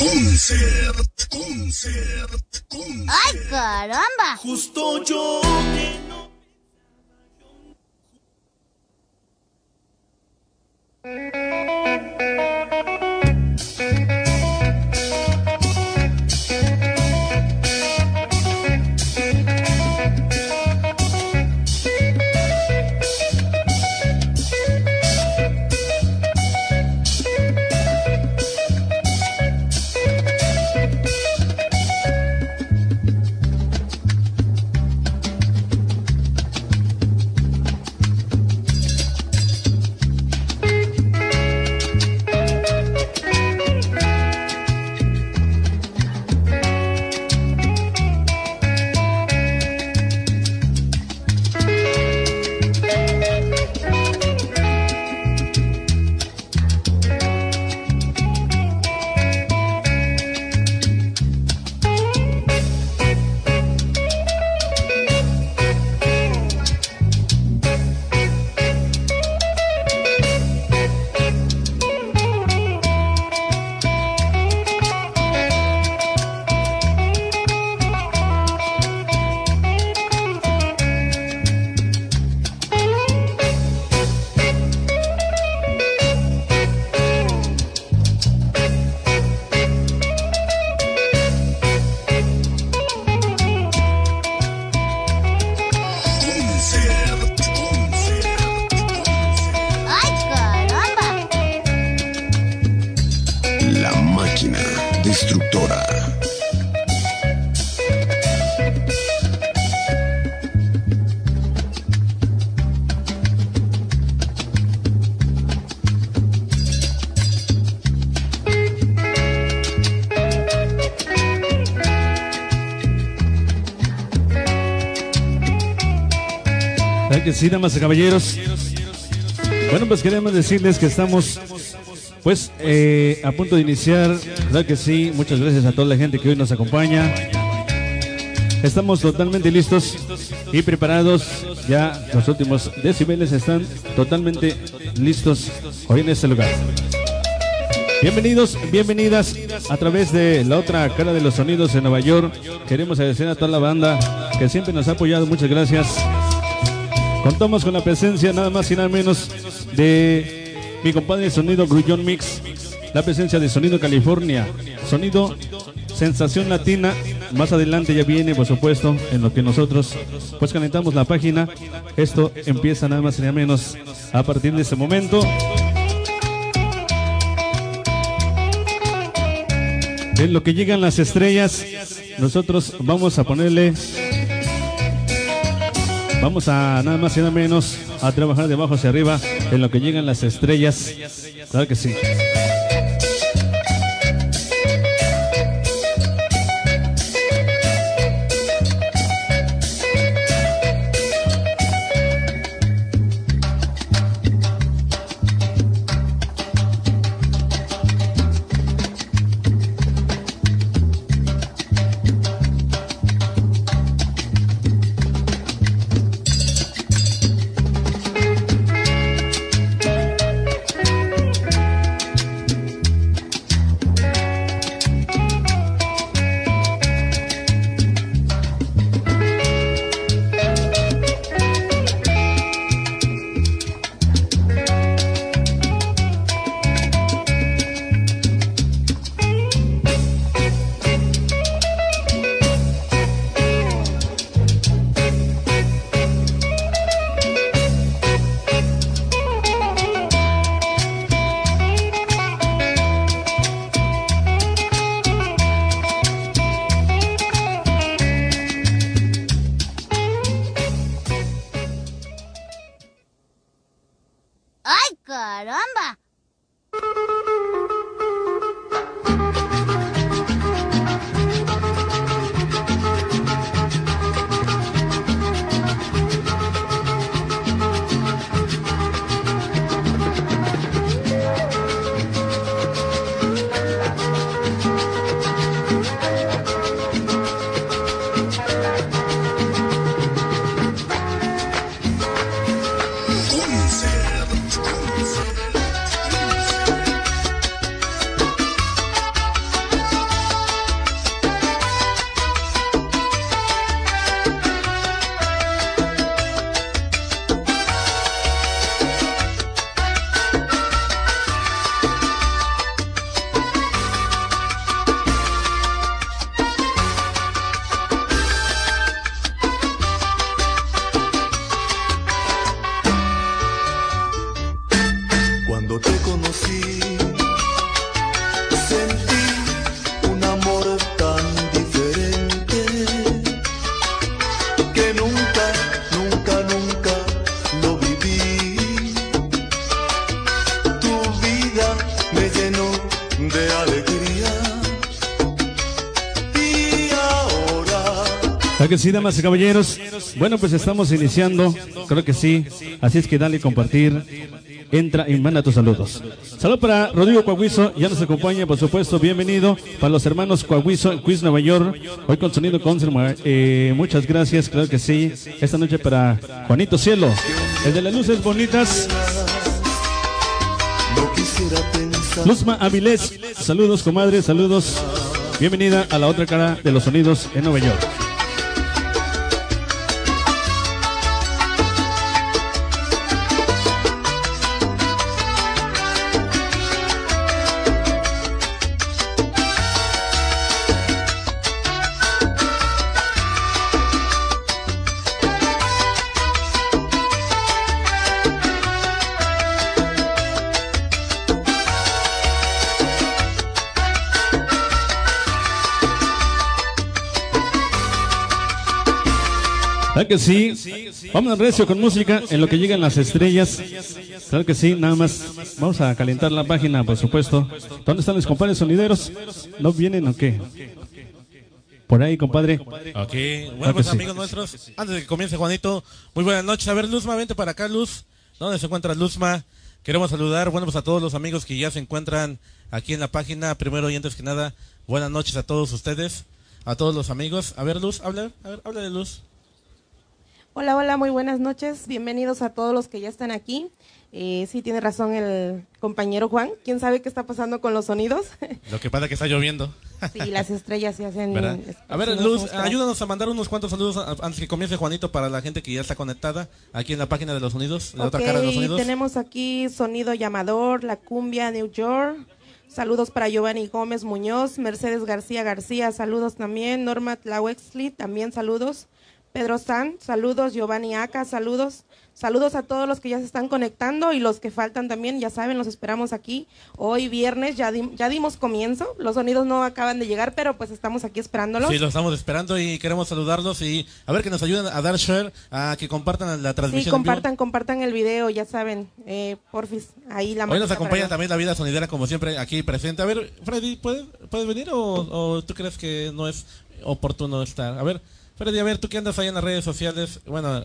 Concert, concert, concert. ¡Ay, caramba! Justo yo que sí, damas y caballeros. Bueno, pues queremos decirles que estamos, pues, eh, a punto de iniciar. Que sí, muchas gracias a toda la gente que hoy nos acompaña. Estamos totalmente listos y preparados. Ya los últimos decibeles están totalmente listos hoy en este lugar. Bienvenidos, bienvenidas a través de la otra cara de los sonidos de Nueva York. Queremos agradecer a toda la banda que siempre nos ha apoyado. Muchas gracias. Contamos con la presencia nada más y nada menos de mi compadre Sonido Grullón Mix, la presencia de Sonido California, Sonido Sensación Latina. Más adelante ya viene, por supuesto, en lo que nosotros pues calentamos la página. Esto empieza nada más y nada menos a partir de ese momento. En lo que llegan las estrellas, nosotros vamos a ponerle Vamos a nada más y nada menos a trabajar de abajo hacia arriba en lo que llegan las estrellas. Claro que sí. Sí, damas y caballeros? Bueno, pues estamos iniciando, creo que sí. Así es que dale compartir. Entra y manda tus saludos. Saludo para Rodrigo Coahuizo, ya nos acompaña, por supuesto, bienvenido. Para los hermanos Coahuizo, Quiz Nueva York, hoy con sonido con eh, muchas gracias, claro que sí. Esta noche para Juanito Cielo, el de las luces bonitas. Luzma Avilés, saludos comadre, saludos. Bienvenida a la otra cara de los sonidos en Nueva York. Que sí. Vamos recio con música en lo que llegan las estrellas. Claro que sí, nada más. Vamos a calentar la página, por supuesto. ¿Dónde están los compadres sonideros? ¿No vienen o qué? Por ahí, compadre. Ok, bueno, pues amigos nuestros, antes de que comience Juanito, muy buenas noches. A ver, Luzma, vente para acá, Luz. ¿Dónde se encuentra Luzma? Queremos saludar, bueno, pues a todos los amigos que ya se encuentran aquí en la página. Primero y antes que nada, buenas noches a todos ustedes, a todos los amigos. A ver, Luz, habla, a ver, habla de Luz. Hola, hola, muy buenas noches. Bienvenidos a todos los que ya están aquí. Eh, sí, tiene razón el compañero Juan. ¿Quién sabe qué está pasando con los sonidos? Lo que pasa es que está lloviendo, sí, las estrellas se hacen... A ver, Luz, ayúdanos a mandar unos cuantos saludos antes que comience Juanito para la gente que ya está conectada aquí en la página de los sonidos, la otra cara de los sonidos. tenemos aquí Sonido Llamador, La Cumbia, New York. Saludos para Giovanni Gómez Muñoz, Mercedes García García, saludos también. Norma Tlawexli, también saludos. Pedro San, saludos. Giovanni Aca, saludos. Saludos a todos los que ya se están conectando y los que faltan también, ya saben, los esperamos aquí. Hoy viernes ya, dim- ya dimos comienzo. Los sonidos no acaban de llegar, pero pues estamos aquí esperándolos. Sí, lo estamos esperando y queremos saludarlos y a ver que nos ayuden a dar share, a que compartan la transmisión. Sí, compartan, compartan el video, ya saben, eh, porfis, ahí la Hoy nos acompaña también la vida sonidera como siempre aquí presente. A ver, Freddy, ¿puedes, puedes venir o, o tú crees que no es oportuno estar? A ver, Freddy, a ver, tú que andas ahí en las redes sociales, bueno,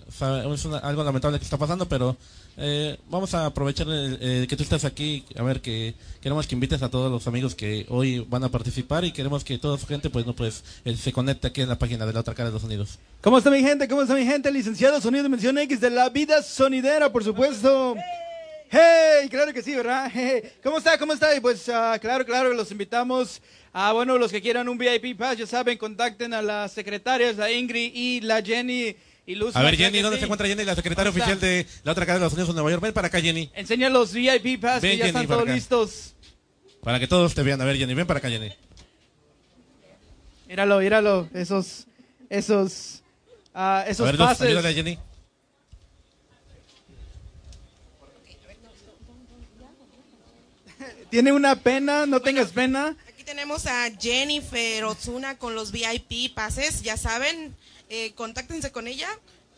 es una- algo lamentable que está pasando, pero eh, vamos a aprovechar el- el que tú estás aquí, a ver, que queremos que invites a todos los amigos que hoy van a participar y queremos que toda su gente, pues, no, pues, eh, se conecte aquí en la página de la otra cara de los sonidos. ¿Cómo está mi gente? ¿Cómo está mi gente? Licenciado Sonido Dimensión X de la vida sonidera, por supuesto. ¡Hey! Claro que sí, ¿verdad? Hey, ¿Cómo está? ¿Cómo está? Y pues, ah, claro, claro, los invitamos a, bueno, los que quieran un VIP Pass, ya saben, contacten a las secretarias, la Ingrid y la Jenny y Luz. A ver, Jenny, ¿dónde sí. se encuentra Jenny, la secretaria oficial de la otra cara de los sonidos de Nueva York? Ven para acá, Jenny, Enseña los VIP Pass, Ven, que ya Jenny, están todos acá. listos. para que todos te vean. A ver, Jenny, ven para acá, Jenny. Míralo, míralo, esos, esos, ah, esos a ver, Luz, pases. ayúdale a Jenny. Tiene una pena, no tengas pena. Tenemos a Jennifer Ozuna con los VIP pases, ya saben, eh, contáctense con ella,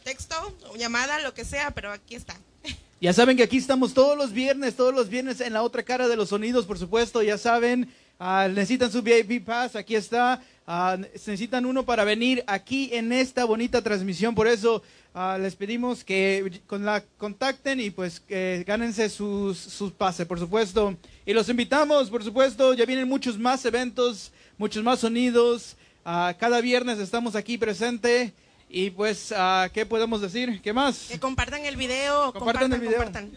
texto, llamada, lo que sea, pero aquí está. Ya saben que aquí estamos todos los viernes, todos los viernes en la otra cara de los sonidos, por supuesto. Ya saben, ah, necesitan su VIP Pass, aquí está. Ah, necesitan uno para venir aquí en esta bonita transmisión. Por eso ah, les pedimos que con la contacten y pues que gánense sus, sus pases, por supuesto. Y los invitamos, por supuesto. Ya vienen muchos más eventos, muchos más sonidos. Ah, cada viernes estamos aquí presente. Y pues, ah, ¿qué podemos decir? ¿Qué más? Que compartan el video, Compartan compartan, el video. compartan.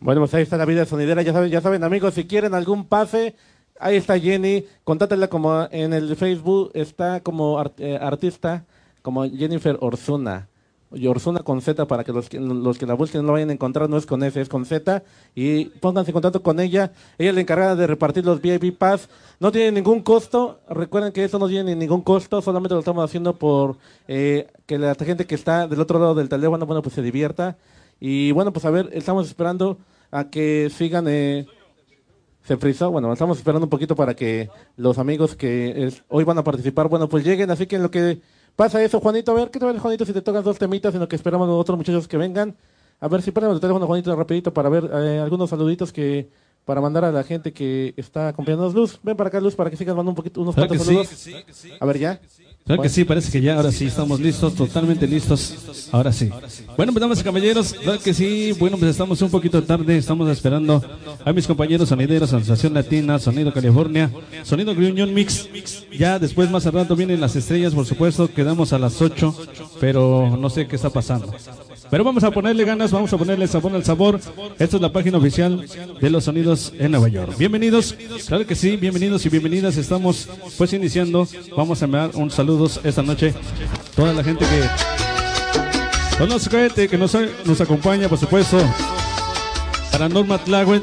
Bueno, pues ahí está la vida sonidera, ya saben, ya saben amigos, si quieren algún pase, ahí está Jenny, contátela como en el Facebook, está como art- eh, artista, como Jennifer Orzuna, y Orzuna con Z para que los, que los que la busquen no vayan a encontrar, no es con S, es con Z, y pónganse en contacto con ella, ella es la encargada de repartir los VIP Pass, no tiene ningún costo, recuerden que eso no tiene ningún costo, solamente lo estamos haciendo por eh, que la gente que está del otro lado del teléfono, bueno, pues se divierta, Y bueno, pues a ver, estamos esperando a que sigan... Eh, se frizó, bueno, estamos esperando un poquito para que los amigos que es- hoy van a participar, bueno, pues lleguen, así que en lo que pasa eso, Juanito, a ver, ¿qué te parece, Juanito, si te tocas dos temitas en lo que esperamos los otros muchachos que vengan? A ver si ponemos el teléfono, Juanito, rapidito para ver eh, algunos saluditos que para mandar a la gente que está acompañándonos. Luz, ven para acá, Luz, para que sigas mandando un poquito, unos Claro que cuantos sí. saludos. A ver, ya. Que sí, parece que ya ahora sí estamos listos, totalmente listos. Ahora sí. Bueno, pues damas y caballeros, que sí. Bueno, pues estamos un poquito tarde, estamos esperando a mis compañeros sonideros, Sensación Latina, Sonido California, Sonido Gruñón Mix. Ya después, más al vienen las estrellas, por supuesto. Quedamos a las 8, pero no sé qué está pasando. Pero vamos a ponerle ganas, vamos a ponerle sabor al sabor. Esta es la página oficial de los sonidos en Nueva York. Bienvenidos, claro que sí, bienvenidos y bienvenidas. Estamos pues iniciando. Vamos a enviar un saludos esta noche. Toda la gente que, gente que nos, nos acompaña, por supuesto. Para Norma Tlahuet,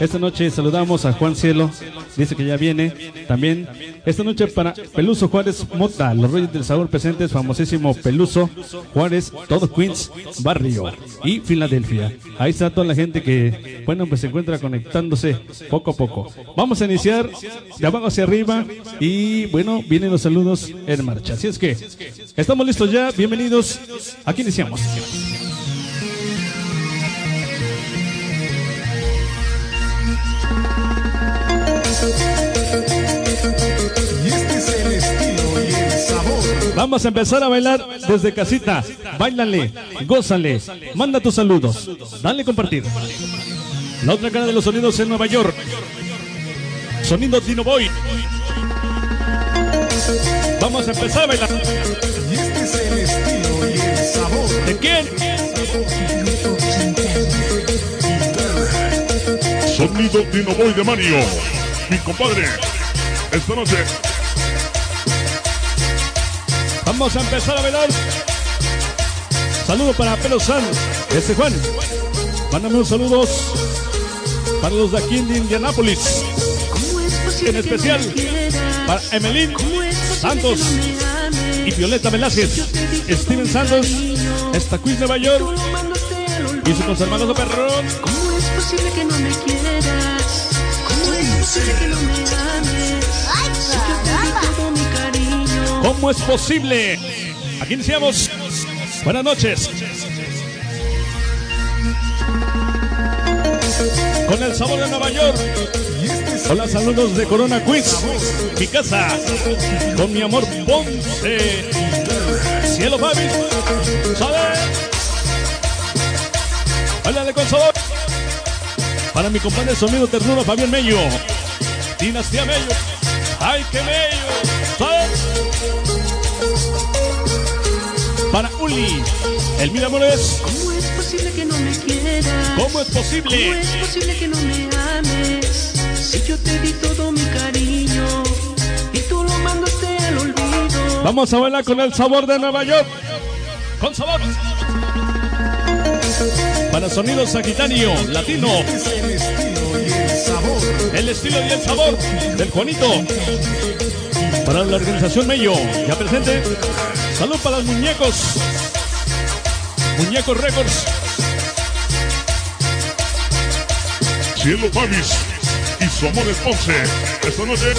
esta noche saludamos a Juan Cielo, dice que ya viene. También esta noche para Peluso Juárez Mota, los Reyes del Sabor presentes, famosísimo Peluso Juárez, todo Queens, Barrio y Filadelfia. Ahí está toda la gente que, bueno, pues se encuentra conectándose poco a poco. Vamos a iniciar de abajo hacia arriba y, bueno, vienen los saludos en marcha. Así es que, estamos listos ya, bienvenidos. Aquí iniciamos. Vamos a empezar a bailar desde casita. Báilale, gózale, manda tus saludos, dale compartir. La otra cara de los sonidos en Nueva York. Sonido Dino Boy. Vamos a empezar a bailar. Y este es el estilo y el sabor. ¿De quién? Sonido Dino Boy de Mario. Mi compadre. Esta noche. Vamos a empezar a bailar. Saludo para Pelo San, este Juan. Mándame un saludos para los de aquí de Indianápolis. En especial para Emelín Santos y Violeta Velázquez, Steven Santos, esta Quiz Nueva York y su conservador perrón. ¿Cómo es posible que no me quieras? ¿Cómo es posible que no me ames? ¡Ay, Si yo te di caramba! todo mi cariño. ¿Cómo es posible? Aquí iniciamos. Buenas noches. Con el sabor de Nueva York. Hola, saludos de Corona Quiz. Mi casa. Con mi amor Ponce. Cielo Fabi. ¿Sabe? Háblale con sabor. Para mi compadre sonido ternura Fabián Mello. Dinastía Mello. ¡Ay, qué Mello! ¿Sabe? Para Uli. El amores. ¿Cómo es posible que no me quieras? ¿Cómo es posible? ¿Cómo es posible que no me ames? Si yo te di todo mi cariño y tú lo mandaste al olvido. Vamos a bailar con el sabor de Nueva York. Con sabor. Para sonido sagitario, latino, el estilo y el sabor del Juanito. Para la organización Mello, ya presente. Salud para los muñecos. Muñecos Records. Cielo Fabis. Y su amor es Ponce. Esta noche.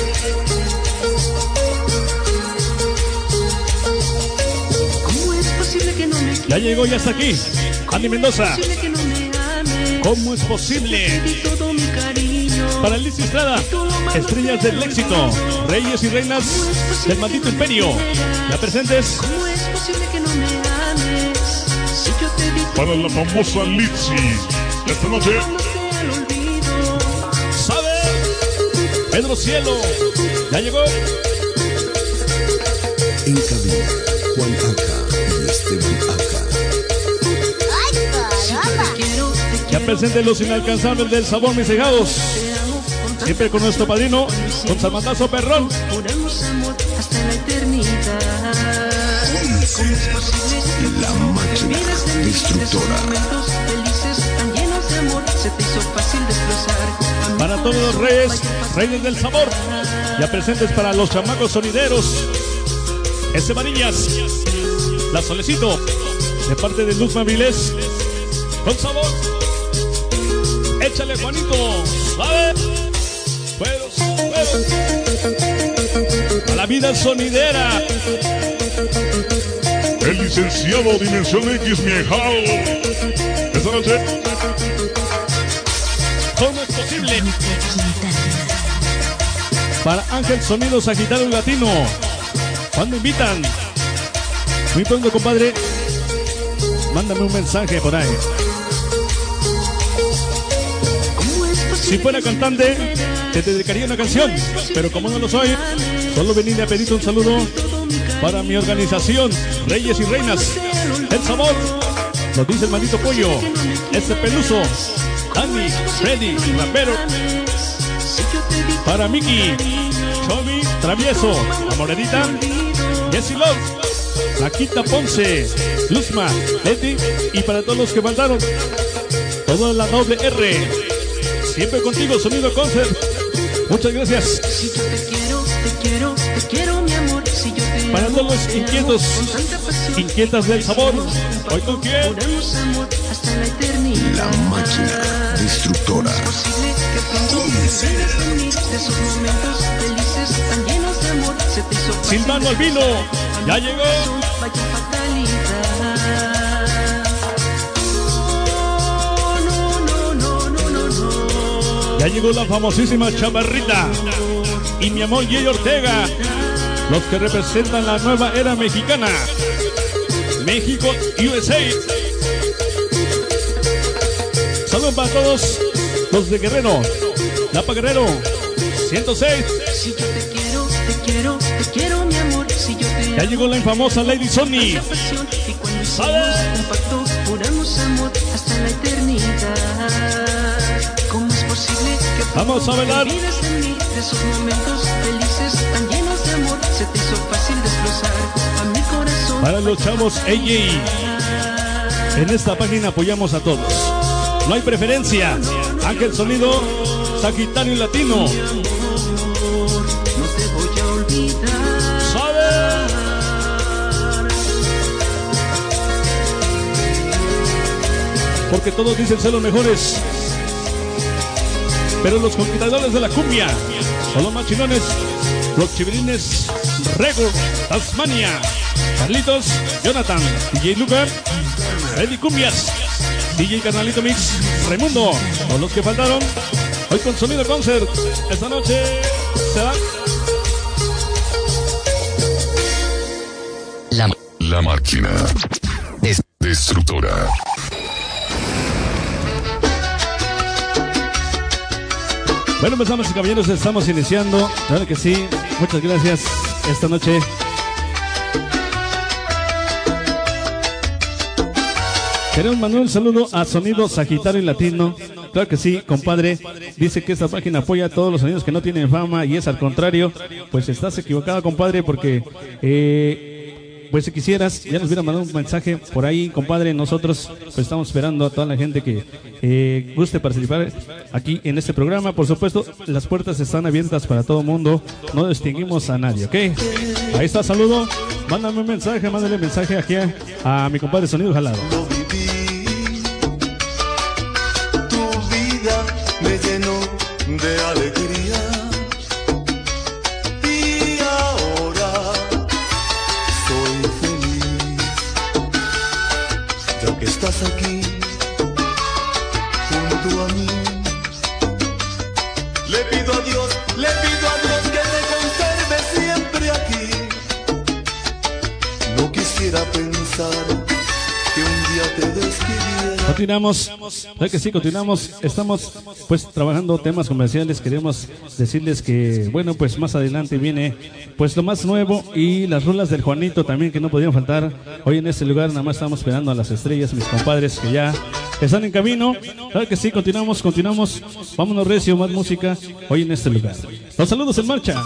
¿Cómo es posible que no me? Ya llegó, ya está aquí. Andy Mendoza. ¿Cómo es posible Para Liz Estrada, estrellas del éxito, reyes y reinas del maldito imperio. Ya presentes. ¿Cómo es posible que no me ames? Si yo te di Para la famosa Litzy. Esta noche. ¿Sabe? Pedro Cielo. Ya llegó. En cabina, Juan Aca y Esteban Aca. Ya presentes los inalcanzables del sabor, mis cegados. Siempre con nuestro padrino, con Salmandazo Perrón. Juramos amor hasta la eternidad. ¿Cómo es posible La máquina destructora. Para todos los reyes, reyes del sabor. Ya presentes para los chamacos sonideros. Estebanillas. La Solecito. De parte de Luz Mavilés. con sabor. Échale, Juanito, suave. A la vida sonidera. El licenciado Dimensión X Miejao. Esta noche, ¿Cómo es posible? Para Ángel Sonido Sagitario Latino. ¿Cuándo invitan? Muy pronto, compadre. Mándame un mensaje por ahí. Si fuera cantante, te dedicaría una canción. Pero como no lo soy, solo venirle a pedirte un saludo para mi organización, Reyes y Reinas. El sabor, lo dice el maldito pollo. Este peluso, Andy, Freddy, rapero. Para Miki, Chomi, Travieso, La Morenita, Jessy Love, Laquita Ponce, Luzma, Leti y para todos los que faltaron. Toda la doble R. Siempre contigo, Sonido Concert. Muchas gracias. Si yo te quiero, te quiero, te quiero, mi amor. Si yo te Para todos los inquietos, con tanta pasión. inquietas del sabor. Hoy con quién? Juramos amor hasta la eternidad. La máquina destructora. Es posible que pronto olvides de mí, de esos momentos felices tan llenos de amor. Se te hizo fácil Silvano Albino, ya llegó. Vaya fatalidad. Ya llegó la famosísima Chaparrita y mi amor Jay Ortega, los que representan la nueva era mexicana. México, USA. Saludos para todos los de Guerrero, Lapa Guerrero, 106. Si yo te quiero, te quiero, te quiero, mi amor. Si yo te Ya llegó la infamosa Lady Sony. tanta Vamos a bailar. de esos momentos felices tan llenos de amor? Se te hizo fácil desglosar a mi corazón. Para los chavos AJ. En esta página apoyamos a todos. No hay preferencia. Ángel Sonido, Sagitario Latino. No te voy a olvidar. ¿Sabe? Porque todos dicen ser los mejores. Pero los conquistadores de la cumbia son los más chinones. Los chivirines Rego, Tasmania, Carlitos, Jonathan, DJ Luca, Eddie Cumbias, DJ Carnalito Mix, Raimundo, o los que faltaron. Hoy con Sonido Concert. Esta noche será La, la máquina des- destructora. Bueno, pues damas y caballeros, estamos iniciando. Claro que sí. Muchas gracias esta noche. Queremos mandar un saludo a Sonido Sagitario Latino. Claro que sí, compadre. Dice que esta página apoya a todos los sonidos que no tienen fama y es al contrario. Pues estás equivocado, compadre, porque eh, pues si quisieras, ya nos hubiera mandado un mensaje por ahí, compadre. Nosotros pues estamos esperando a toda la gente que eh, guste participar aquí en este programa. Por supuesto, las puertas están abiertas para todo mundo. No distinguimos a nadie, ¿ok? Ahí está, saludo. Mándame un mensaje, mándale mensaje aquí a, a mi compadre Sonido Jalado. Tu vida me llenó de alegría. Que estás aquí Continuamos, claro que sí, continuamos. Estamos pues trabajando temas comerciales. Queremos decirles que, bueno, pues más adelante viene pues lo más nuevo y las rulas del Juanito también que no podían faltar. Hoy en este lugar nada más estamos esperando a las estrellas, mis compadres que ya están en camino. Claro que sí, continuamos, continuamos. Vámonos recio, más música hoy en este lugar. Los saludos en marcha.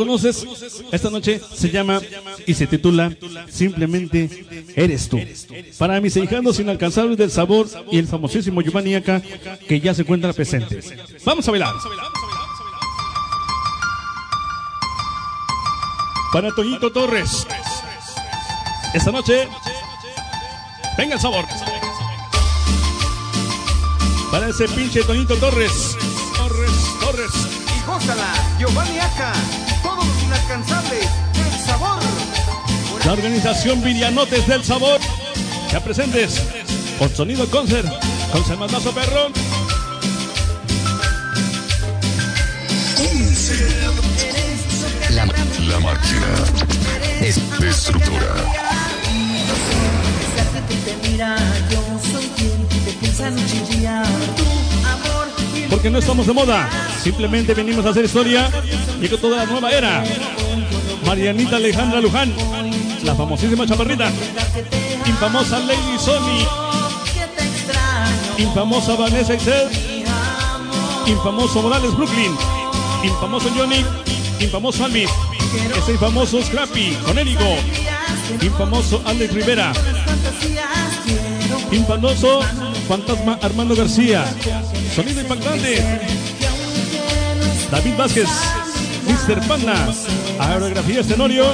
Conoces. Esta noche se llama y se titula Simplemente Eres tú. Para mis hijanos inalcanzables del sabor y el famosísimo Giovanni Aca, que ya se encuentra presente. Vamos a bailar. Para Toñito Torres. Esta noche, venga el sabor. Para ese pinche Toñito Torres. Torres, Torres. Y Giovanni Aca, sabor. La organización Virianotes del Sabor. Ya presentes. Con sonido concert. Con Semanazo Perrón. La, la máquina es destructora. Porque no estamos de moda. Simplemente venimos a hacer historia. Llegó toda la nueva era. Marianita Alejandra Luján. La famosísima chaparrita. Infamosa Lady Sony. Infamosa Vanessa Excel. Infamoso Morales Brooklyn. Infamoso Johnny. Infamoso Alvis. Ese infamoso Scrappy. Conérico. Infamoso Alex Rivera. Infamoso Fantasma Armando García. Sonido impactante. David Vázquez. Mr. Panda. Aerografía Tenorio.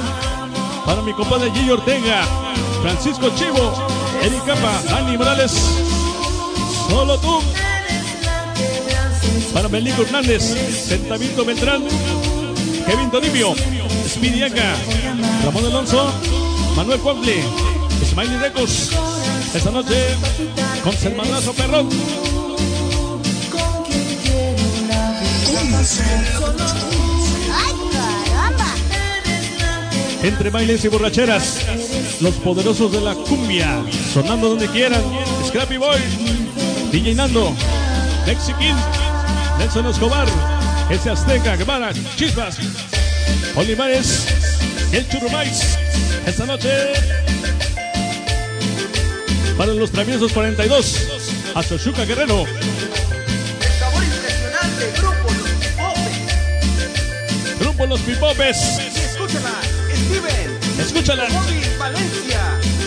Para mi compadre Gillo Ortega. Francisco Chivo. Eric Capa. Dani Morales. Solo tú. Para Belico Hernández. Centavito Beltrán. Kevin Toribio. Speedy Aca. Ramón Alonso. Manuel Cuautle. Smiley Records. Esta noche con Sermanazo Perrón. Entre bailes y borracheras, los poderosos de la cumbia, sonando donde quieran. Scrappy Boy, DJ Nando, Mexiquín, Nelson Escobar, ese Azteca, Guevara, Chispas, Olivares, el Churrumais. Esta noche, para los traviesos 42, a Xochuca Guerrero, El sabor impresionante, grupo Los Pipopes. Escúchala. Valencia.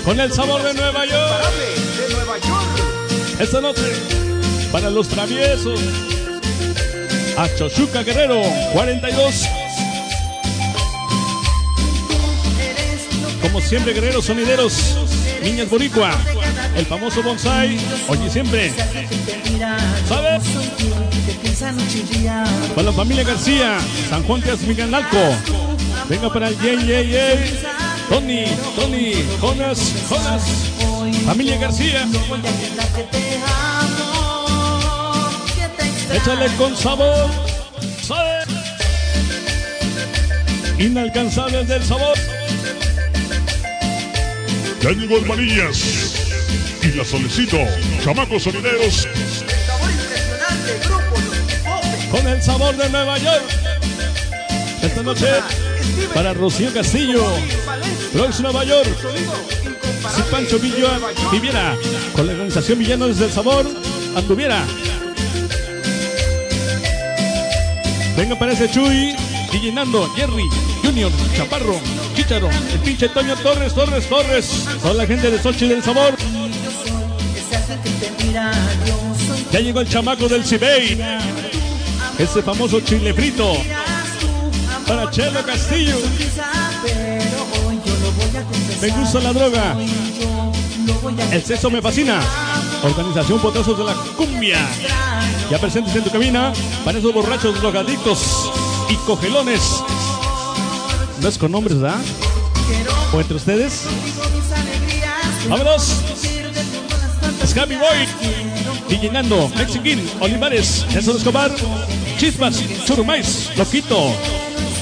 Con el sabor de Nueva York. De Nueva York. Esta noche, para los traviesos, a Chochuca Guerrero, 42. Como siempre, guerreros sonideros, niñas boricua, el famoso bonsai, oye siempre. ¿Sabes? Para la familia García, San Juan de Azmiganalco. Venga para el Yey, Yey, Yey. Tony, Tony, Jonas, Jonas. Familia García. Échale con sabor. ¿Sabe? Inalcanzables del sabor. Ya llegó el Manillas y la Solecito, chamacos sonideros. Con el sabor de Nueva York. Esta noche para Rocío Castillo. Bronx, Nueva York. Si Pancho Villa viviera con la organización Villanos del Sabor, anduviera. Venga para ese Chuy, DJ Nando, Jerry, Junior, Chaparro, Chicharo, el pinche Toño Torres, Torres, Torres. Toda la gente de Sochi del Sabor. Ya llegó el chamaco del Cibey. Ese famoso chile frito. Para Chelo Castillo. Me gusta la droga. El sexo me fascina. Organización Potazos de la Cumbia. Ya presentes en tu cabina para esos borrachos drogadictos y cogelones. No es con nombres, ¿verdad? ¿O entre ustedes? ¡Vámonos! Scabby Boy, DJ Nando, Mexiquín, Olivares, Nelson Escobar, Chispas, Churumais, Loquito,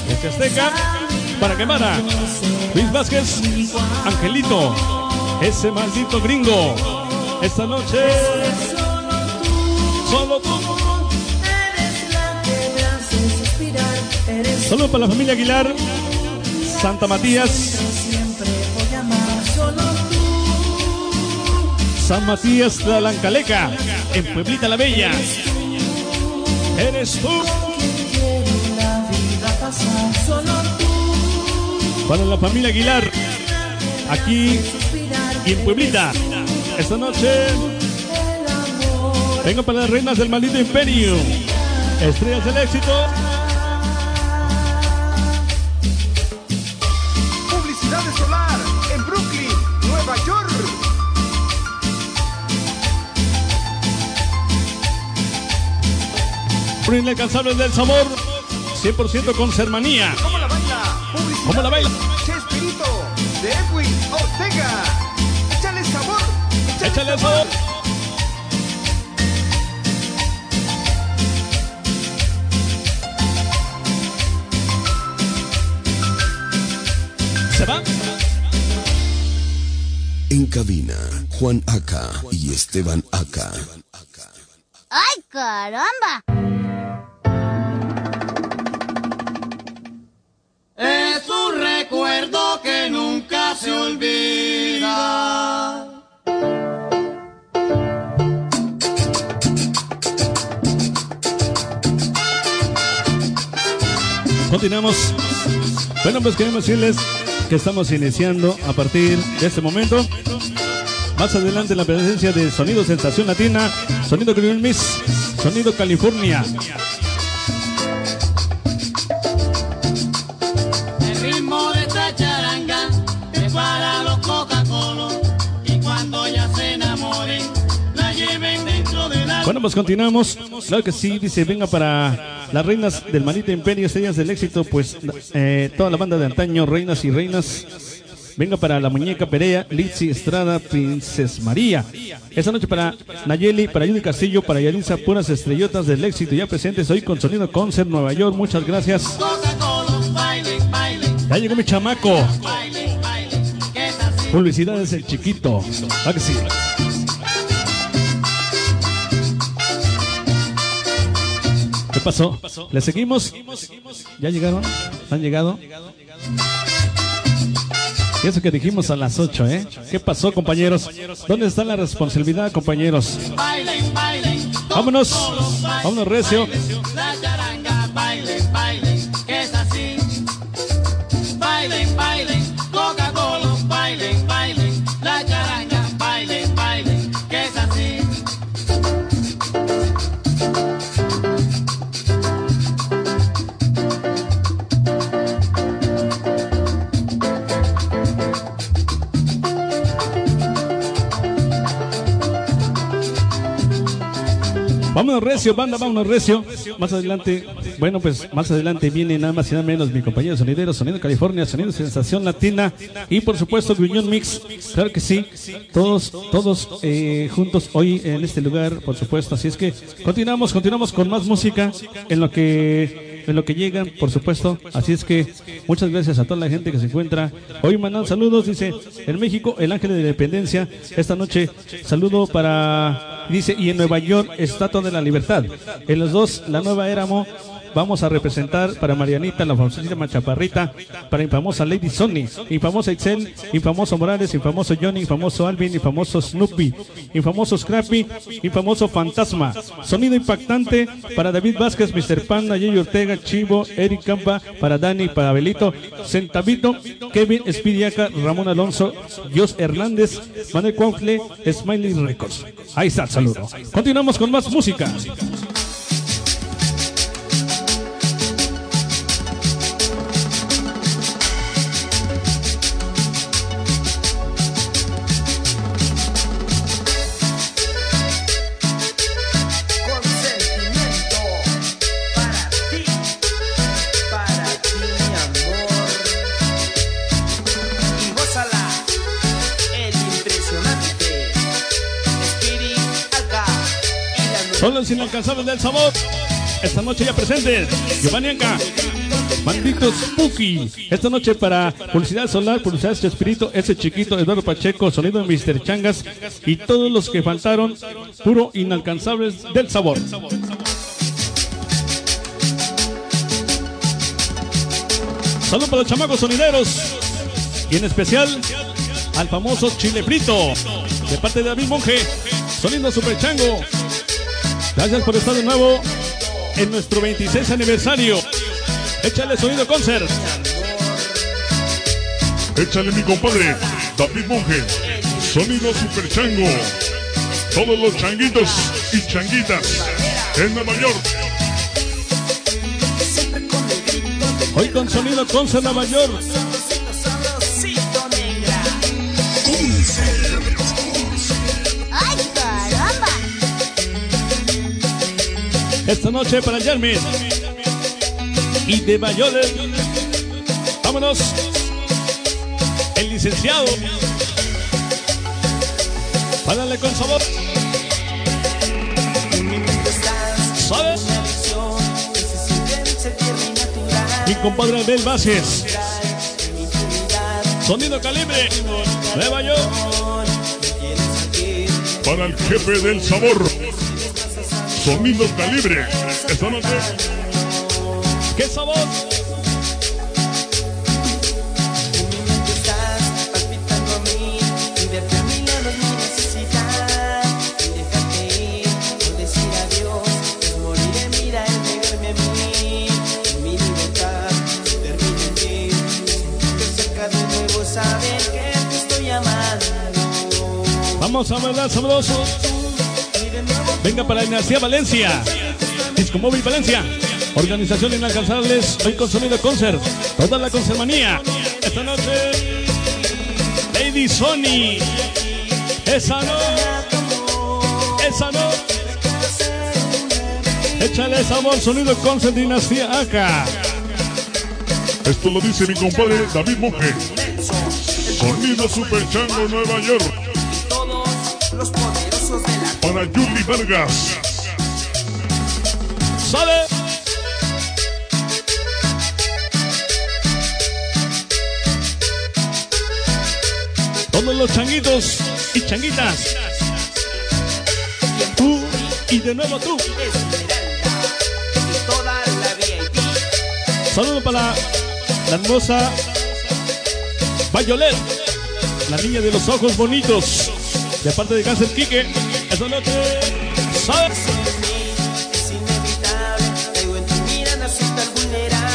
este Azteca, para Guevara, Luis Vázquez, Angelito, ese maldito gringo. Esta noche, solo tú. Solo para la familia Aguilar, Santa Matías, San Matías Tlalancaleca, en Pueblita la Bella. Eres tú. Para la familia Aguilar, aquí y en Pueblita. Esta noche, vengo para las reinas del maldito imperio. Estrellas del éxito. Publicidad Solar en Brooklyn, Nueva York. Por inalcanzables del sabor. 100% con sermanía. ¿Cómo la baila? De Edwin Ortega. Échale sabor. Échale sabor. ¿Se va? En cabina, Juan Aca y Esteban Aca. ¡Ay, caramba! Que nunca se olvida. Continuamos. Bueno, pues queremos decirles que estamos iniciando a partir de este momento. Más adelante la presencia de Sonido Sensación Latina, Sonido Criminal Miss, Sonido California. Bueno, pues continuamos. Claro que sí, dice, venga para las reinas del maldito imperio, estrellas del éxito, pues eh, toda la banda de antaño, reinas y reinas. Venga para la muñeca Perea, Litsi Estrada, Princes María. Esta noche para Nayeli, para Judy Castillo, para Yalitza, puras estrellotas del éxito ya presentes hoy con Sonido Concert Nueva York. Muchas gracias. Ya llegó mi chamaco. Que es el chiquito. ¿Va que sí? Pasó? ¿Le seguimos? ¿Ya llegaron? ¿Han llegado? Y eso que dijimos a las 8, ¿eh? ¿Qué pasó, compañeros? ¿Dónde está la responsabilidad, compañeros? Bailen, bailen. Vámonos. Vámonos, recio. Vámonos recio, banda, vámonos recio. Más adelante, bueno, pues más adelante viene nada más y nada menos mi compañero sonidero, Sonido California, Sonido Sensación Latina y por supuesto Gruñón Mix. Claro que sí, todos, todos eh, juntos hoy en este lugar, por supuesto. Así es que continuamos, continuamos con más música en lo que en lo que llegan, por supuesto. Así es que muchas gracias a toda la gente que se encuentra. Hoy mandan saludos, dice, en México, el Ángel de la Independencia. Esta noche, saludo para, dice, y en Nueva York, Estatua de la Libertad. En los dos, la nueva Éramo. Vamos a representar para Marianita, la famosísima Chaparrita, para infamosa Lady Sony, infamosa Excel, infamoso Morales, infamoso Johnny, infamoso Alvin, infamoso Snoopy, infamoso Scrappy, infamoso Fantasma. Sonido impactante para David Vázquez, Mr. Pan, Nayeli Ortega, Chivo, Eric Campa, para Dani, para Belito, Centavito, Kevin Espidiaca, Ramón Alonso, Dios Hernández, Manuel Cuautle, Smiley Records. Ahí está el saludo. Continuamos con más música. Inalcanzables del sabor. Esta noche ya presentes. Giovanni Anca. Spooky. Esta noche para Publicidad Solar, Publicidad Espíritu, ese chiquito, Eduardo Pacheco, Sonido Mr. Changas y todos los que faltaron, puro inalcanzables del sabor. Saludos para los chamacos sonideros y en especial al famoso Chile Frito de parte de David Monje, Sonido Super Chango. Gracias por estar de nuevo en nuestro 26 aniversario. Échale sonido concert. Échale mi compadre, David Monge. Sonido Super Chango. Todos los changuitos y changuitas en Nueva York. Hoy con sonido concert Nueva York. Esta noche para Jeremy. Y de Bayolet. Vámonos. El licenciado. Párale con sabor. ¿Sabes? Mi compadre Abel Vázquez. Sonido calibre. Nueva York. Para el jefe del sabor. Sonido calibre. Esta noche. ¿Qué sabor? Vamos a bailar sabroso. Venga para Ignacia Valencia. Disco Móvil Valencia. Organización Inalcanzables. Hoy con sonido concert. Toda la concertmanía. Esta noche. Lady Sony. Esa no. Esa no. Échale sabor, sonido concert Dinastía acá. Esto lo dice mi compadre David Monge. Sonido Super Chango Nueva York. Para Julie Vargas. ¡Sale! Todos los changuitos y changuitas. Tú y de nuevo tú. Saludo para la hermosa Violet, la niña de los ojos bonitos. De parte de Cáncer Quique, esta noche. ¿sabes?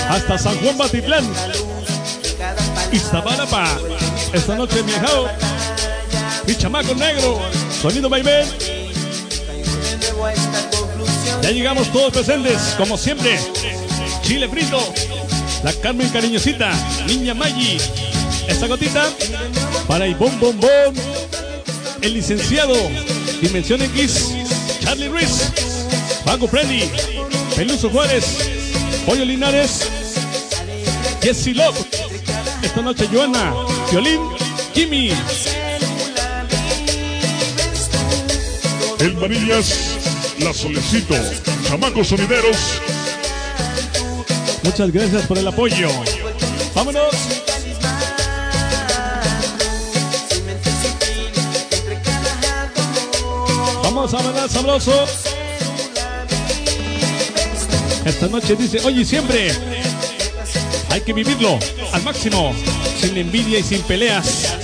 Hasta San Juan Batitlán. Iztapalapa. Esta noche hijao. Mi chamaco negro. Sonido Baibén. Ya llegamos todos presentes, como siempre. Chile frito. La Carmen cariñosita. Niña Maggi. Esta gotita. Para el bom bom bom. El licenciado. Dimensión X. Charlie Ruiz. Paco Freddy. Peluso Juárez. Pollo Linares. Jesse Love. Esta noche Joana. Violín. Jimmy. El Varillas. La Solecito. Chamacos Sonideros. Muchas gracias por el apoyo. Vámonos. Vamos a bailar sabroso. Esta noche dice, oye, siempre hay que vivirlo al máximo, sin envidia y sin peleas.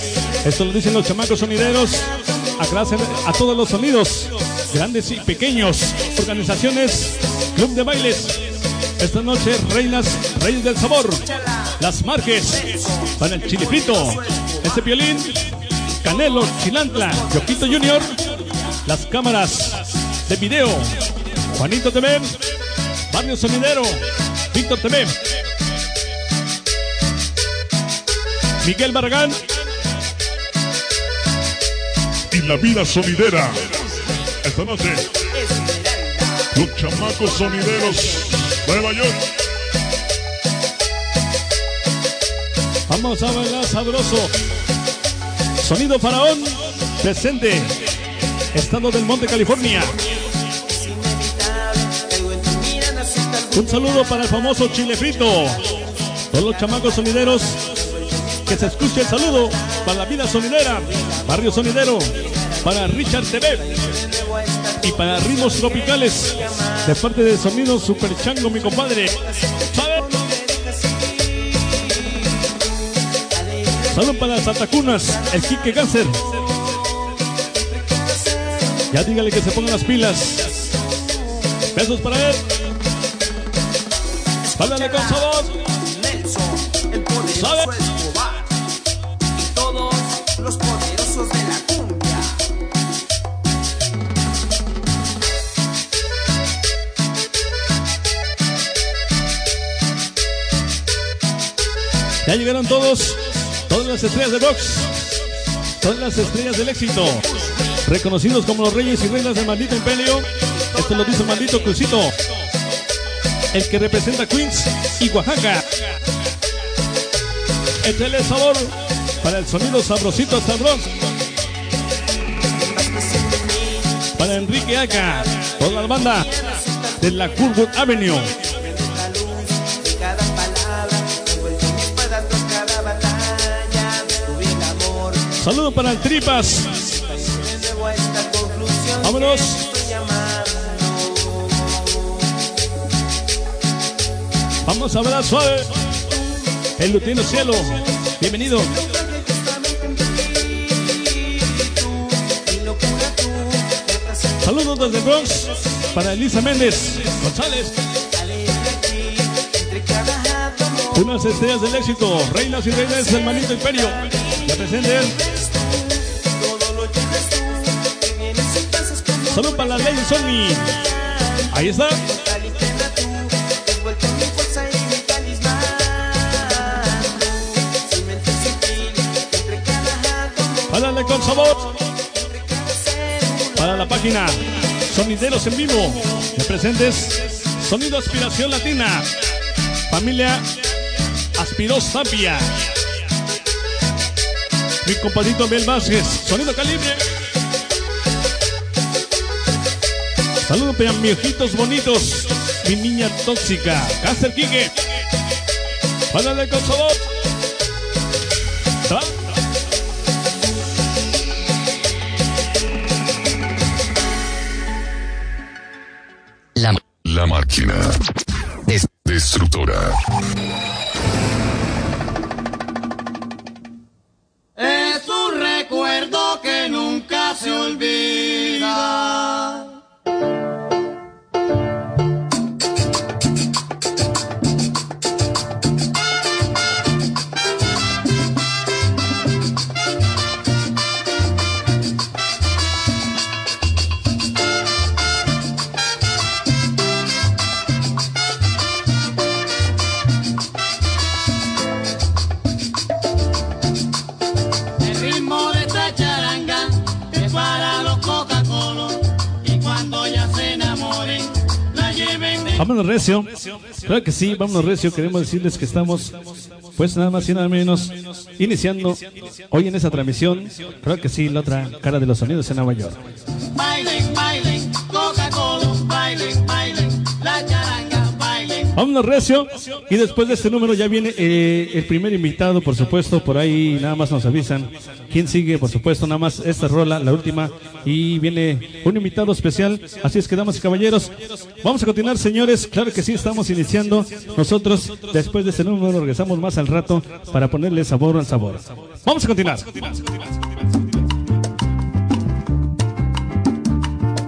Esto lo dicen los chamacos sonideros. Agradecen a todos los sonidos, grandes y pequeños, organizaciones, club de bailes. Esta noche, reinas, reyes del sabor. Las Marques, para el chilifrito, este violín, Canelo, Chilantla, Yoquito Junior, las cámaras de video, Juanito TV, Barrio Sonidero, Víctor TV, Miguel Barragán, Y la vida sonidera. Esta noche. Los chamacos sonideros. Nueva York. Vamos a bailar sabroso. Sonido Faraón, presente. Estado del Monte, California. Un saludo para el famoso Chile Frito. Todos los chamacos sonideros. Que se escuche el saludo para la vida sonidera. Barrio Sonidero. Para Richard TV. Y para Ritmos Tropicales. De parte de Sonido Super Chango, mi compadre. Salud para Santa Cunas, el Quique Cáncer. Ya dígale que se pongan las pilas. Besos para él. Háblale con sabor. Nelson, el poderoso ¿Sabe? Escobar. Y todos los poderosos de la cumbia. Ya llegaron todos, todas las estrellas de box, todas las estrellas del éxito, reconocidos como los reyes y reinas del maldito imperio. Esto lo dice el maldito Crucito, el que representa Queens y Oaxaca. Échale el sabor para el sonido sabrosito el Bronx. Para Enrique Aca, toda la banda de la Curwood Avenue. De cada palabra, envuelto Vámonos. Vamos a ver suave. El Lutino Cielo. Bienvenido. Saludos desde Bronx para Elisa Méndez González. Unas estrellas del éxito, reinas y reyes del manito imperio. Ya presenten. Salud para la ley Sony. Ahí está. Párale con sabor. Para la página Sonideros en Vivo. De presentes Sonido Aspiración Latina. Familia Aspiró Sapia. Mi compadrito Abel Vázquez. Sonido Calibre. Saludos para mis ojitos bonitos. Mi niña tóxica. Caster Quique. Párale con sabor. Claro que sí, vámonos recio. Queremos decirles que estamos, pues nada más y nada menos, iniciando hoy en esta transmisión. Claro que sí, la otra cara de los sonidos en Nueva York. Vámonos recio. Y después de este número ya viene eh, el primer invitado, por supuesto. Por ahí nada más nos avisan quién sigue, por supuesto. Nada más esta rola, la última. Y viene un invitado especial. Así es que, damas y caballeros, vamos a continuar, señores. Claro que sí, estamos iniciando. Nosotros, después de este número, regresamos más al rato para ponerle sabor al sabor. Vamos a continuar.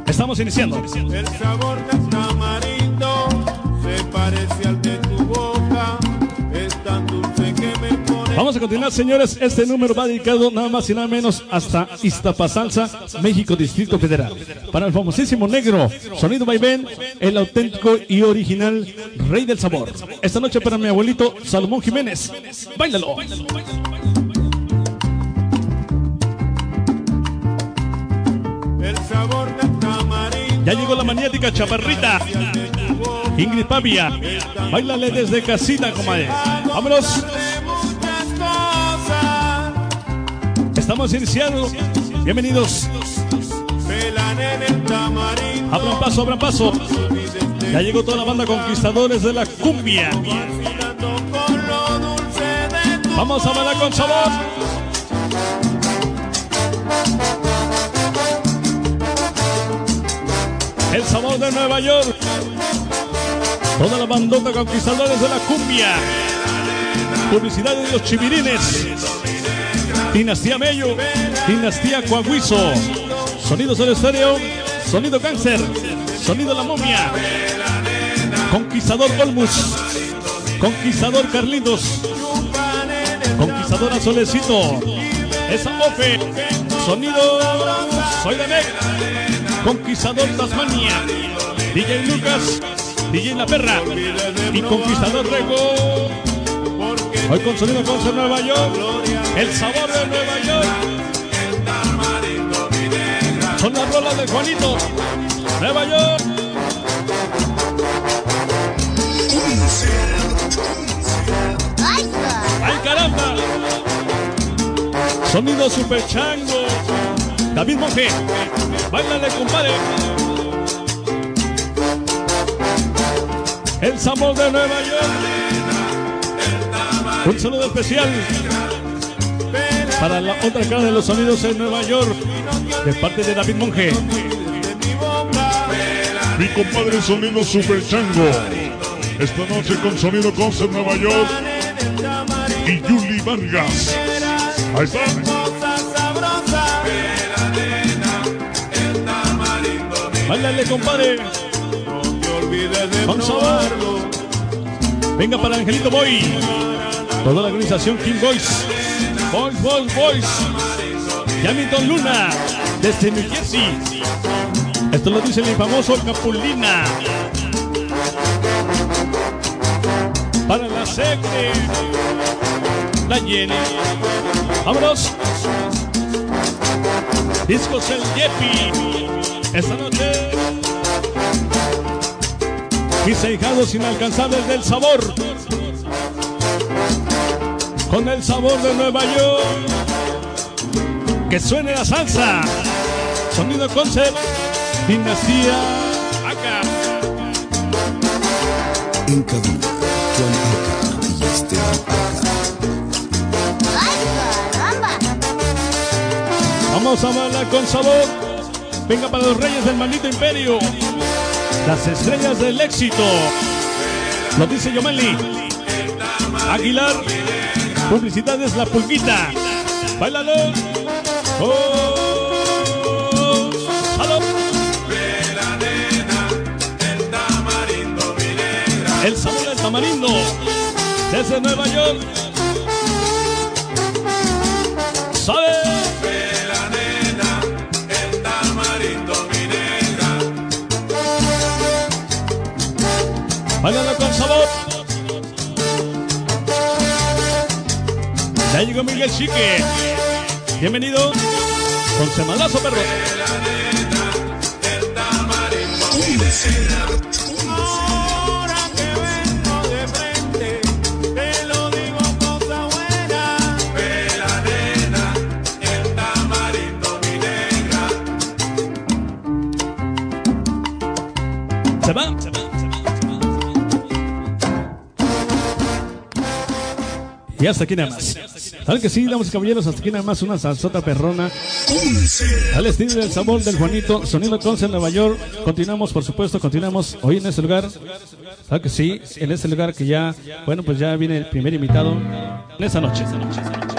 Estamos iniciando. El sabor se parece al de tu boca. Es tan dulce que me pone. Vamos a continuar, señores. Este número va dedicado nada más y nada menos hasta Iztapasalsa, México, Distrito Federal. Para el famosísimo negro, sonido vaivén, el auténtico y original rey del sabor. Esta noche para mi abuelito Salomón Jiménez. Báilalo. El sabor. Ya llegó la maniática chaparrita. Ingrid Pavia. Báilale desde casita, comadre. Vámonos. Estamos iniciando. Bienvenidos. Abran paso, abran paso. Ya llegó toda la banda conquistadores de la cumbia. Vamos a bailar con sabor. El sabor de Nueva York. Toda la bandota conquistadores de la cumbia. Publicidad de los chivirines. Dinastía Mello. Dinastía Coahuizo. Sonidos del estéreo. Sonido cáncer. Sonido la momia. Conquistador Olmus. Conquistador Carlitos. Conquistadora Solecito. Esa Ofe. Sonido Soy de. Conquistador Tasmania. DJ Lucas. DJ La Perra. Y Conquistador Rego. Hoy con Sonido Concert Nueva York. El sabor de Nueva York. Son las rolas de Juanito. Nueva York. ¡Ay, caramba! Sonido super chango. David Monge. Báilale, compadre. El sabor de Nueva York. Un saludo especial para la otra cara de los sonidos en Nueva York. De parte de David Monge. Mi compadre Sonido Super Chango. Esta noche con Sonido Concert Nueva York. Y Yuli Vargas. Ahí está. Báilale, compadre. Con sabor. Venga para Angelito Boy. Toda la organización King Boys. Boys, Boys, Boys. Yamilton Luna. Desde New Jersey. Esto lo dice mi famoso Capulina. Para la secre. La Jenny. Vámonos. Discos el Yepi. Esta noche. Mis ahijados inalcanzables del sabor. Con el sabor de Nueva York. Que suene la salsa. Sonido concept. Dinastía acá. En cabina, Juan Aca y Esteban Aca. Vamos a bailar con sabor. Venga para los reyes del maldito imperio. Las estrellas del éxito. Lo dice Yomeli. Aguilar. Publicidades La Pulguita. Bailalo. Oh. El sabor del tamarindo. Desde Nueva York. ¿Sabe? Bailalo con sabor. Ya llegó Miguel Chique. Bienvenido. Con semanazo, perro. Y hasta aquí nada más. ¿Saben que sí, damas y caballeros? Hasta aquí nada más una salsota perrona. Al estilo del sabor del Juanito, sonido Concert Nueva York. Continuamos, por supuesto, continuamos hoy en este lugar. ¿Saben que sí? En este lugar que ya, bueno, pues ya viene el primer invitado en esta noche. Es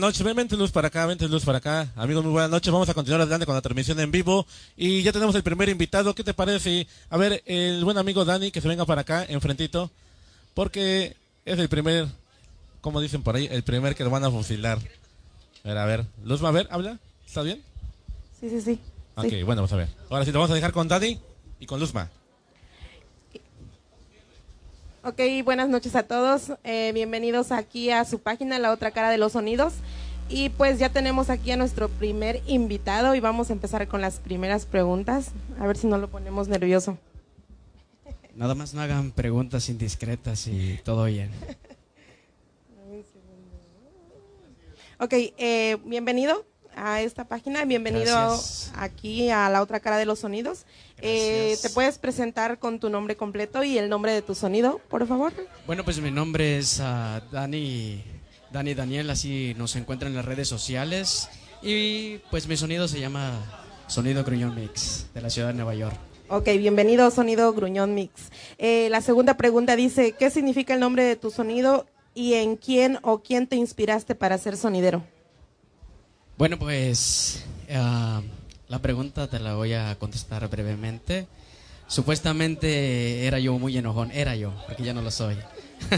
noches. Ven, vente luz para acá, vente luz para acá. Amigos, muy buenas noches. Vamos a continuar adelante con la transmisión en vivo. Y ya tenemos el primer invitado. ¿Qué te parece? A ver, el buen amigo Dani, que se venga para acá, enfrentito. Porque es el primer, como dicen por ahí, el primer que lo van a fusilar. A ver, a ver. Luz, a ver, habla. ¿Está bien? Sí, sí, sí. Ok, Sí. bueno, vamos a ver. Ahora sí, lo vamos a dejar con Dani y con Luzma. Ok, buenas noches a todos. Eh, bienvenidos aquí a su página, La Otra Cara de los Sonidos. Y pues ya tenemos aquí a nuestro primer invitado y vamos a empezar con las primeras preguntas. A ver si no lo ponemos nervioso. Nada más no hagan preguntas indiscretas y todo bien. Ok, eh, bienvenido a esta página. Bienvenido Gracias. aquí a la otra cara de los sonidos. Eh, ¿Te puedes presentar con tu nombre completo y el nombre de tu sonido, por favor? Bueno, pues mi nombre es ah, Dani, Dani Daniel, así nos encuentran en las redes sociales. Y pues mi sonido se llama Sonido Gruñón Mix, de la ciudad de Nueva York. Ok, bienvenido Sonido Gruñón Mix. Eh, la segunda pregunta dice, ¿qué significa el nombre de tu sonido y en quién o quién te inspiraste para ser sonidero? Bueno, pues ah, la pregunta te la voy a contestar brevemente. Supuestamente era yo muy enojón, era yo, porque ya no lo soy.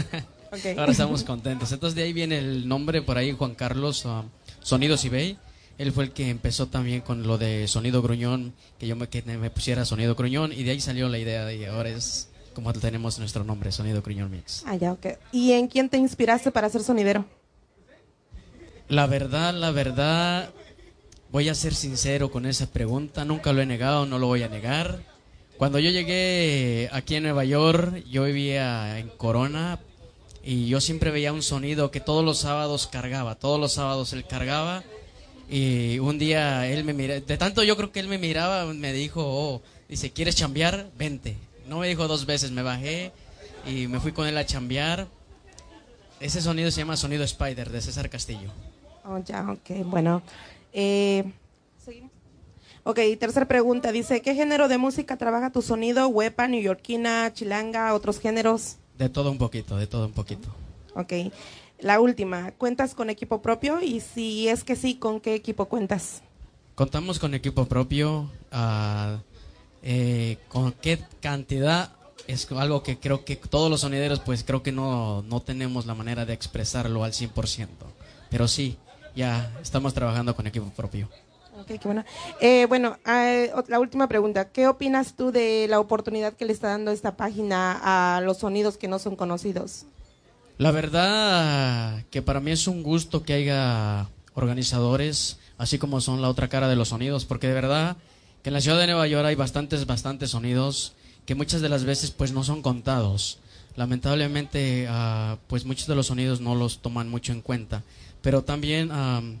Ahora estamos contentos. Entonces de ahí viene el nombre por ahí, Juan Carlos ah, Sonidos Ibey. Él fue el que empezó también con lo de sonido gruñón, que yo me, que me pusiera sonido gruñón y de ahí salió la idea y ahora es como tenemos nuestro nombre, Sonido Gruñón Mix. Ah, ya, ok. ¿Y en quién te inspiraste para ser sonidero? La verdad, la verdad, voy a ser sincero con esa pregunta, nunca lo he negado, no lo voy a negar. Cuando yo llegué aquí en Nueva York, yo vivía en Corona y yo siempre veía un sonido que todos los sábados cargaba, todos los sábados él cargaba y un día él me miraba, de tanto yo creo que él me miraba, me dijo, oh, dice, ¿quieres chambear? Vente. No me dijo dos veces, me bajé y me fui con él a chambear. Ese sonido se llama Sonido Spider de César Castillo. Oh, ya, ok, bueno. Eh, ¿seguimos? Ok, tercera pregunta. Dice, ¿qué género de música trabaja tu sonido? ¿Huepa, neoyorquina, chilanga, otros géneros? De todo un poquito, de todo un poquito. Ok. La última, ¿cuentas con equipo propio? Y si es que sí, ¿con qué equipo cuentas? Contamos con equipo propio. ah, eh, ¿Con qué cantidad? Es algo que creo que todos los sonideros, pues creo que no, no tenemos la manera de expresarlo al 100%. Pero sí, ya estamos trabajando con equipo propio. Ok, qué bueno. Eh, bueno, eh, la última pregunta. ¿Qué opinas tú de la oportunidad que le está dando esta página a los sonidos que no son conocidos? La verdad que para mí es un gusto que haya organizadores, así como son la otra cara de los sonidos, porque de verdad que en la ciudad de Nueva York hay bastantes, bastantes sonidos que muchas de las veces pues no son contados. Lamentablemente ah, pues muchos de los sonidos no los toman mucho en cuenta, pero también am,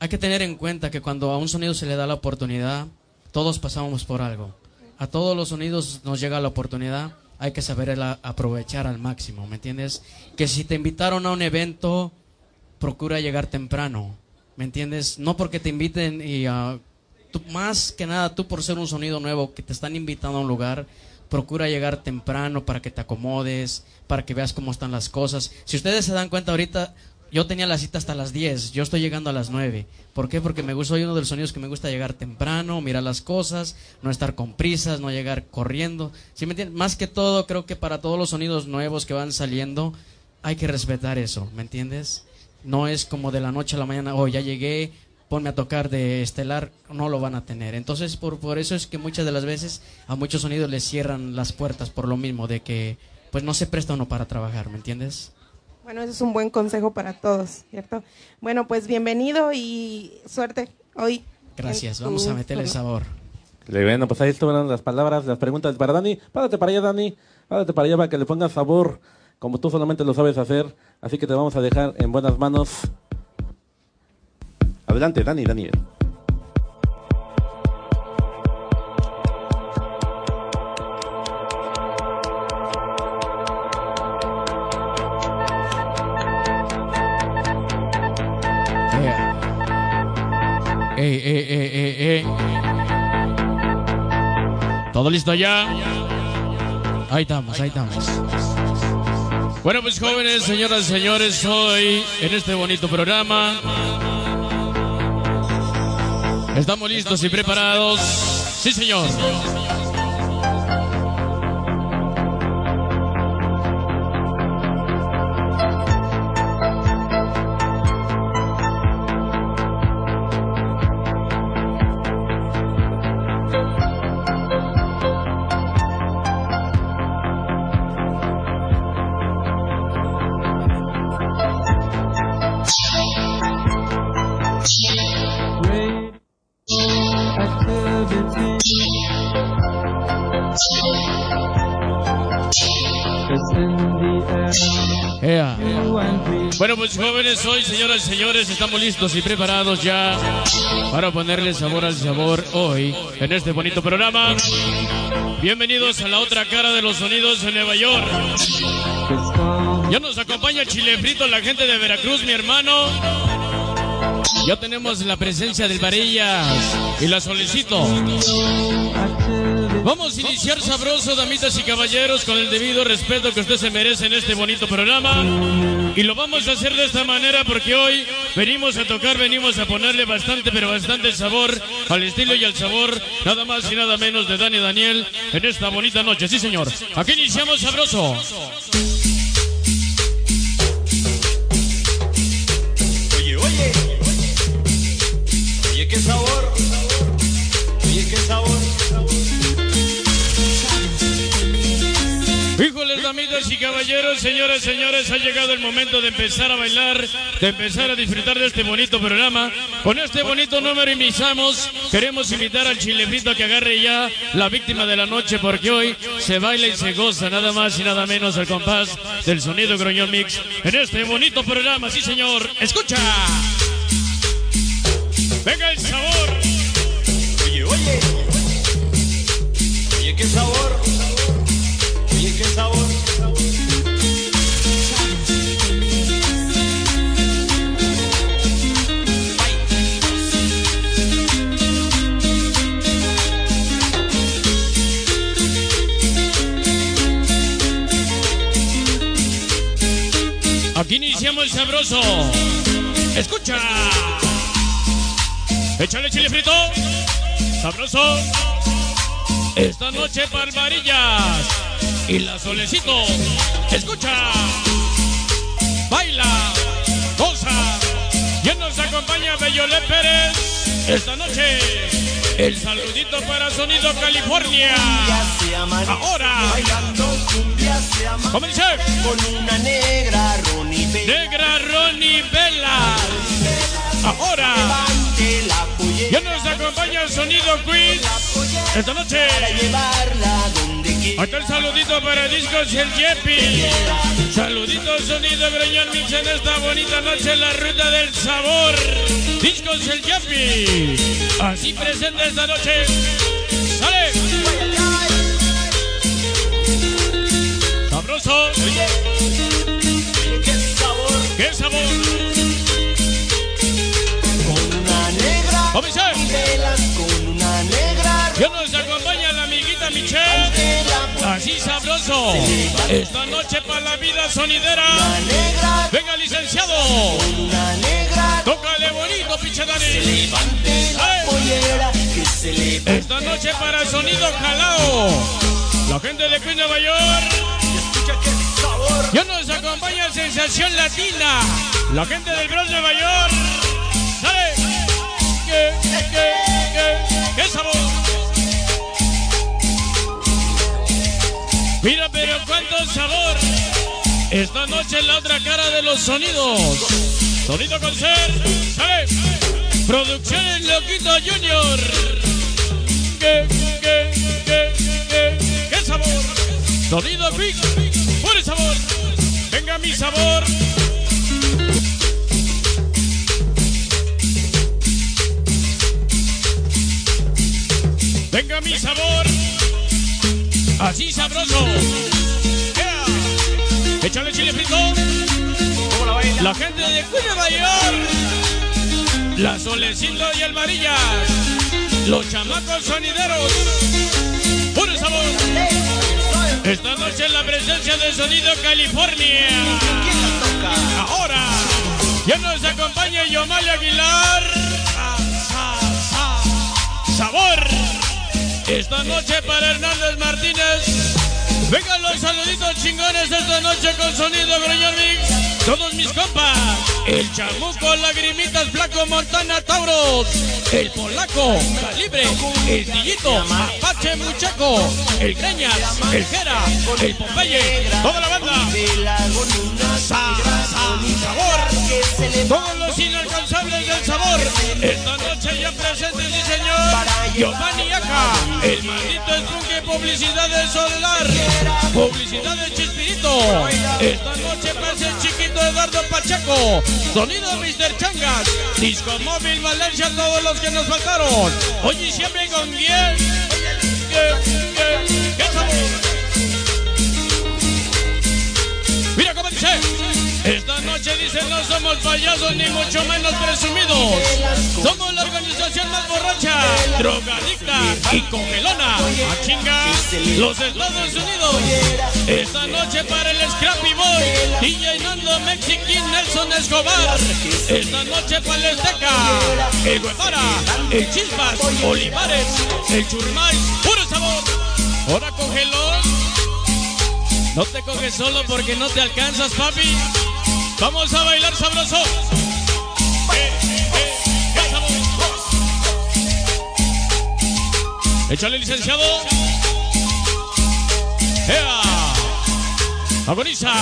hay que tener en cuenta que cuando a un sonido se le da la oportunidad, todos pasamos por algo. A todos los sonidos nos llega la oportunidad, hay que saberla aprovechar al máximo, ¿me entiendes? Que si te invitaron a un evento, procura llegar temprano, ¿me entiendes? No porque te inviten y ah, tú- más que nada tú por ser un sonido nuevo que te están invitando a un lugar, procura llegar temprano para que te acomodes, para que veas cómo están las cosas. Si ustedes se dan cuenta ahorita, yo tenía la cita hasta las 10, yo estoy llegando a las 9. ¿Por qué? Porque me gusta, soy uno de los sonidos que me gusta llegar temprano, mirar las cosas, no estar con prisas, no llegar corriendo. ¿Sí me entienden? Más que todo, creo que para todos los sonidos nuevos que van saliendo, hay que respetar eso, ¿me entiendes? No es como de la noche a la mañana, oh, ya llegué, ponme a tocar de estelar, no lo van a tener. Entonces, por, por eso es que muchas de las veces a muchos sonidos les cierran las puertas por lo mismo, de que pues no se presta uno para trabajar, ¿me entiendes? Bueno, ese es un buen consejo para todos, ¿cierto? Bueno, pues bienvenido y suerte hoy. Gracias, en vamos a meterle sabor. Bueno, pues ahí estuvieron las palabras, las preguntas para Dani. Párate para allá, Dani. Párate para allá para que le pongas sabor, como tú solamente lo sabes hacer. Así que te vamos a dejar en buenas manos. Adelante, Dani, Daniel. Ey, ey, ey. ¿Todo listo ya? Ahí estamos, ahí estamos. Bueno, pues jóvenes, señoras y señores, hoy en este bonito programa estamos listos y preparados. Sí, señor. Jóvenes, hoy, señoras y señores, estamos listos y preparados ya para ponerle sabor al sabor hoy en este bonito programa. Bienvenidos a la otra cara de los sonidos en Nueva York. Ya nos acompaña Chile Frito, la gente de Veracruz, mi hermano. Ya tenemos la presencia del Varillas y la solicito. Vamos a iniciar sabroso, damitas y caballeros, con el debido respeto que usted se merece en este bonito programa. Y lo vamos a hacer de esta manera porque hoy venimos a tocar, venimos a ponerle bastante, pero bastante sabor al estilo y al sabor, nada más y nada menos de Dani Daniel en esta bonita noche. Sí, señor. Aquí iniciamos sabroso. Oye, oye. Oye, qué sabor. Damitas y caballeros, señoras señores, ha llegado el momento de empezar a bailar, de empezar a disfrutar de este bonito programa. Con este bonito número iniciamos. Queremos invitar al chilefrito a que agarre ya la víctima de la noche, porque hoy se baila y se goza nada más y nada menos al compás del sonido Groñón Mix en este bonito programa. Sí, señor. Escucha. Venga el sabor. Oye, oye. Oye, qué sabor. Oye, qué sabor. Aquí iniciamos el sabroso. Escucha. Échale chile frito. Sabroso. Esta noche palmarillas. Y la solecito. Escucha. Baila. Goza. Y nos acompaña Bellolé Pérez. Esta noche. El saludito para Sonido California. Ahora. ¿Cómo dice? Con una negra Ronnie Bella. Negra Ronnie Vela. Ahora. Ya nos acompaña el sonido Quiz. Esta noche. Acá el saludito para Discos y el Jeppy. Saludito sonido Greñón Mix en esta bonita noche en la ruta del sabor. Discos y el Jeppy. Así presente esta noche. ¡Sale! Sabroso. qué sabor. ¡Qué sabor! Con una negra. Velas con una negra. Ya nos acompaña Michelle. Así sabroso. Esta noche para la vida sonidera. Venga, licenciado. Tócale bonito, pinche Dani. Esta noche para sonido calao. La gente de Queen Nueva York. Ya nos acompaña Sensación Latina. La gente del Bronx Nueva York. ¿Sale? ¿Qué, qué, qué, qué sabor? Mira, pero cuánto sabor. Esta noche en la otra cara de los sonidos. Sonido con ser. ¿Sale? Producciones Loquito Junior. ¿Qué, qué, qué, qué, qué sabor? Sonido Big. Puro sabor. Venga mi sabor. Venga mi sabor. Así sabroso. Yeah. Échale chile frito. La gente de Nueva York. La Solecito y el Varillas. Los chamacos sonideros. Puro sabor. Esta noche en la presencia de Sonido California. Ahora. Ya nos acompaña Yomali Aguilar. Sa, sa. Sabor. Esta noche para Hernández Martínez. Vengan los saluditos chingones esta noche con sonido Groñón Mix. Todos mis compas. El chamuco, lagrimitas, flaco, Montana, Tauros. El polaco, calibre. El tillito, apache, muchaco. El greñas, el jera, el popeye. Toda la banda. Sa, sa, sabor. Todos los del sabor. Esta noche ya presentes, sí señor. Giovanni Aca. El maldito estrunque publicidad del solar. Publicidad de Chispirito. Esta noche pasa el chiquito Eduardo Pacheco. Sonido Mr. Changas. Disco móvil Valencia, todos los que nos faltaron. Oye, siempre con bien. ¿Qué, qué, qué sabor? Mira cómo dice. Esta noche dicen no somos payasos ni mucho menos presumidos. Somos la organización más borracha, drogadicta y congelona. A chinga, los Estados Unidos. Esta noche para el Scrappy Boy, DJ Nando Mexican Nelson Escobar. Esta noche para el Esteca, el Guevara, el Chispas, Olivares, el Churmay, puro sabor. Ahora congelón. No te coges solo porque no te alcanzas, papi. Vamos a bailar sabroso. Eh, eh, sabor. Échale, licenciado. ¡Ea! Agoniza.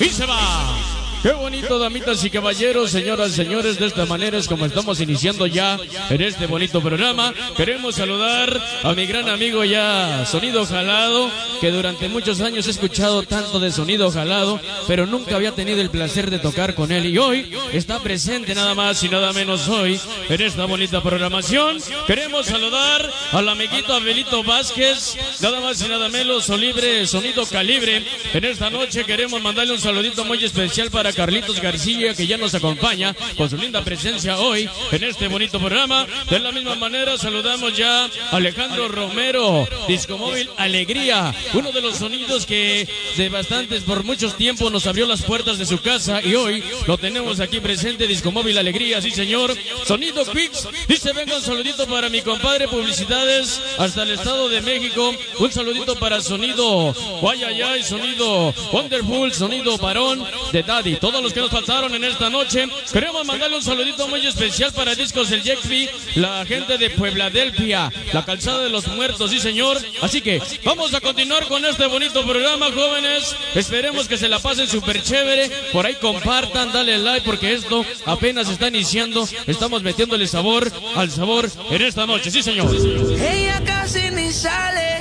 Y se va. Qué bonito, damitas y caballeros, señoras y señores. De esta manera es como estamos iniciando ya en este bonito programa. Queremos saludar a mi gran amigo ya, Sonido Jalado, que durante muchos años he escuchado tanto de Sonido Jalado, pero nunca había tenido el placer de tocar con él. Y hoy está presente nada más y nada menos hoy en esta bonita programación. Queremos saludar al amiguito Abelito Vázquez, nada más y nada menos, Solibre, Sonido Calibre. En esta noche queremos mandarle un saludito muy especial para Carlitos García, que ya nos acompaña con su linda presencia hoy en este bonito programa. De la misma manera saludamos ya a Alejandro Romero, Disco Móvil Alegría, uno de los sonidos que de bastantes por muchos tiempos nos abrió las puertas de su casa y hoy lo tenemos aquí presente, Disco Móvil Alegría, sí señor. Sonido Quicks, dice venga un saludito para mi compadre Publicidades hasta el Estado de México, un saludito para Sonido Guayayay, Sonido Wonderful, Sonido Varón de Daddy, todos los que nos faltaron en esta noche. Queremos mandarle un saludito muy especial para Discos El Jexby, la gente de Puebladelfia, la calzada de los muertos, sí señor. Así que vamos a continuar con este bonito programa, jóvenes. Esperemos que se la pasen súper chévere. Por ahí compartan, dale like porque esto apenas está iniciando. Estamos metiéndole sabor al sabor en esta noche, sí señor. Ella casi ni sale,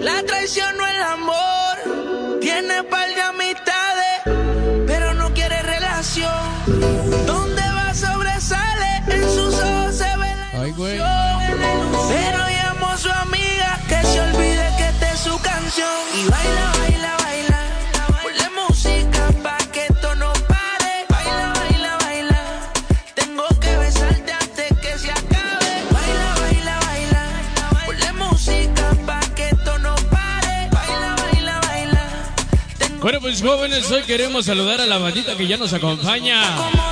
la traición no el amor. Tiene par Donde va sobresale, en sus ojos se ve la Ay, güey. Pero a su amiga que se olvide que esta es su canción. Y baila. Bueno, pues jóvenes, hoy queremos saludar a la bandita que ya nos acompaña.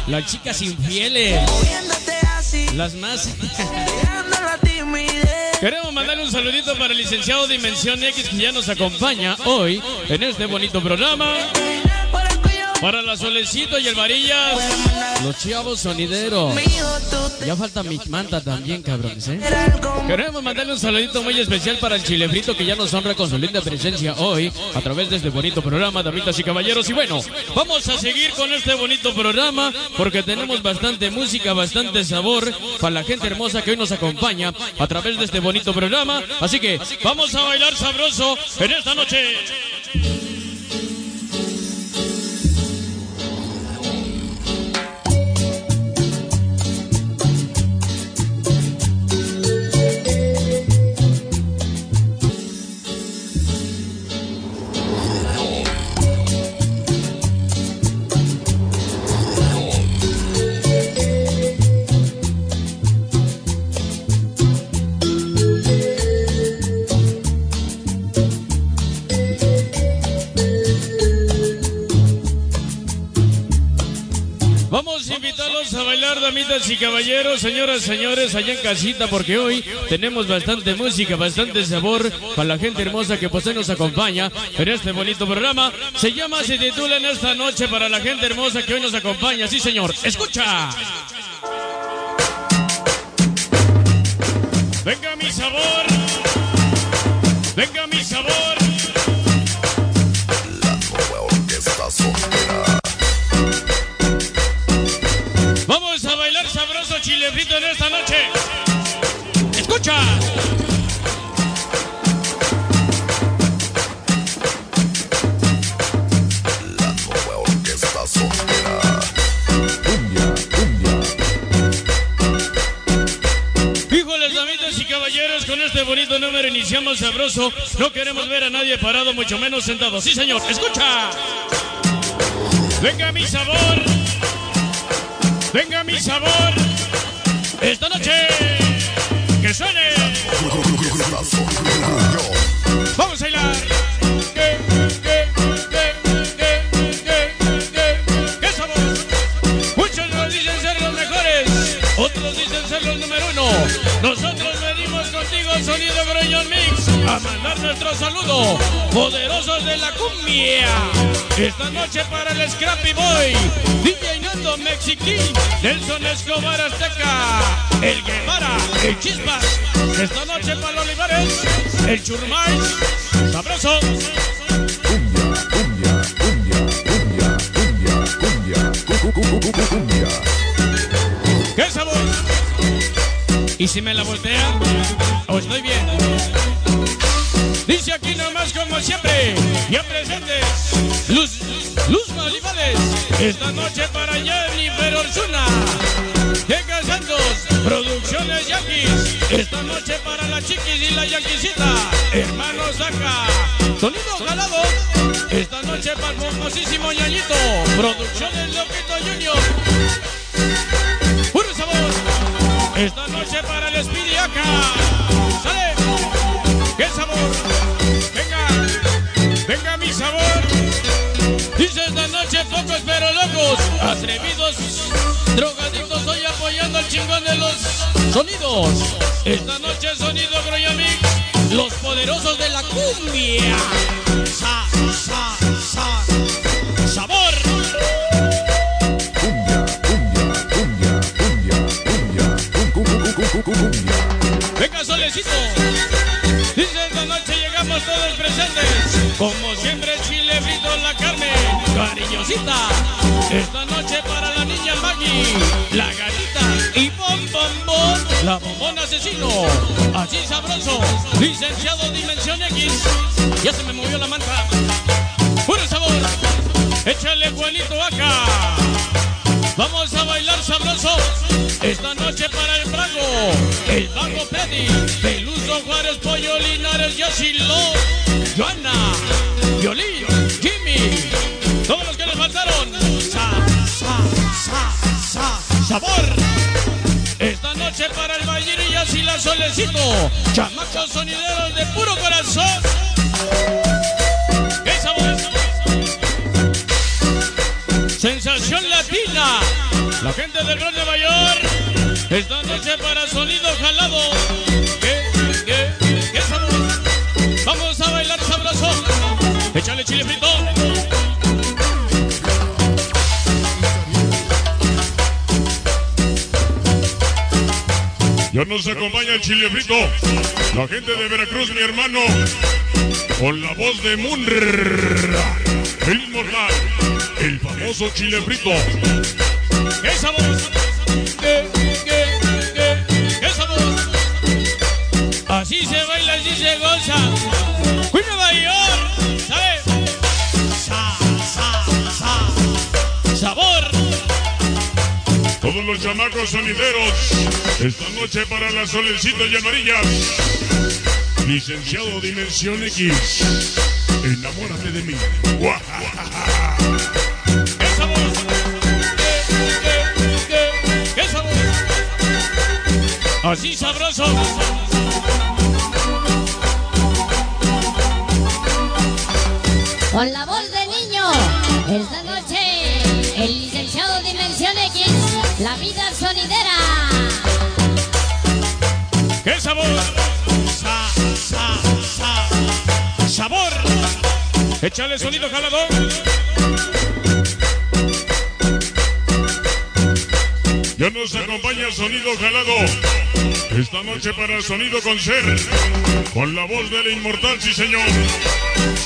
Las chicas infieles. Las más. Queremos mandarle un saludito para el licenciado Dimensión X que ya nos acompaña hoy en este bonito programa. Para la Solecito y el Varillas. Los chavos sonideros. Ya falta mi manta también, cabrones, ¿eh? Queremos mandarle un saludito muy especial para el chilefrito que ya nos honra con su linda presencia hoy a través de este bonito programa, damitas y caballeros. Y bueno, vamos a seguir con este bonito programa porque tenemos bastante música, bastante sabor para la gente hermosa que hoy nos acompaña a través de este bonito programa. Así que vamos a bailar sabroso en esta noche. Y caballeros, señoras señores, allá en casita, porque hoy tenemos bastante música, bastante sabor para la gente hermosa que pues nos acompaña en este bonito programa. Se llama, se titula en esta noche para la gente hermosa que hoy nos acompaña. Sí, señor, escucha. Venga mi sabor. Venga mi sabor. Iniciamos sabroso. No queremos ver a nadie parado, mucho menos sentado. Sí, señor, escucha. Venga mi sabor. Venga mi sabor. Esta noche. Que suene. Vamos a bailar. Sonido Groñón Mix, a mandar nuestro saludo, poderosos de la cumbia. Esta noche para el Scrappy Boy, DJ Nando Mexiquín, Nelson Escobar Azteca, el Guevara, el Chispas. Esta noche para los Olivares, el Churmay, sabroso. ¿Qué sabor? ¿Y si me la voltea? ¿O estoy bien? Dice aquí nomás como siempre, ya presentes, Luz, Luz Olivares, esta noche para Jennifer Orsuna, Teca Santos, Producciones Yankees, esta noche para la Chiquis y la Yanquisita, Hermanos acá, Sonido Calado, esta noche para el famosísimo Ñañito, Producciones Loquito Junior, esta noche para el Speedy acá, sale, qué sabor, venga, venga mi sabor, dice esta noche pocos pero locos, atrevidos, drogadictos, hoy apoyando al chingón de los sonidos, esta noche sonido Groyamix, los poderosos de la cumbia, sa, sa, sa, Dice esta noche llegamos todos presentes. Como siempre, chile frito la carne. Cariñosita. Esta noche para la niña Maggie. La gatita. Y bom, bom, bom. La bombón asesino. Así sabroso. Licenciado Dimensión X. Ya se me movió la manta. Puro sabor. Échale Juanito acá. Vamos a bailar sabroso esta noche para el el Vago Freddy, Peluso Juárez, Pollo Linares, Yoshilo, Joana, Violín, Jimmy, todos los que les faltaron. Sa, sa, sa, sa, sabor. Esta noche para el Vallirillas y la Solecito, chamacos sonideros de puro corazón. ¡Qué sabor! Sensación Latina. La gente del Gran Nueva York. Esta noche para sonido jalado. ¿Qué? ¿Qué? ¿Qué sabor? Vamos a bailar sabroso. Échale chile frito. Ya nos acompaña el chile frito. La gente de Veracruz, mi hermano. Con la voz de Munra. El inmortal. El famoso chile frito. ¿Qué? Todos los chamacos sonideros. Esta noche para las solecitas y amarillas. Licenciado Dimensión X. Enamórate de mí. ¿Qué sabor? ¿Qué? ¿Qué? ¿Qué? ¿Qué sabor? Así sabroso. Con la voz de niño, sabor? Sa, sa, sa. Sabor. Échale sonido jalador. Ya nos acompaña el sonido jalado. Esta noche para el sonido con ser. Con la voz del inmortal, sí señor.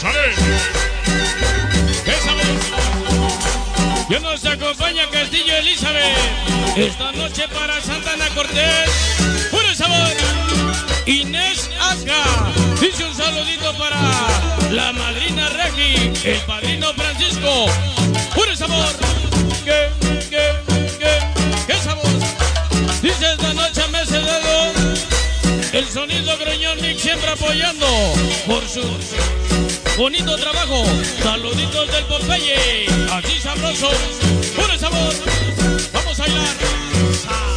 ¡Sale! Ya nos acompaña Castillo Elizabeth. Esta noche para Santana Cortés. Inés Aca. Dice un saludito para la madrina Regi. El padrino Francisco. Puro sabor. ¿Qué? ¿Qué? ¿Qué? ¿Qué sabor? Dice esta noche me dedo. El sonido Gruñón Mix siempre apoyando por su bonito trabajo. Saluditos del Popeye, así sabroso, puro sabor. Vamos a bailar.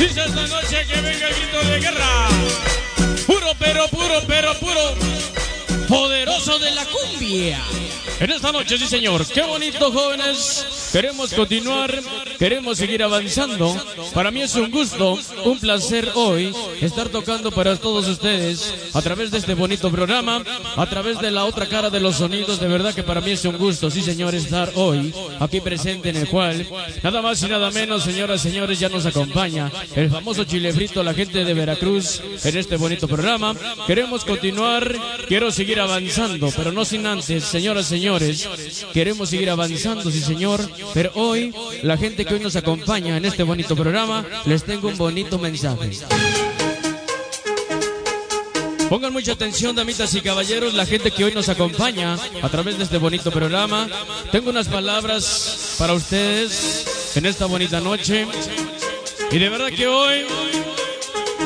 Dice esta noche que venga el grito de guerra. Puro, pero puro, pero puro. Poderoso de la cumbia. En esta noche, sí señor. Qué bonito, jóvenes. Queremos continuar, queremos seguir avanzando. Para mí es un gusto, un placer hoy estar tocando para todos ustedes a través de este bonito programa, a través de la otra cara de los sonidos. De verdad que para mí es un gusto, sí señor, estar hoy aquí presente en el cual, nada más y nada menos, señoras y señores, ya nos acompaña el famoso chile frito, la gente de Veracruz, en este bonito programa. Queremos continuar, quiero seguir avanzando, pero no sin antes, señoras y señores, queremos seguir avanzando, sí señor, pero hoy, la gente que hoy nos acompaña en este bonito programa, les tengo un bonito mensaje. Pongan mucha atención, damitas y caballeros, la gente que hoy nos acompaña a través de este bonito programa. Tengo unas palabras para ustedes en esta bonita noche. Y de verdad que hoy,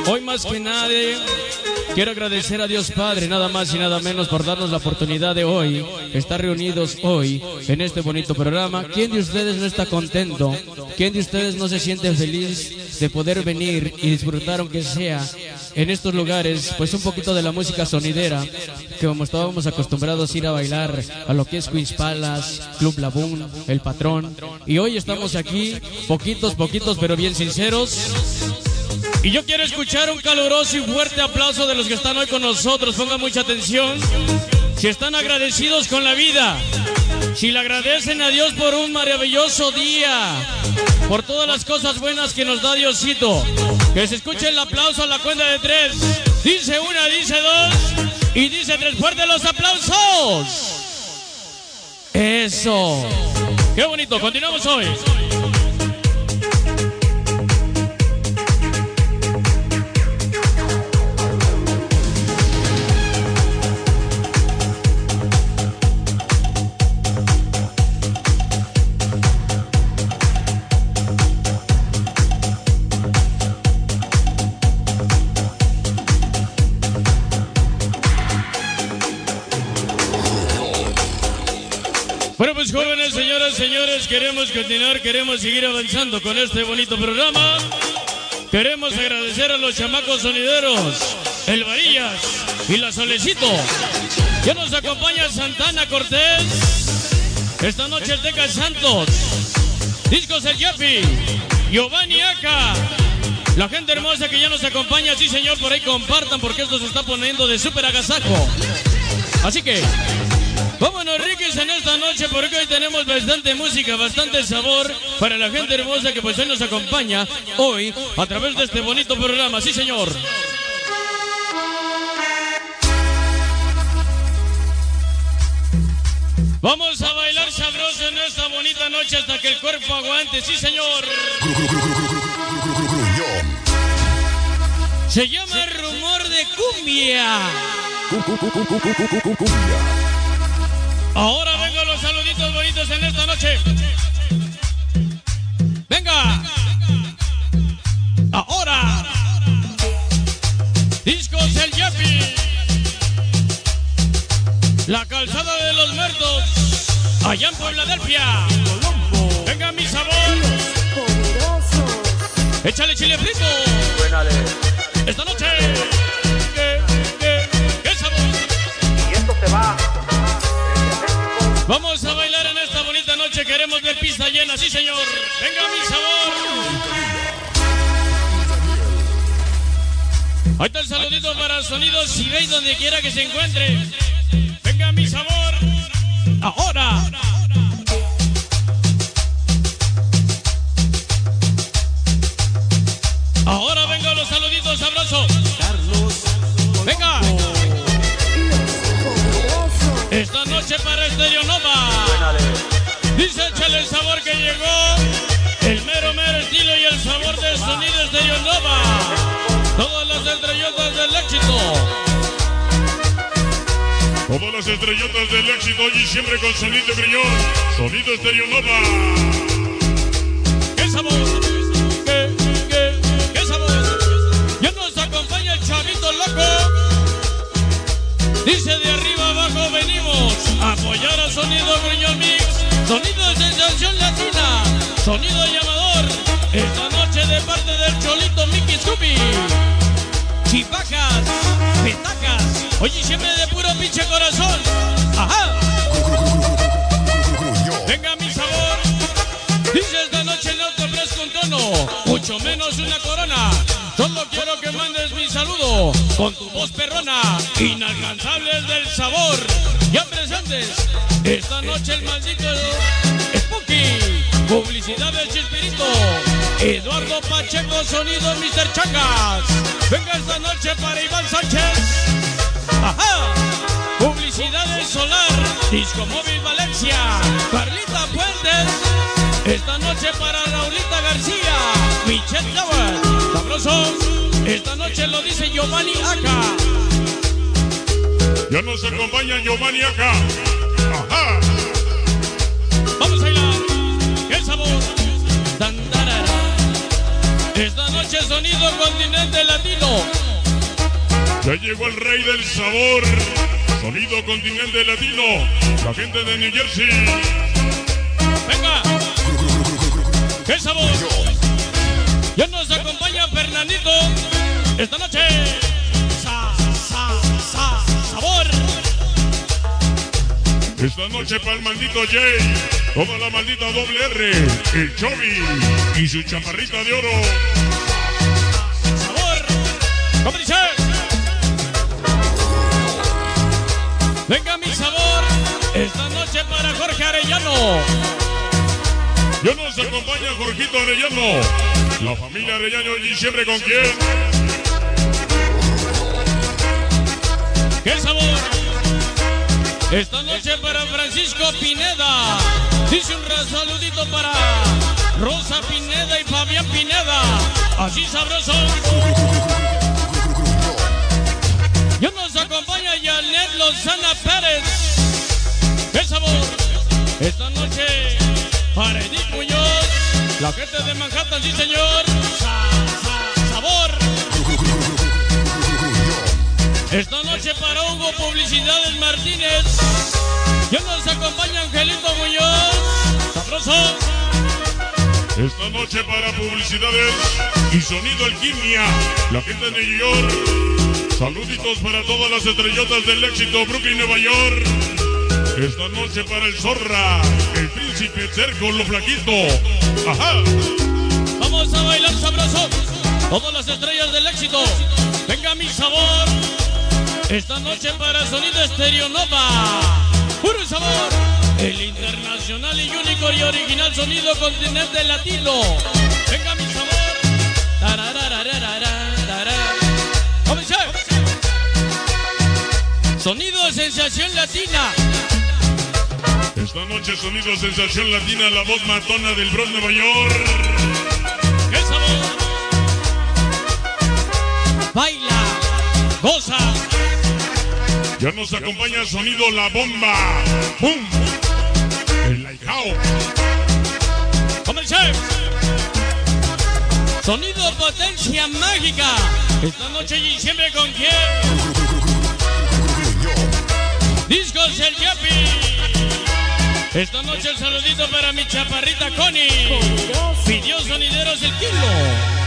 hoy más que nadie, quiero agradecer a Dios Padre, nada más y nada menos, por darnos la oportunidad de hoy, estar reunidos hoy en este bonito programa. ¿Quién de ustedes no está contento? ¿Quién de ustedes no se siente feliz de poder venir y disfrutar, aunque sea en estos lugares, pues un poquito de la música sonidera, que como estábamos acostumbrados a ir a bailar a lo que es Queen's Palace, Club Laboon, El Patrón. Y hoy estamos aquí, poquitos, poquitos, pero bien sinceros. Y yo quiero escuchar un caluroso y fuerte aplauso de los que están hoy con nosotros. Pongan mucha atención. Si están agradecidos con la vida, si le agradecen a Dios por un maravilloso día, por todas las cosas buenas que nos da Diosito, que se escuche el aplauso a la cuenta de tres. Dice una, dice dos y dice tres. Fuerte los aplausos. Eso. Qué bonito. Continuamos hoy. Pues jóvenes, señoras, señores, queremos continuar, queremos seguir avanzando con este bonito programa. Queremos agradecer a los chamacos sonideros, el Varillas y la Solecito. Ya nos acompaña Santana Cortés. Esta noche el Teca Santos. Discos el Yapi. Giovanni Aca. La gente hermosa que ya nos acompaña, sí señor, por ahí compartan porque esto se está poniendo de súper agasajo. Así que, vámonos Riquis en esta noche porque hoy tenemos bastante música, bastante sabor para la gente hermosa que pues hoy nos acompaña hoy a través de este bonito programa. Sí señor. Vamos a bailar sabroso en esta bonita noche hasta que el cuerpo aguante, sí señor. Se llama rumor de cumbia. Ahora vengo los saluditos bonitos en esta noche. Venga. Ahora. Discos El Yapi. La calzada de los muertos. Allá en Filadelfia. Venga mi sabor. Échale chile frito. Esta noche. Vamos a bailar en esta bonita noche. Queremos ver pista llena, sí señor. Venga mi sabor. Ahí está el saludito para Sonidos y veis donde quiera que se encuentre. Venga mi sabor. Ahora. Ahora venga los saluditos sabrosos. Venga. Esta noche para Estereonoma. Dice échale el sabor que llegó. El mero mero estilo y el sabor del sonido Estereonoma. Todas las estrellotas del éxito. Todas las estrellotas del éxito y siempre con sonido brillón, sonido estéreo nova. ¡Qué sabor! ¡Qué, qué, qué sabor! Ya nos acompaña el chavito loco. Dice de arriba venimos a apoyar al sonido Gruñón Mix, sonido de sensación latina, sonido llamador, esta noche de parte del Cholito Mickey Scoopy. Chipacas, petacas, oye siempre de puro pinche corazón. Ajá. Venga mi sabor, dice esta noche no te ofrezco tono, mucho menos una corona. Solo quiero que mandes mi saludo con tu voz perrona, inalcanzables del sabor. Ya presentes esta noche el maldito Spooky, publicidad del Chispirito, Eduardo Pacheco, sonido Mr. Chacas. Venga esta noche para Iván Sánchez. Ajá. Publicidad del Solar, Disco Móvil Valencia, Carlita Fuentes. Esta noche para Raulita García, Michelle Tower, Esta noche lo dice Giovanni Aca. Ya nos acompaña Giovanni acá. Ajá. Vamos a bailar. ¡Qué sabor! Tan, tarara. Esta noche sonido continente latino. Ya llegó el rey del sabor. Sonido continente latino. La gente de New Jersey. Venga. ¡Qué sabor! Ya nos acompaña Fernandito. Esta noche. Sa, sa, sa, sabor. Esta noche para el maldito Jay. Toda la maldita doble R. El Chovy. Y su chamarrita de oro. Sabor. ¿Cómo dice? Venga mi sabor. Esta noche para Jorge Arellano. Ya nos acompaña Jorgito Arellano. La familia Arellano y siempre con quién. ¡Qué sabor! Esta noche para Francisco Pineda. Dice un saludito para Rosa Pineda y Fabián Pineda. Así sabroso. Ya nos acompaña Janet Lozana Pérez. ¡Qué sabor! Esta noche para Edith Muñoz. La gente de Manhattan, sí señor. Sa- sa- sabor. Esta noche para Hugo Publicidades Martínez. Ya nos acompaña Angelito Muñoz. Sabroso. Esta noche para publicidades y sonido alquimia. La gente de New York. Saluditos para todas las estrellotas del éxito Brooklyn, Nueva York. Esta noche para el Zorra, el príncipe cerco, lo flaquito. Ajá. Vamos a bailar sabroso. Todas las estrellas del éxito. Venga mi sabor. Esta noche para Sonido Estéreo Nova. Puro sabor. El internacional y único y original sonido continente latino. Venga mi sabor. Sonido sensación latina. Esta noche sonido sensación latina, la voz matona del Bronx, Nueva York. ¡Qué sabor! Baila, goza. Ya nos acompaña sonido La Bomba. ¡Bum! El Lighthouse. ¡Como el chef! Sonido potencia mágica. Esta noche y siempre con quién. Discos el Yapi. Esta noche el saludito para mi chaparrita Connie. Pidió sonideros el kilo.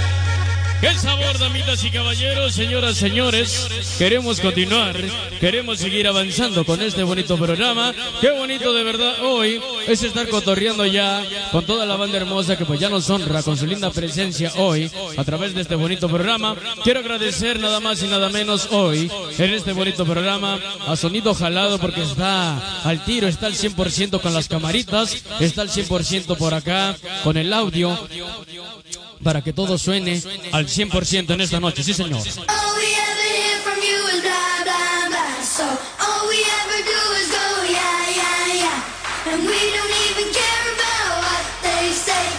¡Qué sabor, damitas y caballeros, señoras, señores! Queremos continuar, queremos seguir avanzando con este bonito programa. ¡Qué bonito de verdad hoy es estar cotorreando ya con toda la banda hermosa que pues ya nos honra con su linda presencia hoy a través de este bonito programa. Quiero agradecer nada más y nada menos hoy en este bonito programa a Sonido Jalado porque está al tiro, está al 100% con las camaritas, está al 100% por acá con el audio para que todo suene al 100% en esta noche, sí señor. And we don't even care about what they say,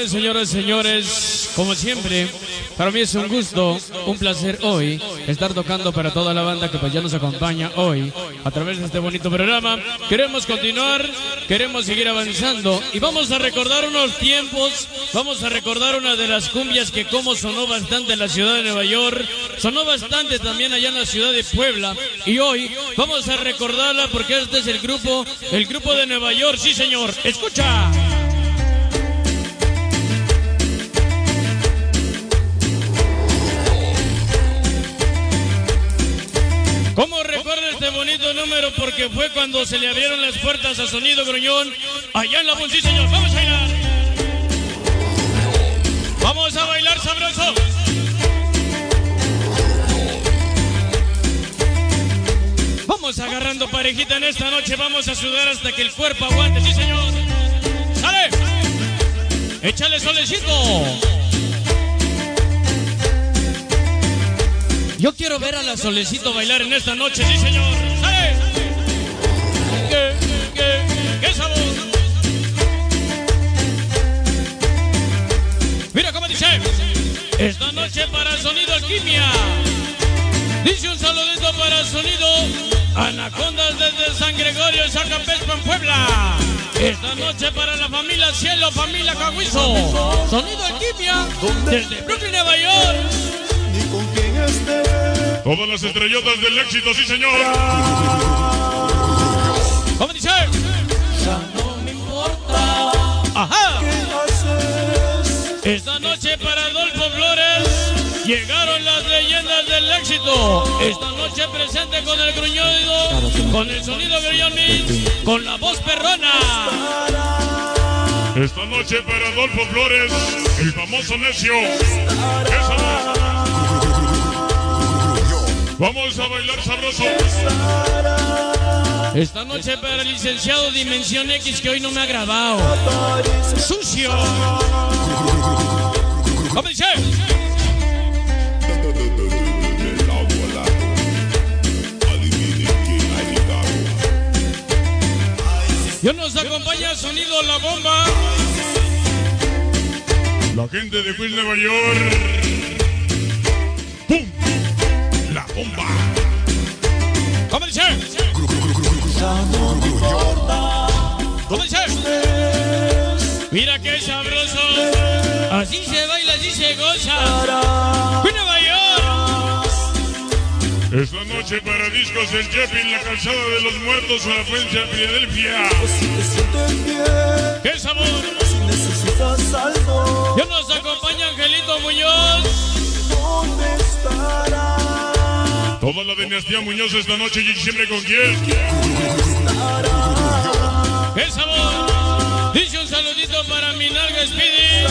Jóvenes, señoras, señores, como siempre, para mí es un gusto, un placer hoy estar tocando para toda la banda que pues ya nos acompaña hoy a través de este bonito programa. Queremos continuar, queremos seguir avanzando y vamos a recordar unos tiempos, vamos a recordar una de las cumbias que como sonó bastante en la ciudad de Nueva York, sonó bastante también allá en la ciudad de Puebla y hoy vamos a recordarla porque este es el grupo, el grupo de Nueva York, sí señor, escucha. ¿Cómo recuerda este bonito número? Porque fue cuando se le abrieron las puertas a Sonido Gruñón allá en la Sí, señor. Vamos a bailar. Vamos a bailar sabroso. Vamos agarrando parejita en esta noche. Vamos a sudar hasta que el cuerpo aguante. Sí, señor. ¡Sale! ¡Échale solecito! Yo quiero ver a la Solecito bailar en esta noche, sí señor. ¿Qué, qué, qué sabor? Mira cómo dice. Esta noche para Sonido Alquimia. Dice un saludito para Sonido Anacondas desde San Gregorio, Zacapespa en Puebla. Esta noche para la familia Cielo, familia Caguizo. Sonido Alquimia desde Brooklyn, Nueva York. Todas las estrellotas del éxito, sí señor. ¿Cómo dice? Ajá. Esta noche para Adolfo Flores llegaron las leyendas del éxito. Esta noche presente con el gruñido, con el sonido gruñón Mix, con la voz perrona. Esta noche para Adolfo Flores, el famoso necio. Eso. Vamos a bailar sabroso. Esta noche para el licenciado Dimensión X que hoy no me ha grabado. Sucio. ¿Cómo dice? Yo nos acompaña sonido La Bomba. La gente de Queens, Nueva York. Bomba. ¿Cómo dice? ¿Cómo dice? Mira qué sabroso. Así se baila, así se goza. ¡Fui Nueva York! Esta noche para discos el Jeff en la calzada de los muertos a la fuente de Filadelfia. ¡Qué sabor! Ya nos acompaña Angelito Muñoz. Toda la dinastía Muñoz esta noche y siempre con quién. ¡Qué sabor! Dice un saludito para mi nalga Speedy.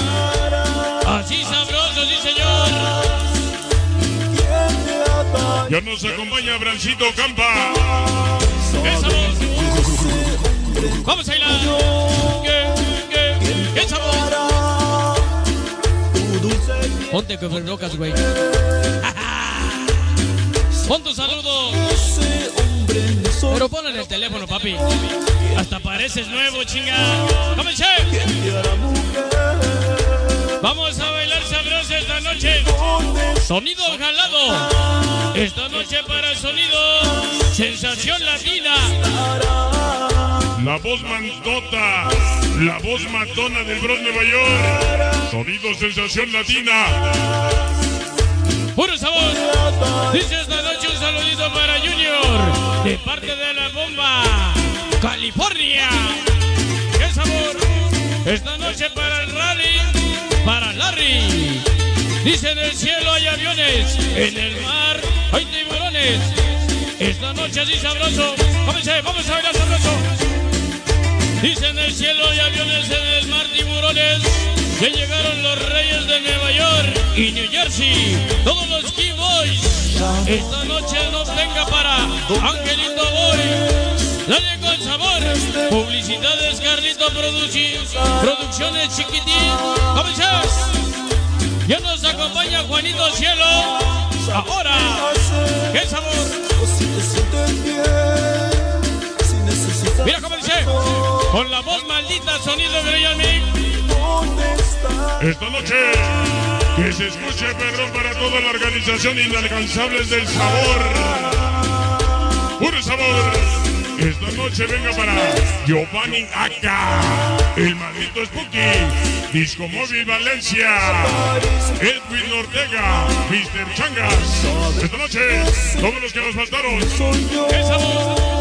Así sabroso, sí señor. Ya nos acompaña Brancito Campa. ¡Qué sabor! Vamos a bailar. ¿Qué, qué, qué sabor? Ponte que locas, güey. Pon tu saludo. Pero ponle el teléfono, papi. Hasta pareces nuevo, chinga. ¡Comencé! Vamos a bailar sabroso esta noche. Sonido jalado. Esta noche para sonido. Sensación latina. La voz mantota. La voz matona del Bronx Nueva York. Sonido sensación latina. Puro sabor. Dice esta noche un saludito para Junior. De parte de la bomba. California. ¡Qué sabor! Esta noche para el rally. Para Larry. Dice en el cielo hay aviones. En el mar hay tiburones. Esta noche así sabroso. Comencé, vamos a bailar sabroso. Dice en el cielo hay aviones, en el mar tiburones. Ya llegaron los reyes de Nueva York y New Jersey. Todos los Key Boys. Esta noche nos venga para Angelito Boy. Dale con sabor. Publicidades Carlito Produci- Producciones Chiquitín. ¿Comencé? Ya nos acompaña Juanito Cielo. Ahora, ¿qué sabor? Mira cómo dice. Con la voz maldita, sonido de Royal Mix. Esta noche, que se escuche perdón para toda la organización Inalcanzables del Sabor. Puro sabor. Esta noche venga para Giovanni Aca, el maldito Spooky, Disco Móvil Valencia, Edwin Ortega, Mr. Changas. Esta noche, todos los que nos faltaron. ¡El sabor!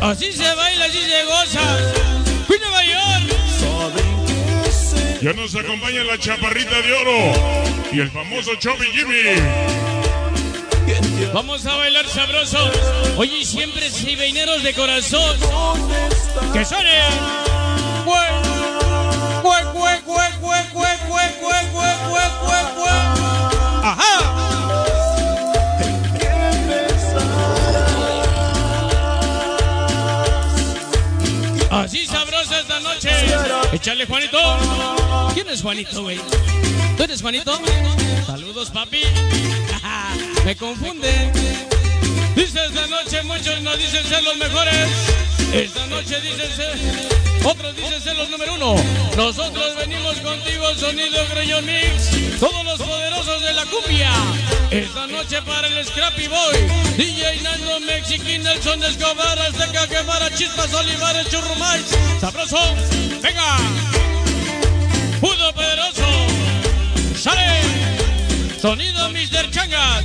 Así se baila, así se goza. Nueva York. Ya nos acompaña la chaparrita de oro y el famoso Chubby Jimmy. Vamos a bailar sabroso. Oye, y siempre cibeineros de corazón. Que suene. Cue, cue, cue, cue, cue, cue, cue, cue, cue, cue, cue, Así sabrosa esta noche. Échale, Juanito. ¿Quién es Juanito, güey? ¿Tú eres Juanito? Saludos, papi. Me confunde. Dice esta noche muchos nos dicen ser los mejores. Esta noche dicen ser, otros dicen ser los número uno. Nosotros venimos contigo, sonido Grellón Mix. Todos los poderosos de la cumbia. Esta noche para el Scrappy Boy. DJ Nando Mexiquín, Nelson Escobar, Azteca Guevara, Chispas Olivares, Churrumais. Sabroso. Venga. Pudo poderoso. Sale. Sonido Mr. Changas.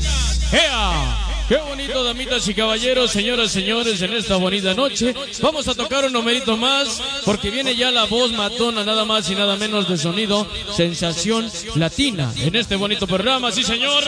¡Ea! Qué bonito, damitas y caballeros, señoras y señores, en esta bonita noche. Vamos a tocar un numerito más, porque viene ya la voz matona, nada más y nada menos de sonido, sensación latina, en este bonito programa, sí señor.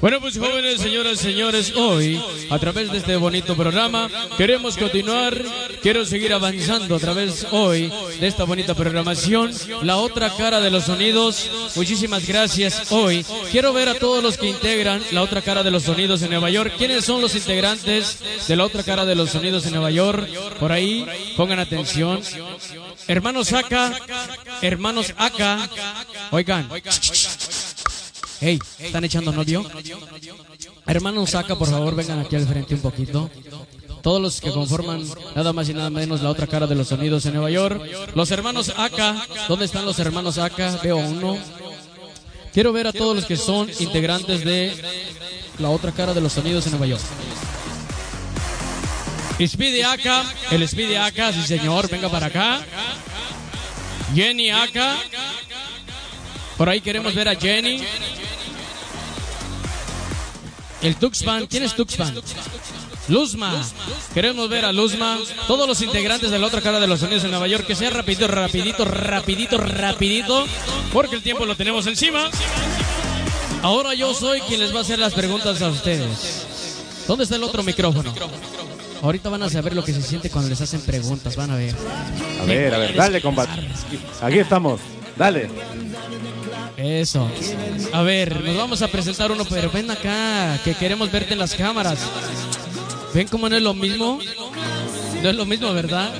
Bueno, pues jóvenes, señoras y señores, hoy, a través de este bonito programa, queremos continuar, quiero seguir avanzando a través hoy de esta bonita programación, la otra cara de los sonidos. Muchísimas gracias hoy. Quiero ver a todos los que integran la otra cara de los sonidos en Nueva York. ¿Quiénes son los integrantes de la otra cara de los sonidos en Nueva York? Por ahí, pongan atención. Hermanos Aka, hermanos Aka, oigan. Hey, ¿están echando novio? Hermanos Saca, por favor, vengan aquí al frente un poquito. Todos los que conforman nada más y nada menos la otra cara de los sonidos en Nueva York. Los hermanos Aka, ¿dónde están los hermanos Aka? Veo uno. Quiero ver a todos los que son integrantes de la otra cara de los sonidos en Nueva York. Speedy Aka, el Speedy Aka, sí señor, venga para acá. Jenny Aka. Por ahí queremos ver a Jenny. El Tuxpan, ¿quién es Tuxpan? Luzma. Queremos ver a Luzma. Todos los integrantes de la otra cara de los sonidos en Nueva York. Que sea rapidito, rapidito, rapidito, rapidito. Porque el tiempo lo tenemos encima. Ahora yo soy quien les va a hacer las preguntas a ustedes. ¿Dónde está el otro micrófono? Ahorita van a saber lo que se siente cuando les hacen preguntas. Van a ver. A ver, a ver, dale, combate. Aquí estamos, dale. Eso. A ver, nos vamos a presentar uno, pero ven acá, que queremos verte en las cámaras. ¿Ven cómo no es lo mismo? No es lo mismo, ¿verdad?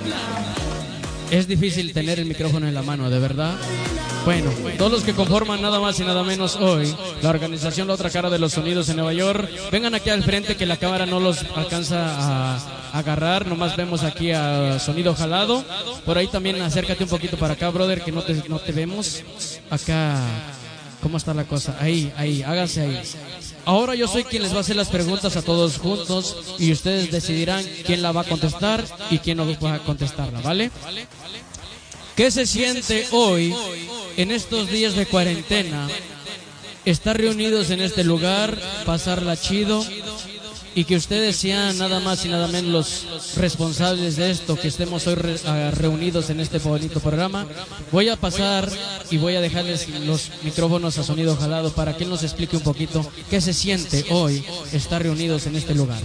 Es difícil tener el micrófono en la mano, ¿de verdad? Bueno, todos los que conforman nada más y nada menos hoy, la organización La Otra Cara de los Sonidos en Nueva York, vengan aquí al frente que la cámara no los alcanza a agarrar, nomás vemos aquí a Sonido Jalado. Por ahí también acércate un poquito para acá, brother, que no te, no te vemos. Acá, ¿cómo está la cosa? Ahí, ahí, háganse ahí. Ahora yo soy quien les va a hacer las preguntas a todos juntos y ustedes decidirán quién la va a contestar y quién no va a contestarla, ¿vale? ¿Qué se siente hoy, en estos días de cuarentena, estar reunidos en este lugar, pasarla chido y que ustedes sean nada más y nada menos los responsables de esto, que estemos hoy re- ah, reunidos en este bonito programa? Voy a pasar y voy a dejarles los micrófonos a sonido jalado para que él nos explique un poquito qué se siente hoy estar reunidos en este lugar.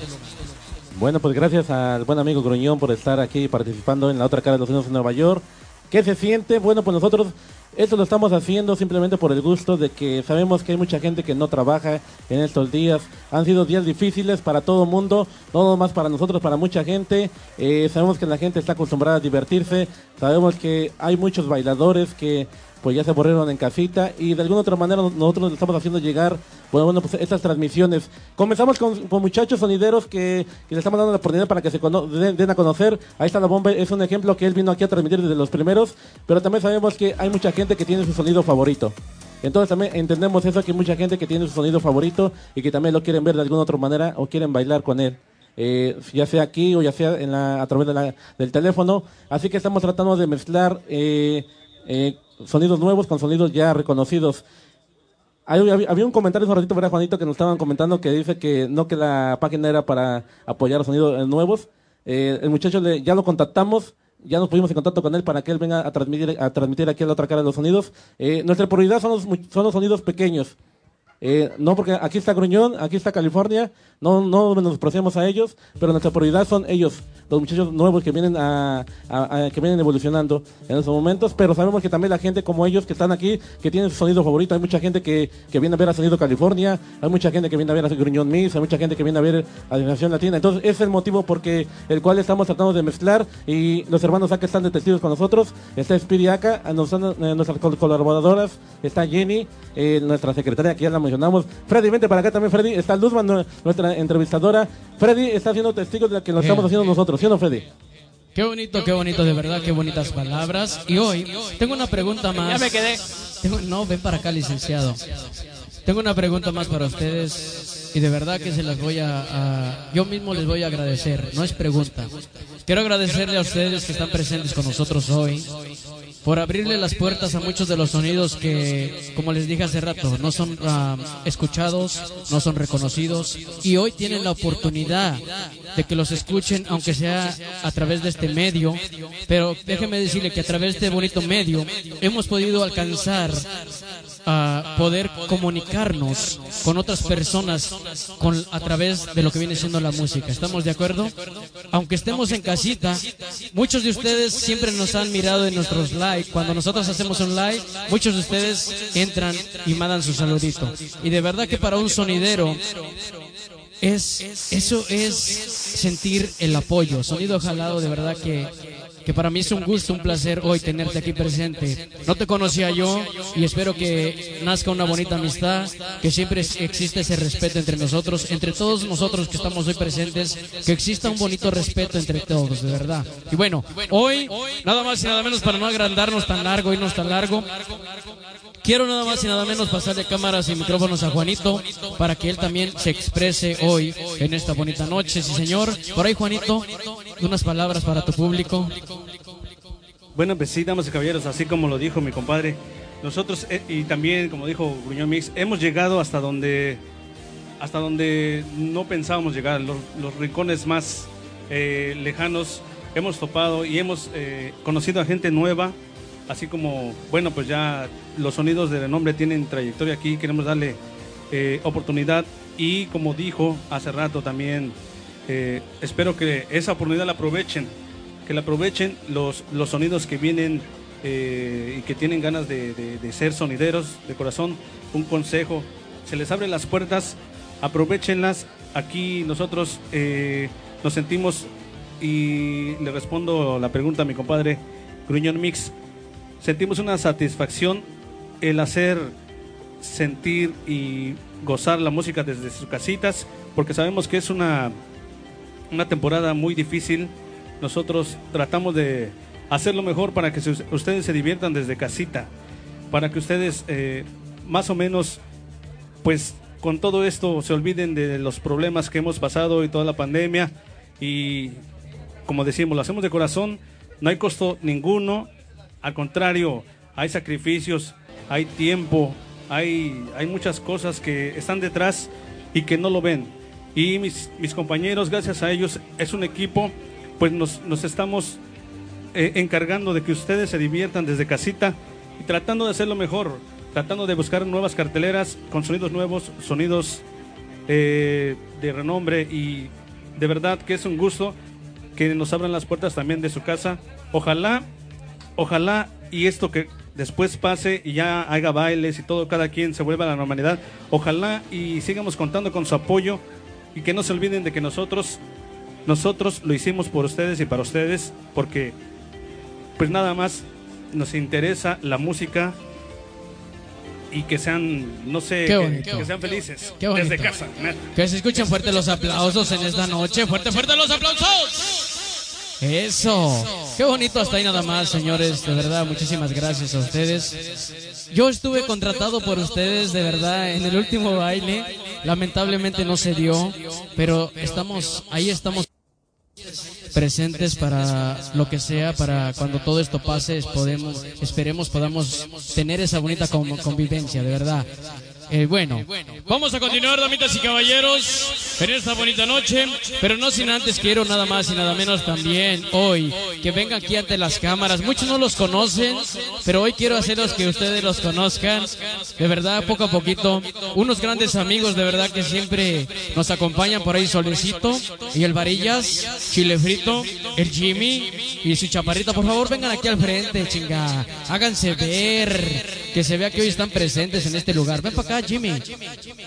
Bueno, pues gracias al buen amigo Gruñón por estar aquí participando en la otra cara de los Unidos en Nueva York. ¿Qué se siente? Bueno, pues nosotros esto lo estamos haciendo simplemente por el gusto de que sabemos que hay mucha gente que no trabaja en estos días. Han sido días difíciles para todo el mundo, no más para nosotros, para mucha gente. Eh, sabemos que la gente está acostumbrada a divertirse. Sabemos que hay muchos bailadores que pues ya se aburrieron en casita y de alguna otra manera nosotros les estamos haciendo llegar bueno, bueno, pues estas transmisiones. Comenzamos con, muchachos sonideros que, que le estamos dando la oportunidad para que se den, a conocer. Ahí está la bomba, es un ejemplo que él vino aquí a transmitir desde los primeros, pero también sabemos que hay mucha gente que tiene su sonido favorito. Entonces también entendemos eso, que hay mucha gente que tiene su sonido favorito y que también lo quieren ver de alguna otra manera o quieren bailar con él. Eh, ya sea aquí o ya sea en la, a través del teléfono. Así que estamos tratando de mezclar eh, eh, sonidos nuevos con sonidos ya reconocidos. Había, un comentario un ratito, ¿verdad, Juanito? Que nos estaban comentando que dice que no que la página era para apoyar sonidos eh, nuevos. Eh, el muchacho le- ya lo contactamos, ya nos pusimos en contacto con él para que él venga a transmitir, a transmitir aquí a la otra cara de los sonidos. Eh, nuestra prioridad son los, son los sonidos pequeños. Eh, no, porque aquí está Gruñón, aquí está California, no, no nos procedemos a ellos, pero nuestra prioridad son ellos, los muchachos nuevos que vienen a, a- a- que vienen evolucionando en esos momentos, pero sabemos que también la gente como ellos que están aquí, que tienen su sonido favorito, hay mucha gente que, que viene a ver a Sonido California, hay mucha gente que viene a ver a Gruñón Mix, hay mucha gente que viene a ver a Generación Latina, entonces es el motivo porque el cual estamos tratando de mezclar y los hermanos acá están de testigos con nosotros, está Spiri acá, nuestras col- colaboradoras, está Jenny, eh, nuestra secretaria que ya la mencionamos, Freddy, vente para acá también Freddy, está Luzman, nu- nuestra entrevistadora, Freddy está siendo testigo de lo que lo estamos haciendo nosotros, ¿sí o no Freddy? Qué bonito, qué bonito, de verdad, qué bonitas palabras. Y hoy tengo una pregunta más. Ya me quedé. Tengo- no, ven para acá, licenciado. Tengo una pregunta más para ustedes y de verdad que se las voy a, a- yo mismo les voy a agradecer. No es pregunta. Quiero agradecerle a ustedes que están presentes con nosotros hoy por abrirle las puertas a muchos de los sonidos que, como les dije hace rato, no son ah, escuchados, no son reconocidos y hoy tienen la oportunidad de que los escuchen, aunque sea a través de este medio. Pero déjeme decirle que a través de este bonito medio hemos podido alcanzar a poder comunicarnos con otras personas con, a través de lo que viene siendo la música. ¿Estamos de acuerdo? Aunque estemos en casita, muchos de ustedes siempre nos han mirado en nuestros live. Cuando nosotros hacemos un live, muchos de ustedes entran y mandan su saludito. Y de verdad que para un sonidero es eso es sentir el apoyo. Sonido jalado, de verdad que que para mí es un gusto, un placer hoy tenerte aquí presente. No te conocía yo y espero que nazca una bonita amistad, que siempre existe ese respeto entre nosotros, entre todos nosotros que estamos hoy presentes, que exista un bonito respeto entre todos, de verdad. Y bueno, hoy, nada más y nada menos para no agrandarnos tan largo, irnos tan largo, Quiero nada más y nada menos pasarle cámaras y micrófonos a Juanito para que él también se exprese hoy en esta bonita noche. Sí, señor. Por ahí, Juanito, unas palabras para tu público. Bueno, pues sí, damas y caballeros, así como lo dijo mi compadre, nosotros eh, y también, como dijo Gruñón Mix, hemos llegado hasta donde hasta donde no pensábamos llegar, los, los rincones más eh, lejanos hemos topado y hemos eh, conocido a gente nueva, así como, bueno, pues ya los sonidos de renombre tienen trayectoria aquí, queremos darle eh, oportunidad y como dijo hace rato también, eh, espero que esa oportunidad la aprovechen, que la aprovechen los, los sonidos que vienen eh, y que tienen ganas de, de- ser sonideros de corazón. Un consejo, se les abren las puertas, aprovechenlas. Aquí nosotros nos sentimos y le respondo la pregunta a mi compadre Gruñón Mix. Sentimos una satisfacción el hacer sentir y gozar la música desde sus casitas, porque sabemos que es una, una temporada muy difícil. Nosotros tratamos de hacer lo mejor para que ustedes se diviertan desde casita, para que ustedes eh, más o menos, pues con todo esto se olviden de los problemas que hemos pasado y toda la pandemia y como decimos, lo hacemos de corazón, no hay costo ninguno, al contrario, hay sacrificios, hay tiempo, hay, hay muchas cosas que están detrás y que no lo ven. Y mis, mis compañeros, gracias a ellos, es un equipo, pues nos, nos estamos eh, encargando de que ustedes se diviertan desde casita y tratando de hacerlo mejor, tratando de buscar nuevas carteleras con sonidos nuevos, sonidos eh, de renombre y de verdad que es un gusto que nos abran las puertas también de su casa. Ojalá, ojalá y esto que después pase y ya haga bailes y todo, cada quien se vuelva a la normalidad. Ojalá y sigamos contando con su apoyo y que no se olviden de que nosotros, nosotros lo hicimos por ustedes y para ustedes, porque pues nada más nos interesa la música y que sean, no sé, que, que sean felices desde casa. Que se escuchen fuerte los aplausos en esta noche. Fuerte, fuerte los aplausos. Eso. Qué bonito hasta ahí nada más, señores. De verdad, muchísimas gracias a ustedes. Yo estuve contratado por ustedes, de verdad, en el último baile. Lamentablemente no se dio, pero estamos, ahí estamos presentes para lo que sea, para cuando todo esto pase, podemos, esperemos podamos tener esa bonita con- convivencia, de verdad. Eh, bueno, Vamos a continuar, damitas y caballeros, en esta bonita noche, pero no sin antes quiero nada más y nada menos también hoy que vengan aquí ante las cámaras. Muchos no los conocen, pero hoy quiero hacerlos que ustedes los conozcan. De verdad, poco a poquito. Unos grandes amigos, de verdad, que siempre nos acompañan por ahí, Solecito y el Varillas, Chile Frito, el Jimmy y su chaparrita. Por favor, vengan aquí al frente, chinga. Háganse ver. Que se vea que hoy están presentes en este lugar. Ven para acá, Jimmy.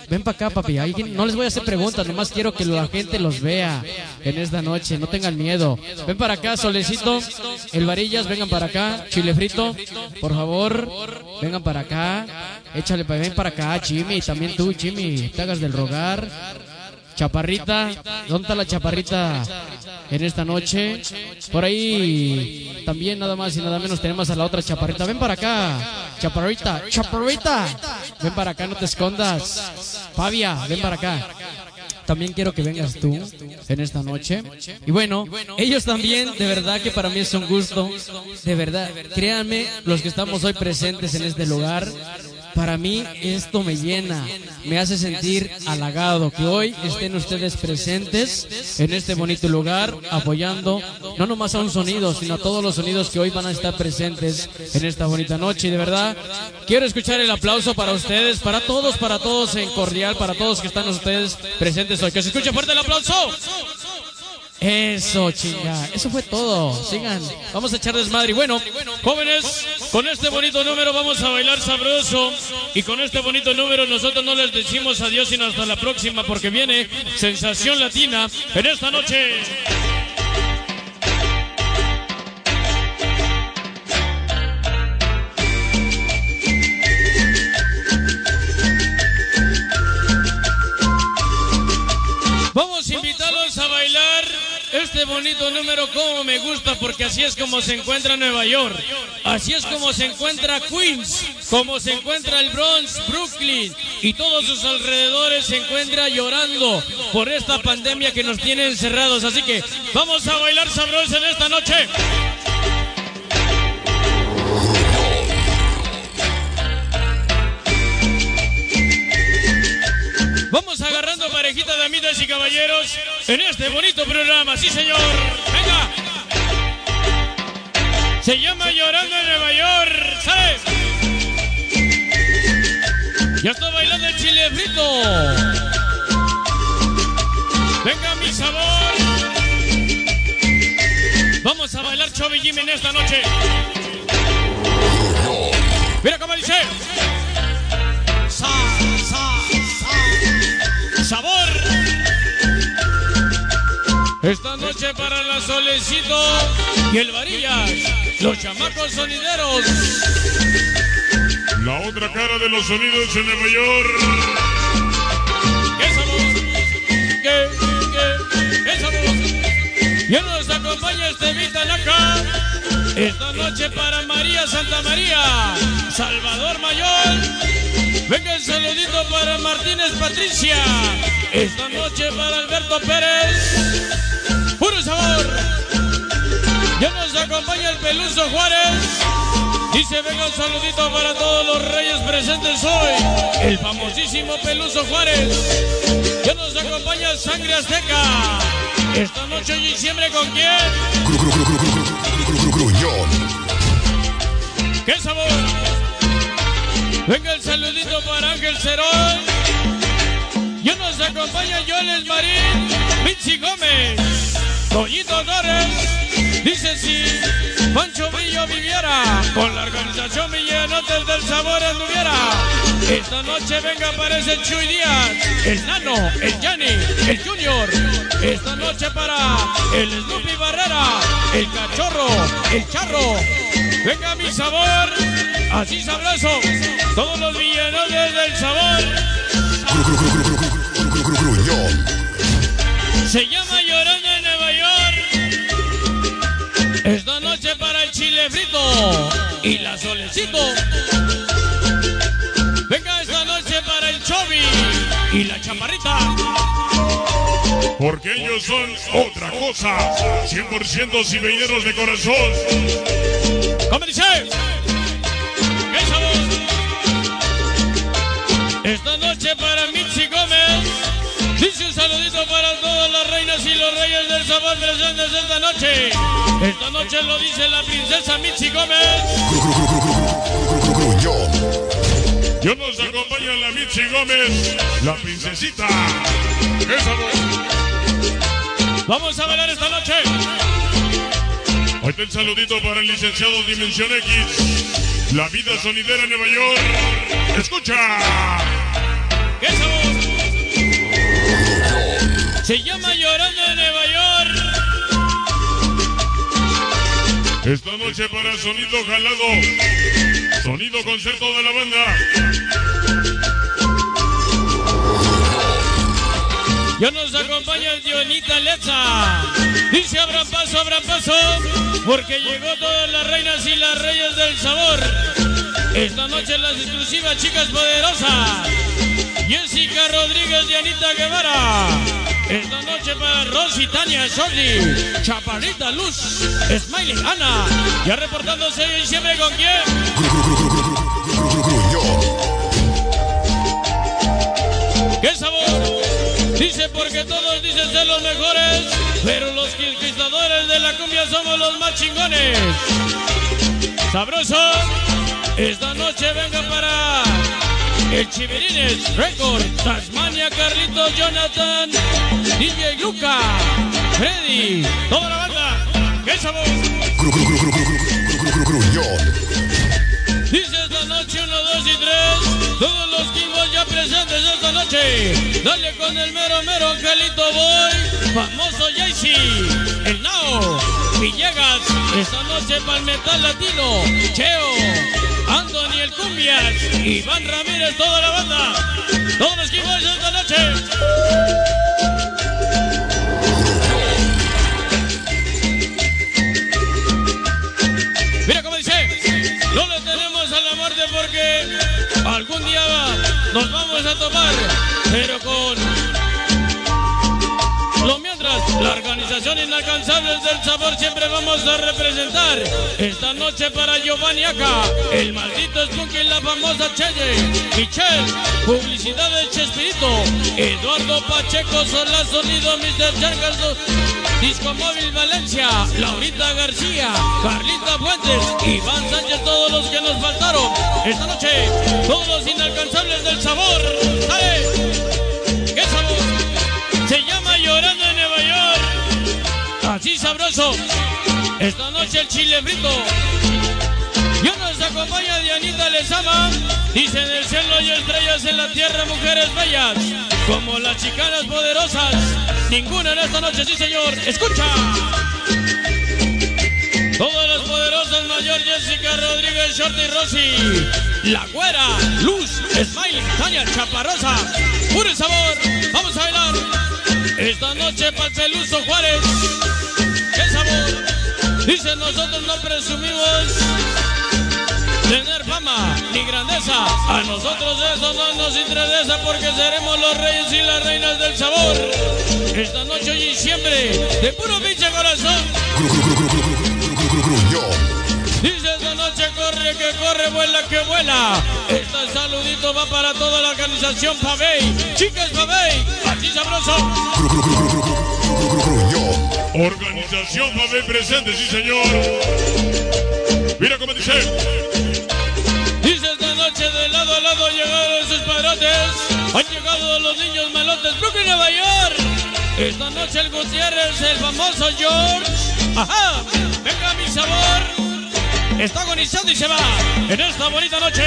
Ven para acá, papi. No les voy a hacer preguntas, nomás quiero que la gente los vea en esta noche. No tengan miedo. Ven para acá, Solecito. El Varillas, vengan para acá. Chile frito, por favor. Vengan para acá. Échale, ven para acá, Jimmy. También tú, Jimmy. Te hagas del rogar. Chaparrita, ¿dónde está la chaparrita en esta noche? Por ahí también nada más y nada menos tenemos a la otra chaparrita. Ven para acá, chaparrita, chaparrita. Ven para acá, no te escondas. Pavia, ven para acá. También quiero que vengas tú en esta noche. Y bueno, ellos también, de verdad que para mí es un gusto. De verdad, créanme, los que estamos hoy presentes en este lugar, para mí esto me llena, me hace sentir halagado que hoy estén ustedes presentes en este bonito lugar, apoyando no nomás a un sonido, sino a todos los sonidos que hoy van a estar presentes en esta bonita noche. Y de verdad, quiero escuchar el aplauso para ustedes, para todos, para todos en cordial, para todos que están ustedes presentes hoy. Que se escuche fuerte el aplauso. Eso, chinga. Eso fue todo. Sigan. Vamos a echar desmadre. Y bueno, jóvenes, con este bonito número vamos a bailar sabroso y con este bonito número nosotros no les decimos adiós sino hasta la próxima porque viene Sensación Latina en esta noche. Este bonito número como me gusta porque así es como se encuentra Nueva York, así es como se encuentra Queens, como se encuentra el Bronx, Brooklyn y todos sus alrededores se encuentra llorando por esta pandemia que nos tiene encerrados. Así que vamos a bailar sabroso en esta noche. Vamos agarrando parejita de amigas y caballeros en este bonito programa. Sí, señor. Venga. Se llama Llorando en Nueva York. ¿Sale? Ya está bailando el chile frito. Venga, mi sabor. Vamos a bailar Chubby Jimmy en esta noche. Mira cómo dice. Sa, sa, sa. Sabor. Esta noche para la Solecito y el Varillas, los chamacos sonideros. La otra cara de los sonidos en Nueva York. ¡Qué sabor! ¡Qué, qué, qué sabor! Ya nos acompaña Estevita Naca. Esta noche para María Santa María, Salvador Mayor. Venga el saludito para Martínez Patricia. Esta noche para Alberto Pérez. Puro sabor. Ya nos acompaña el Peluso Juárez. Dice, venga un saludito para todos los reyes presentes hoy. El famosísimo Peluso Juárez. Ya nos acompaña Sangre Azteca. Esta noche en diciembre con quién? Gruñón. ¡Qué sabor! Venga el saludito para Ángel Cerón. Ya nos acompaña Joel Marín, Mitzi Gómez, Toñito Torres, dice si Pancho Brillo viviera, con la organización Villanotes del Sabor anduviera. Esta noche venga aparece el Chuy Díaz, el Nano, el Yanni, el Junior. Esta noche para el Snoopy Barrera, el Cachorro, el Charro. Venga mi sabor, así sabroso, todos los villanotes del sabor. Se llama Llorando en Nueva York. Esta noche para el chile frito y la solecito. Venga esta noche para el chovi y la chamarrita. Porque ellos son otra cosa. 100% cibeineros de corazón. ¿Cómo dice? ¿Qué sabor? Esta noche para Mitzi Gómez. Dice un saludito para todas las reinas y los reyes del sabor presentes esta noche. Esta noche lo dice la princesa Mitzi Gómez. Yo nos acompaña la Mitzi Gómez, la princesita. ¡Qué sabor! Vamos a bailar esta noche. Ahí está el saludito para el licenciado Dimensión X. La vida sonidera en Nueva York. ¡Escucha! ¡Qué sabor! Se llama Llorando en Nueva York. Esta noche para Sonido Jalado. Sonido concerto de la banda. Ya nos acompaña el Dionita Lecha. Dice abran paso, abran paso, porque llegó todas las reinas y las reyes del sabor. Esta noche las exclusivas chicas poderosas. Jessica Rodríguez y Anita Guevara. Esta noche para Rosy, Tania, Jordi, Chaparrita, Luz, Smiley, Ana. Ya reportándose en diciembre con quién. ¡Qué sabor! Dice porque todos dicen ser los mejores, pero los conquistadores de la cumbia somos los más chingones. Sabroso, esta noche venga para el Chivirines Record, Tasmania, Carlitos, Jonathan, DJ Luca, Freddy, toda la banda. ¡Qué! Dice esta noche uno, dos y tres. Todos los kingos ya presentes esta noche. Dale con el mero mero Angelito Boy. Famoso Jaycee. El Nao. Villegas. Esta noche para el metal latino. Cheo. Anthony el Cumbias. Iván Ramírez, toda la banda. Todos los kingos esta noche. Nos vamos a tomar, pero con la organización Inalcanzables del Sabor siempre vamos a representar. Esta noche para Giovanni Aca, el maldito Spunky, la famosa Cheye, Michelle, publicidad de Chespirito, Eduardo Pacheco, Sola Sonido, Mr. Changas, Disco Móvil Valencia, Laurita García, Carlita Fuentes, Iván Sánchez, todos los que nos faltaron. Esta noche, todos los inalcanzables del sabor. ¡Sale! Sabroso. Esta noche el chile frito. Yo nos acompaña Dianita Lezama. Dicen el cielo y estrellas en la tierra, mujeres bellas. Como las chicanas poderosas. Ninguna en esta noche, sí señor. Escucha. Todas las poderosas, Mayor Jessica Rodríguez, Shorty Rossi. La Güera, Luz, Smiley, Tania Chaparrosa. Puro sabor. Vamos a bailar. Esta noche para Juárez. Dicen nosotros no presumimos tener fama ni grandeza. A nosotros eso no nos interesa porque seremos los reyes y las reinas del sabor. Esta noche y siempre, de puro pinche corazón. Dice esta noche corre que corre, vuela que vuela. Este saludito va para toda la organización Pavey. Chicas Pavey, así sabroso. Organización Pavey presente, sí señor. Mira cómo dice. Dice esta noche de lado a lado llegado sus padrotes. Han llegado los niños malotes. Brooklyn, Nueva York. Esta noche el Gutiérrez, el famoso George. Ajá. Venga mi sabor. Está agonizando y se va en esta bonita noche.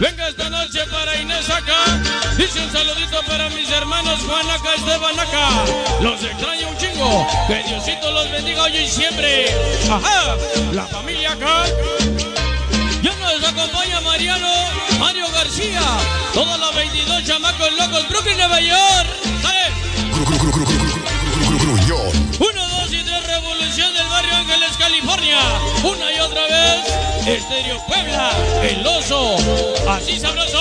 Venga esta noche para Inés acá. Dice un saludito para mis hermanos Juan acá, Esteban acá. Los extraño un chingo. Que Diosito los bendiga hoy y siempre. Ajá. La familia acá. Ya nos acompaña Mariano, Mario García. Todos los 22 chamacos locos. Brooklyn, Nueva York. Sale. Uno, dos y tres, Revolución del Barrio Ángeles, California. Una y otra vez, Estéreo Puebla, El Oso. Así sabroso.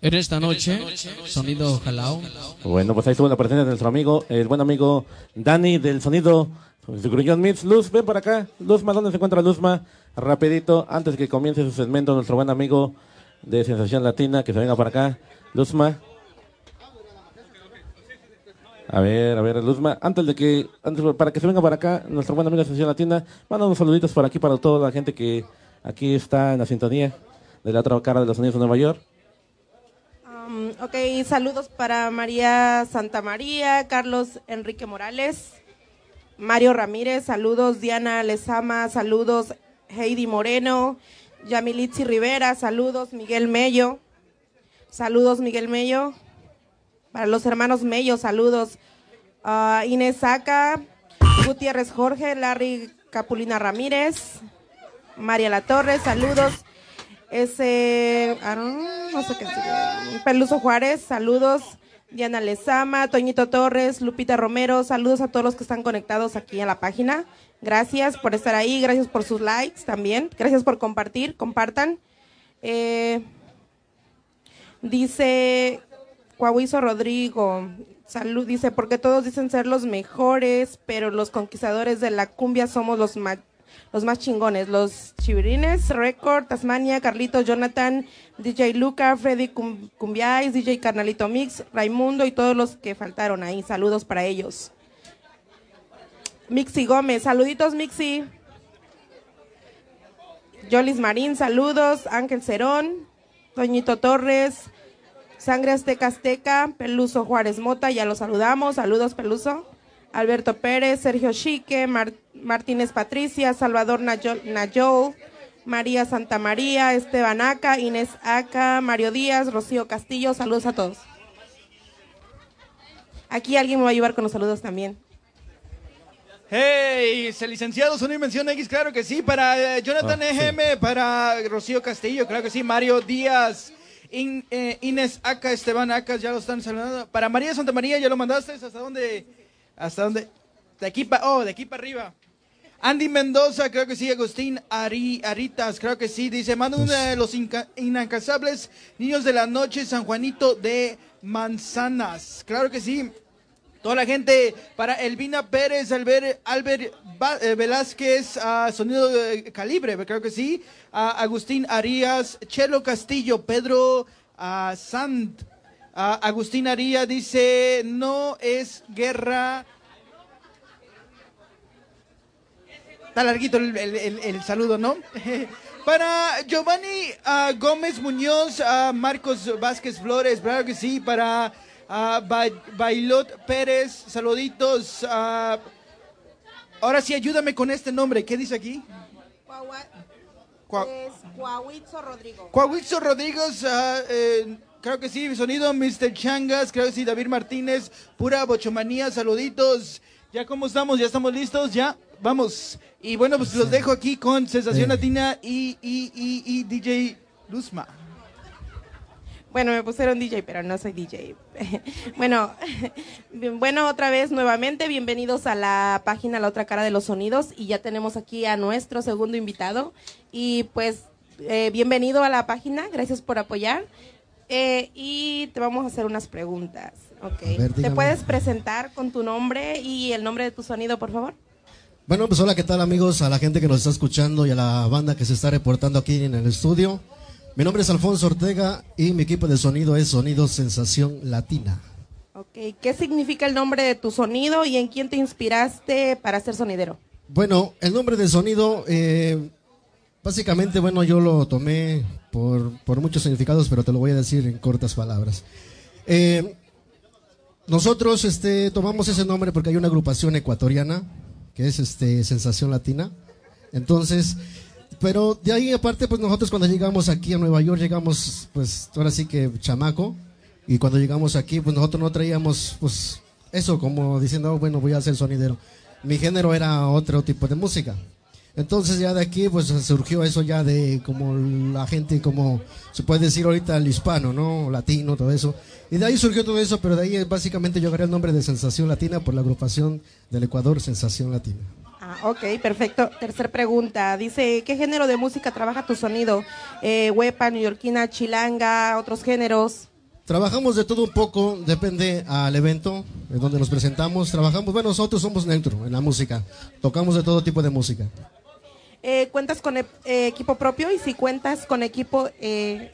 En esta noche, sonido jalao. Bueno, pues ahí estuvo la presencia de nuestro amigo, el buen amigo Dani del sonido Gruñón Mix. Luz, ven para acá. Luzma, ¿dónde se encuentra Luzma? Rapidito, antes que comience su segmento, nuestro buen amigo de Sensación Latina, que se venga para acá. Luzma. A ver, a ver, Luzma, antes de que, antes, para que se venga para acá, nuestro buen amigo de Sensación Latina, manda unos saluditos por aquí para toda la gente que aquí está en la sintonía de la otra cara de los sonidos de Nueva York. Ok, saludos para María Santa María, Carlos Enrique Morales, Mario Ramírez, saludos Diana Lezama, saludos Heidi Moreno, Yamilitzi Rivera, saludos Miguel Mello, saludos Miguel Mello, para los hermanos Mello, saludos Ah, Inés Saca, Gutiérrez Jorge, Larry Capulina Ramírez, María La Torre, saludos. Ese, ah, no, sé qué. Peluso Juárez, saludos. Diana Lezama, Toñito Torres, Lupita Romero, saludos a todos los que están conectados aquí a la página. Gracias por estar ahí, gracias por sus likes también, gracias por compartir, compartan. Eh, dice Coahuizo Rodrigo, salud, dice, porque todos dicen ser los mejores, pero los conquistadores de la cumbia somos los más los más chingones, los Chivirines, Record, Tasmania, Carlito, Jonathan, DJ Luca, Freddy Cum- Cumbiais, DJ Carnalito Mix, Raimundo y todos los que faltaron ahí. Saludos para ellos. Mixi Gómez, saluditos Mixi. Yolis Marín, saludos. Ángel Cerón, Toñito Torres, Sangre Azteca Azteca, Peluso Juárez Mota, ya los saludamos. Saludos, Peluso. Alberto Pérez, Sergio Chique, Mar- Martínez Patricia, Salvador Nayo- Nayol, María Santa María, Esteban Aca, Inés Aca, Mario Díaz, Rocío Castillo, saludos a todos. Aquí alguien me va a ayudar con los saludos también. Hey, es el licenciado Sonido Mención X, claro que sí. Para eh, Jonathan Ah, sí. EGM, para Rocío Castillo, claro que sí. Mario Díaz, In- eh, Inés Aca, Esteban Acas, ya lo están saludando. Para María Santa María, ¿ya lo mandaste? ¿Hasta dónde? ¿Hasta dónde? De aquí para, oh, de aquí para arriba. Andy Mendoza, creo que sí. Agustín Ari, Aritas, creo que sí. Dice, manda uno de los inca- niños de la noche, San Juanito de Manzanas. Claro que sí. Toda la gente para Elvina Pérez, Albert, eh, Velázquez, Sonido Calibre, creo que sí. Agustín Arias, Chelo Castillo, Pedro ah, Sant. Ah, Agustín Arias dice, no es guerra. Está larguito el, el- el- el saludo, ¿no? Para Giovanni ah, Gómez Muñoz, ah, Marcos Vázquez Flores, claro que sí. Para Ba- Bailot Pérez, saluditos. ah, ahora sí, ayúdame con este nombre. ¿Qué dice aquí? Es Coahuitzo Rodrigo. Coahuitzo Rodríguez, eh, creo que sí, sonido Mr. Changas, creo que sí, David Martínez, pura bochomanía, saluditos. Ya cómo estamos, ya estamos listos, ya. vamos. Y bueno, pues los dejo aquí con Sensación Sí. Latina y, y, y, y DJ Luzma. Bueno, me pusieron DJ, pero no soy DJ. bueno, bueno, otra vez nuevamente, bienvenidos a la página La Otra Cara de los Sonidos y ya tenemos aquí a nuestro segundo invitado y pues eh, bienvenido a la página, gracias por apoyar Eh, y te vamos a hacer unas preguntas. Ok. ver, ¿Te puedes presentar con tu nombre y el nombre de tu sonido, por favor? Bueno, pues hola, ¿qué tal amigos? A la gente que nos está escuchando y a la banda que se está reportando aquí en el estudio. Mi nombre es Alfonso Ortega y mi equipo de sonido es Sonido Sensación Latina. Ok. ¿Qué significa el nombre de tu sonido y en quién te inspiraste para ser sonidero? Bueno, el nombre de sonido, eh, básicamente, bueno, yo lo tomé por, por muchos significados, pero te lo voy a decir en cortas palabras. Eh, nosotros este, tomamos ese nombre porque hay una agrupación ecuatoriana que es este, Sensación Latina. Entonces, pero de ahí aparte, pues nosotros cuando llegamos aquí a Nueva York, llegamos, pues ahora sí que chamaco, y cuando llegamos aquí, pues nosotros no traíamos, pues eso, como diciendo, "Oh, bueno, voy a ser sonidero. Mi género era otro tipo de música. Entonces ya de aquí pues surgió eso ya de como la gente como se puede decir ahorita el hispano, ¿no? Latino, todo eso. Y de ahí surgió todo eso, pero de ahí básicamente yo agarré el nombre de Sensación Latina por la agrupación del Ecuador Sensación Latina. Ah, ok, perfecto. Tercer pregunta. Dice, ¿qué género de música trabaja tu sonido? Eh, huepa, neoyorquina, chilanga, otros géneros. Trabajamos de todo un poco, depende al evento en donde nos presentamos. Trabajamos, bueno, nosotros somos neutro en la música. Tocamos de todo tipo de música. Eh, ¿Cuentas con e- equipo propio? Y si cuentas con equipo, eh,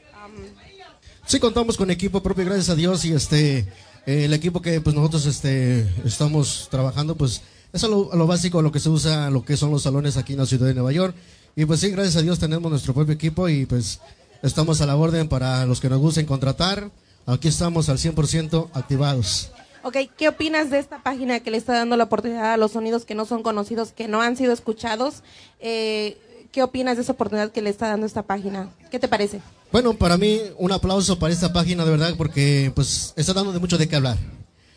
Sí, contamos con equipo propio, gracias a Dios, y este, eh, el equipo que pues nosotros este, estamos trabajando, pues es a lo, lo básico, lo que se usa, lo que son los salones aquí en la ciudad de Nueva York. Y pues sí, gracias a Dios tenemos nuestro propio equipo y pues estamos a la orden para los que nos gusten contratar. Aquí estamos al 100% activados. Ok, ¿qué opinas de esta página que le está dando la oportunidad a los sonidos que no son conocidos, que no han sido escuchados? Eh, ¿Qué opinas de esa oportunidad que le está dando esta página? ¿Qué te parece? Bueno, para mí un aplauso para esta página de verdad porque pues está dando de mucho de qué hablar.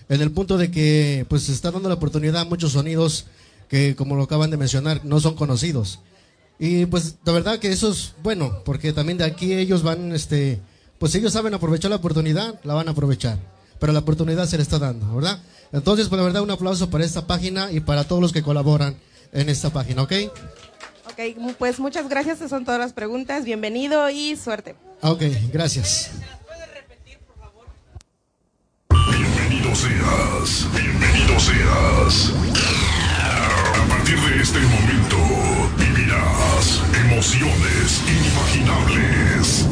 En el punto de que pues está dando la oportunidad a muchos sonidos que como lo acaban de mencionar no son conocidos. Y pues de verdad que eso es bueno porque también de aquí ellos van este pues ellos saben aprovechar la oportunidad, la van a aprovechar. Pero la oportunidad se le está dando, ¿verdad? Entonces, pues la verdad un aplauso para esta página y para todos los que colaboran en esta página, ¿ok? Ok, pues muchas gracias, esas son todas las preguntas. Bienvenido y suerte. Ok, gracias. Bienvenido seas, bienvenido seas. A partir de este momento vivirás emociones inimaginables.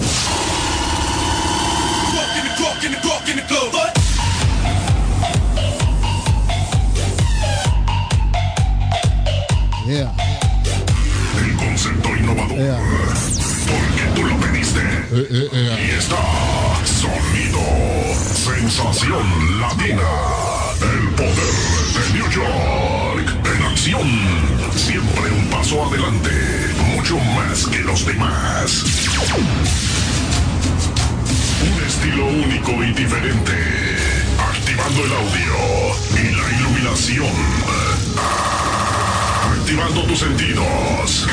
Yeah. El concepto innovador. Porque tú lo pediste. Y está Sonido Sensación Latina. El poder de New York. En acción. Siempre un paso adelante. Mucho más que los demás. Un estilo único y diferente. Activando el audio y la iluminación. Activando tus sentidos.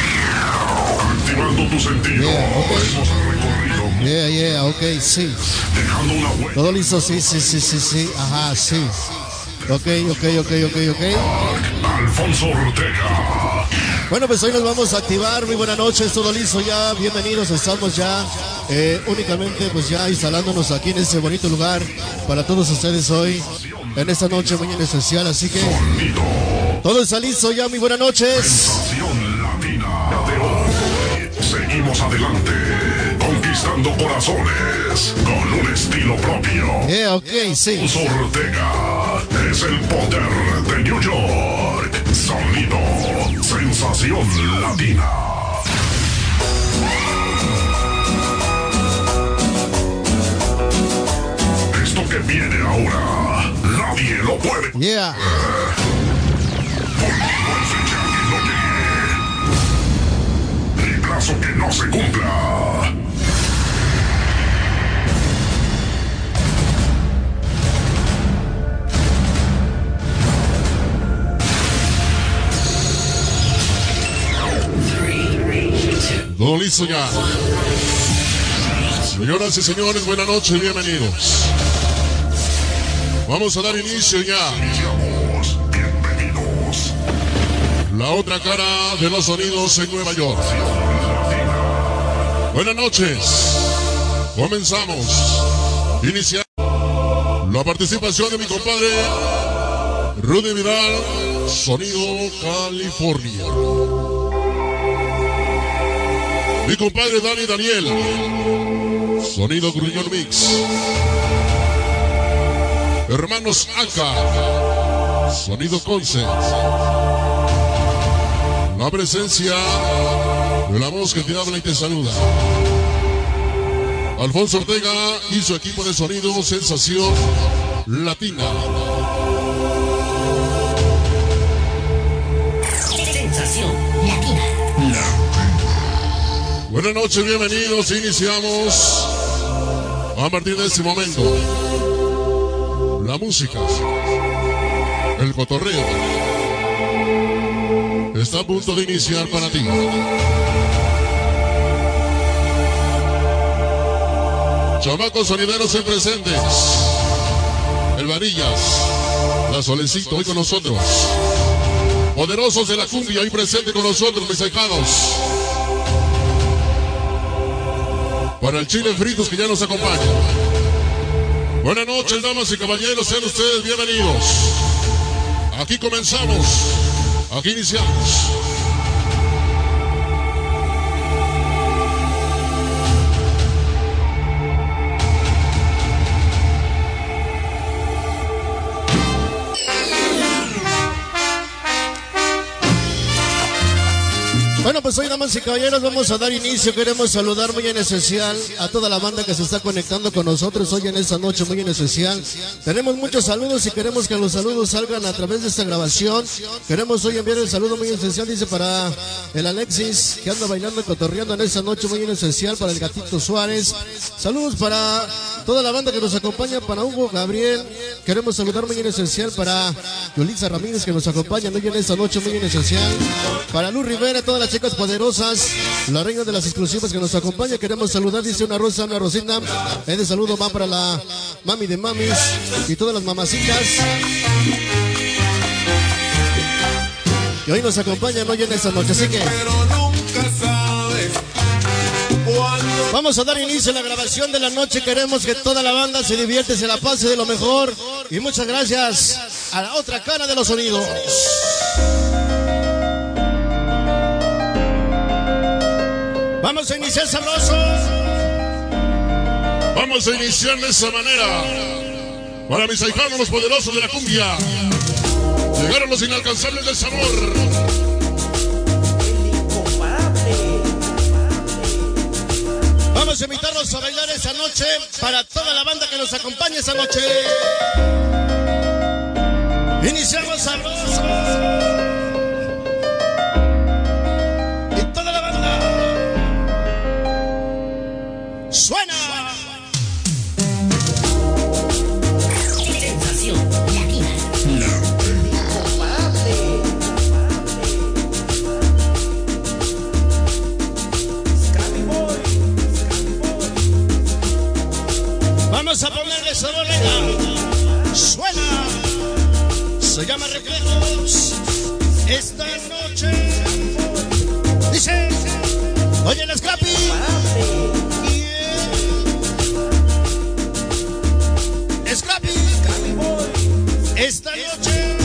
Activando tus sentidos. Recorrido Yeah, yeah, ok, sí. dejando una huella. Todo listo, sí, sí, sí, sí, sí, ajá, sí. Ok, ok, ok, ok, ok. Alfonso Ortega. Bueno, pues hoy nos vamos a activar. Muy buenas noches, todo listo ya. Bienvenidos, estamos ya eh, únicamente pues ya instalándonos aquí en este bonito lugar para todos ustedes hoy, en esta noche muy en especial. Así que todo está listo ya. Muy buenas noches. Sensación Latina de hoy. Seguimos adelante. Conquistando corazones. Con un estilo propio. Yeah, ok, sí. Ortega. Es el poder de New York. Sonido. Sensación Latina. Esto que viene ahora, nadie lo puede. Yeah. Loki. Reemplazo que no se cumpla. Todo listo ya. Señoras y señores, buenas noches, bienvenidos. Vamos a dar inicio ya la otra cara de los sonidos en Nueva York. Buenas noches. Comenzamos. Iniciamos la participación de mi compadre Rudy Vidal, Sonido California. Mi compadre Dani Daniel, Sonido Gruñón Mix. Hermanos Aka, Sonido Concept. La presencia de la voz que te habla y te saluda. Alfonso Ortega y su equipo de sonido Sensación Latina. Sensación latina. Buenas noches, bienvenidos. Iniciamos a partir de este momento. La música, el cotorreo, está a punto de iniciar para ti. Chamacos sonideros en presentes. El Varillas, la Solecito hoy con nosotros. Poderosos de la cumbia hoy presente con nosotros, mis ahijados. Para el Chile Fritos que ya nos acompaña. Buenas noches, damas y caballeros, sean ustedes bienvenidos. Aquí comenzamos, aquí iniciamos. Bueno, pues hoy, damas y caballeros, vamos a dar inicio. Queremos saludar muy en especial a toda la banda que se está conectando con nosotros hoy en esta noche muy en especial. Tenemos muchos saludos y queremos que los saludos salgan a través de esta grabación. Queremos hoy enviar el saludo muy especial, dice, para el Alexis, que anda bailando y cotorreando en esta noche muy en especial, para el Gatito Suárez. Saludos para toda la banda que nos acompaña, para Hugo Gabriel. Queremos saludar muy en especial para Yolitza Ramírez, que nos acompaña hoy en esta noche muy en especial. Para Luz Rivera, todas las chicas poderosas, la reina de las exclusivas que nos acompaña. Queremos saludar, dice una rosa, una rosita. Este saludo va para la mami de mamis y todas las mamacitas. Y hoy nos acompañan hoy en esta noche, así que vamos a dar inicio a la grabación de la noche. Queremos que toda la banda se divierte, se la pase de lo mejor. Y muchas gracias a la otra cara de los sonidos. Vamos a iniciar sabroso. Vamos a iniciar de esa manera. Para mis ahijados, los poderosos de la cumbia. Llegaron los inalcanzables del sabor. Vamos a invitarlos a bailar esa noche para toda la banda que nos acompaña esa noche. Iniciamos sabroso. Suena. Sensación latina. Vamos a ponerle sabor venga. Suena. Se llama Reflejos. Esta noche. Dice. Oye, el Scrappy. Esta noche.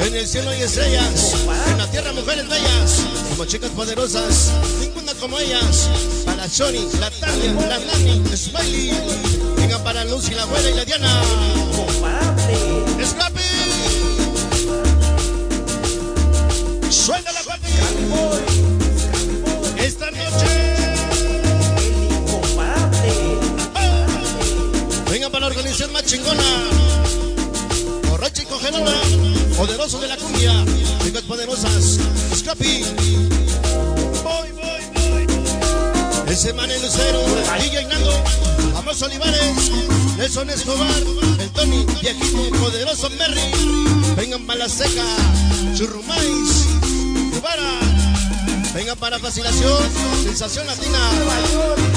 En el cielo hay estrellas. En la tierra mujeres bellas. Como chicas poderosas. Ninguna como ellas. Para Johnny, la Tania, la Nani, Smiley. Venga para Lucy, la abuela y la Diana. Scrappy. Suelta la parte. Esta noche. Venga para la organización más chingona. Congelona. Poderosos de la cumbia. Chicas poderosas. Scrappy. Voy, voy, voy. Ese man el lucero. DJ Nando. Amos Olivares. Nelson Escobar. El Tony. Viejito. Poderoso Merry. Vengan para la seca. Churrumais. Vengan para fascinación, sensación latina.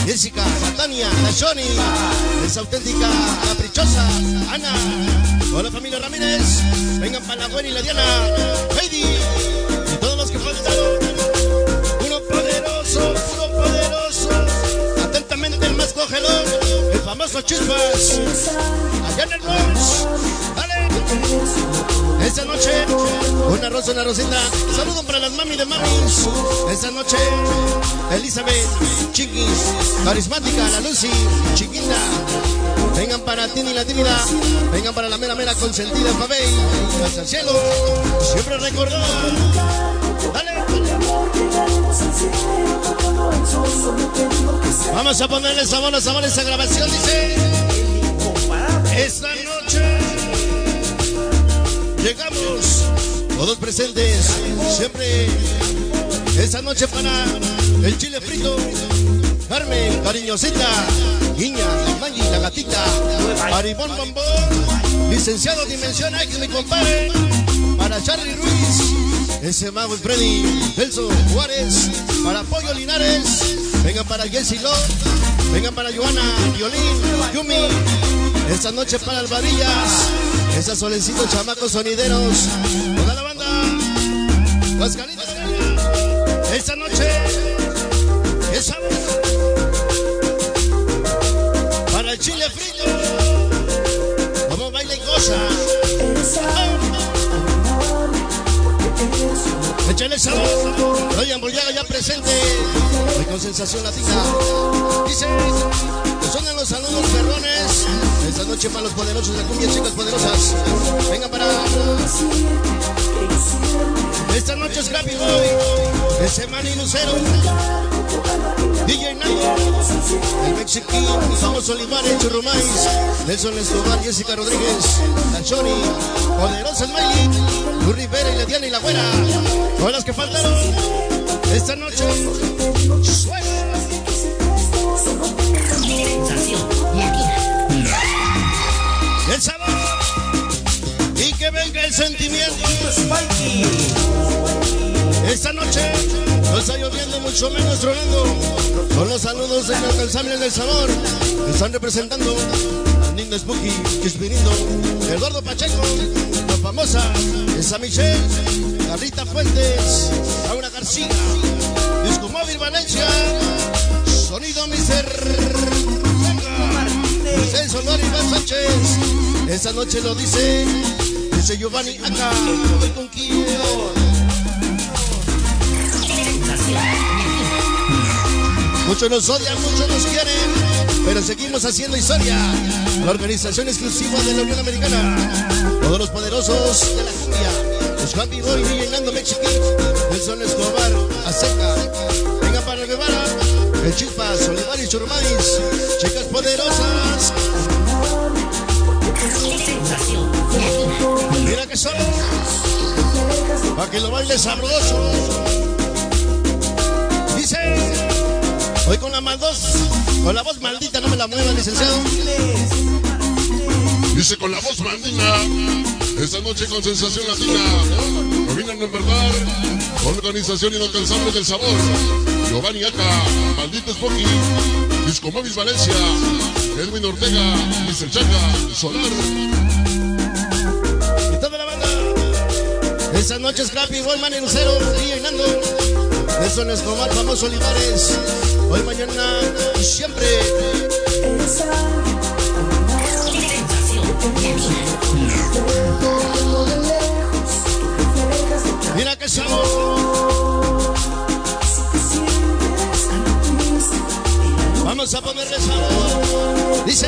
Jessica, la Tania, la Johnny, es auténtica, caprichosa, Ana. Hola familia Ramírez. Vengan para la Gwen y la Diana, Heidi. Y todos los que faltaron. Uno poderoso, uno poderoso. Atentamente el más cogelón, el famoso Chispas. Allá en el. Dale. Esta noche, una rosa, una rosita. Saludos para las mami de mamis. Esta noche, Elizabeth, Chiquis, carismática, la Lucy, chiquita. Vengan para Tini la tímida. Vengan para la mera mera consentida, Fabey. Hasta el cielo. Siempre recordada. Dale. Vamos a ponerle sabor a sabor a esa grabación, dice. Esta noche llegamos, todos presentes, siempre. Esta noche para el chile frito, Carmen, cariñosita, Niña, la la gatita, Maribón Bombón, licenciado Dimensión X, mi compadre, para Charlie Ruiz, ese mago el Freddy, Nelson Juárez, para Pollo Linares, vengan para Jessy Love, vengan para Joana, Violín, Yumi, esta noche para Alvarillas, esas solencitos chamacos sonideros, toda la banda, las caritas, esta noche, esa para el chile frito, como baila y goza. Échale sabor, Ryan Boyaga ya presente, hoy con sensación latina. Dice, suenan los saludos perrones, esta noche para los poderosos de cumbia, chicas poderosas. Venga para... Esta noche es Happy Boy, ese Manny Lucero, DJ Nayo, el Mexiquín, Somos Olivares, Churrumais, Nelson Escobar, Jessica Rodríguez, la Choni, Poderosa Smiley, Lu Rivera y la Diana y la Güera, todas las que faltaron, esta noche, suena. El sentimiento. Esta noche no está lloviendo, mucho menos tronando. Con los saludos de inalcanzables del sabor. Están representando a Linda Spooky, Kispirindo, Eduardo Pacheco, la famosa esa Michelle, Carlita Fuentes, Laura García, Disco Móvil Valencia, Sonido Mister. Solari Iván Sánchez. Esta noche lo dice, Giovanni acá. Muchos nos odian, muchos nos quieren, pero seguimos haciendo historia. La organización exclusiva de la Unión Americana. Todos los poderosos de la cumbia. Los Happy Boy, DJ Nando Mexiquín. Nelson Escobar, Aseca. Venga para Guevara. El Chispas, Olivares Churmais. Chicas poderosas. Para que lo baile sabroso. Dice. Hoy con la maldos, con la voz maldita, no me la mueva, licenciado. Dice con la voz mandina, esta noche con sensación latina, dominan en verdad, organización inalcanzable del sabor, Giovanni Aca, Maldito Spocky, Disco Móvil Valencia, Edwin Ortega, Mr. Chaca, Solar, Esta noche es Happy Boy, Man Lucero, DJ Nando. Nelson Escobar, famoso Olivares. Hoy, mañana y siempre. Mira que sabor. Vamos a ponerle sabor. Dice.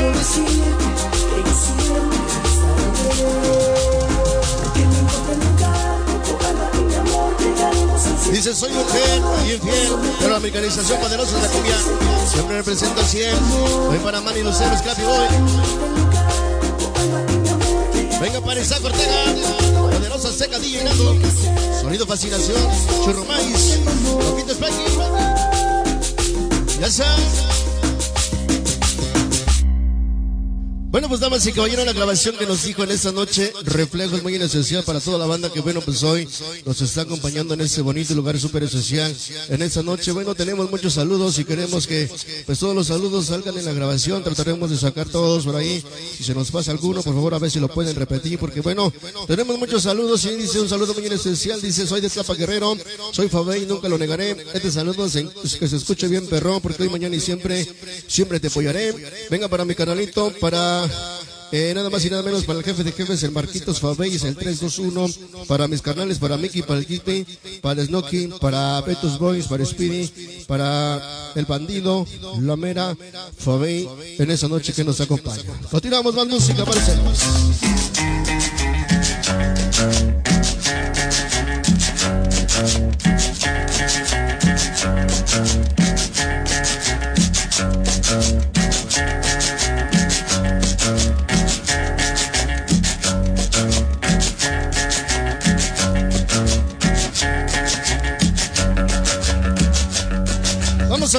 Dice, soy mujer y infiel, pero la americanización poderosa de la cumbia siempre representa 100. Voy para Manny Lucero, Scrappy Boy. Venga para Isaac Ortega, poderosa seca DJ Nando. Sonido fascinación, churro maíz, Loquito Spanky. Ya está. Bueno, pues damas y caballeros, la grabación que nos dijo en esta noche, reflejos muy especial para toda la banda que, bueno, pues hoy nos está acompañando en este bonito lugar súper especial. En esta noche, bueno, tenemos muchos saludos y queremos que, pues todos los saludos salgan en la grabación. Trataremos de sacar todos por ahí. Si se nos pasa alguno, por favor, a ver si lo pueden repetir, porque bueno, tenemos muchos saludos y dice un saludo muy especial. Dice, soy de Tlapa Guerrero, soy Fabey, nunca lo negaré. Este saludo se- que se escuche bien, perrón, porque hoy, mañana y siempre, siempre te apoyaré. Venga para mi canalito, para eh, nada más y nada menos para el jefe de jefes, el Marquitos Fabey, es el 321. Para mis carnales, para Mickey, para el Kipi, para Snocky, para Betos Boys, para Speedy, para el bandido, la mera Fabey, en esa noche que nos acompaña. Continuamos más música, parceros.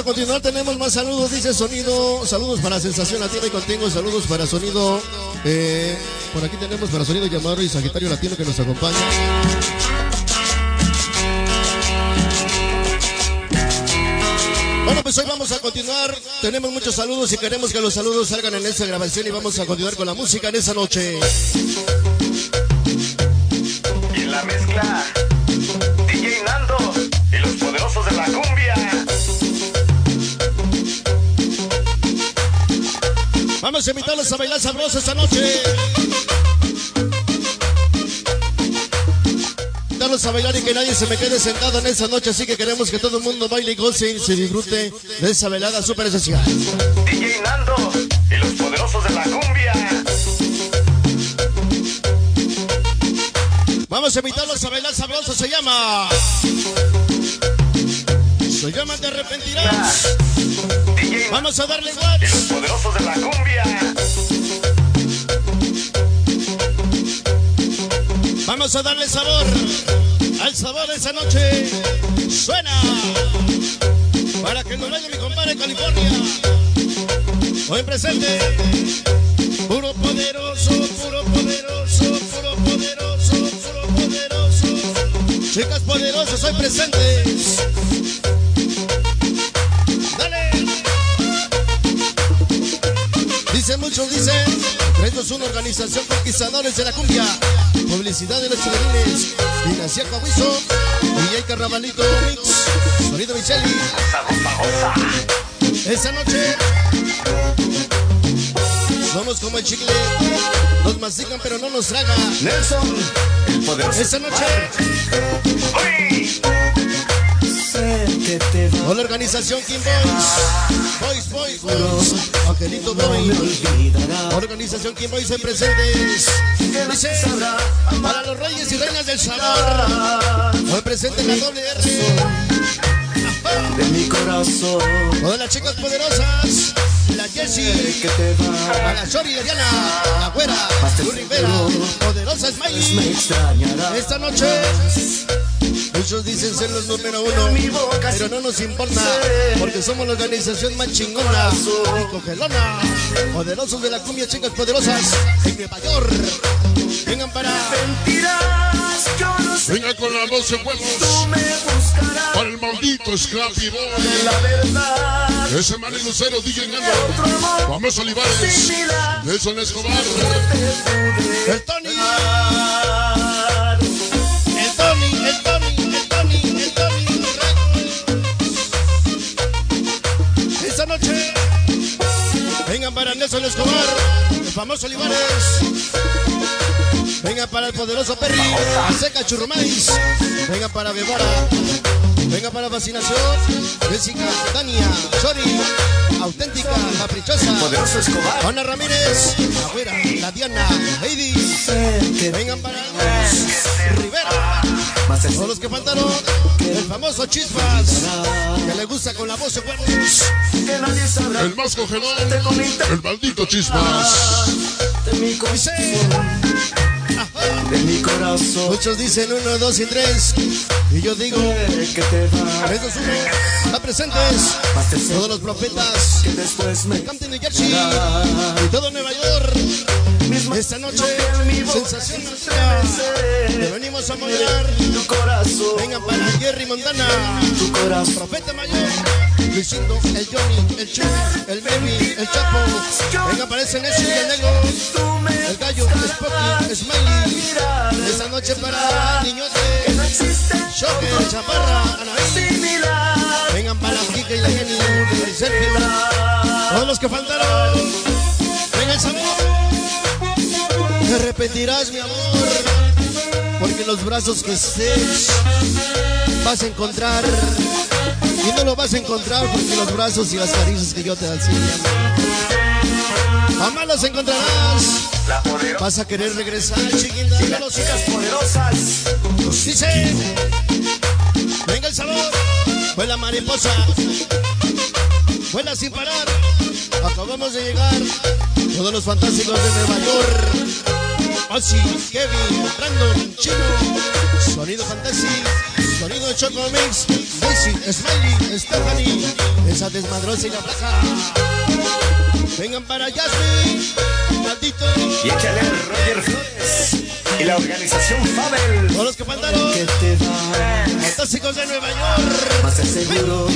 Continuar, tenemos más saludos, dice Sonido, saludos para Sensación Latina y contigo, saludos para Sonido, eh, por aquí tenemos para Sonido Llamador y Sagitario Latino que nos acompaña. Bueno, pues hoy vamos a continuar, tenemos muchos saludos y queremos que los saludos salgan en esta grabación y vamos a continuar con la música en esa noche. Vamos a invitarlos a bailar sabroso esta noche. Invitarlos a bailar y que nadie se me quede sentado en esa noche, así que queremos que todo el mundo baile y goce y se disfrute de esa velada súper especial. DJ Nando y los poderosos de la cumbia. Vamos a invitarlos a bailar sabroso, se llama. Se llama Te arrepentirás. Vamos a darle igual. Los poderosos de la cumbia. Vamos a darle sabor al sabor de esa noche. Suena para que lo baile mi compadre California. Hoy presente. Puro poderoso, puro poderoso, puro poderoso, puro poderoso. Chicas poderosas hoy presentes. Dicen muchos, dicen. 321 Organización Conquistadores de la Cumbia. Publicidad de los chilerines. Dinastía Coahuizo. DJ Carnavalito Mix. Sonido Micheli. Esa noche. Somos como el chicle. Nos mastican pero no nos traga. Nelson, el poderoso. Esa noche. Con la organización King Boys. Boys, Boys, Boys. Angelito Boy. Organización King Boys en presentes. Dice, para los reyes y reinas del sabor. Hoy presente la doble R. De mi corazón. Todas las chicas poderosas. La Jessie. A la Shori de Diana. La Güera. Lu Rivera. Poderosa Smiley. Esta noche. Muchos dicen ser los número uno, pero no nos importa, porque somos la organización más chingona y cogelona. Poderosos de la cumbia, chicas poderosas, en Nueva York. Vengan para. Venga con las 12 huevos. Para el maldito Scrappy Boy. Ese Manny Lucero, DJ Nando. Vamos Olivares. Nelson Escobar. El Tony. Para Nelson Escobar. El famoso Olivares. Venga para el poderoso Perry, Aseca Churrumais. Venga para Guevara. Venga para Fascinación. Jessica, Tania, Chori, Auténtica, Caprichosa. Poderoso Escobar. Ana Ramírez, la Güera, la Diana, Heidi. Vengan para Rivera. Todos los que faltaron. El famoso Chispas. Que le gusta con la voz de. El más congelón. El maldito Chispas. De mi corazón. Muchos dicen uno, dos y tres. Y yo digo que te va. Esos uno, están presentes. Todos los profetas. Que después me canten Jersey. Y todo Nueva York. Esta noche, sensación nuestra. Te venimos a corazón. Vengan para Jerry Montana. Tu corazón. Profeta mayor. Luisito, el Johnny, el Chu, el Baby, el Chapo. Venga, aparecen ese y el Negro. El Gallo, el Spocky, Smiley. Esta noche para Niñote. Shocker, Chaparra, Anaí. Vengan para Kika y la Jenny, el Sergio. Todos los que faltaron. Venga el sabor. Te arrepentirás, mi amor. Porque los brazos que estés vas a encontrar. Y no lo vas a encontrar porque los brazos y las caricias que yo te dan Jamás las encontrarás. Vas a querer regresar, chiquita. Y chicas poderosas. Dice. Venga el sabor. Vuela mariposa. Vuela sin parar. Acabamos de llegar. Todos los fantásticos de Nueva York. Ozzy, Kevin, Brandon, Chino, Sonido Fantasy, Sonido Choco Mix, Daisy, Smiley, Stephanie, esa desmadrosa y la plaza. Vengan para Jasmine, maldito. Y échale Roger Flores y la organización Fabel. Todos los que faltaron. Fantásticos de Nueva York. Más seguro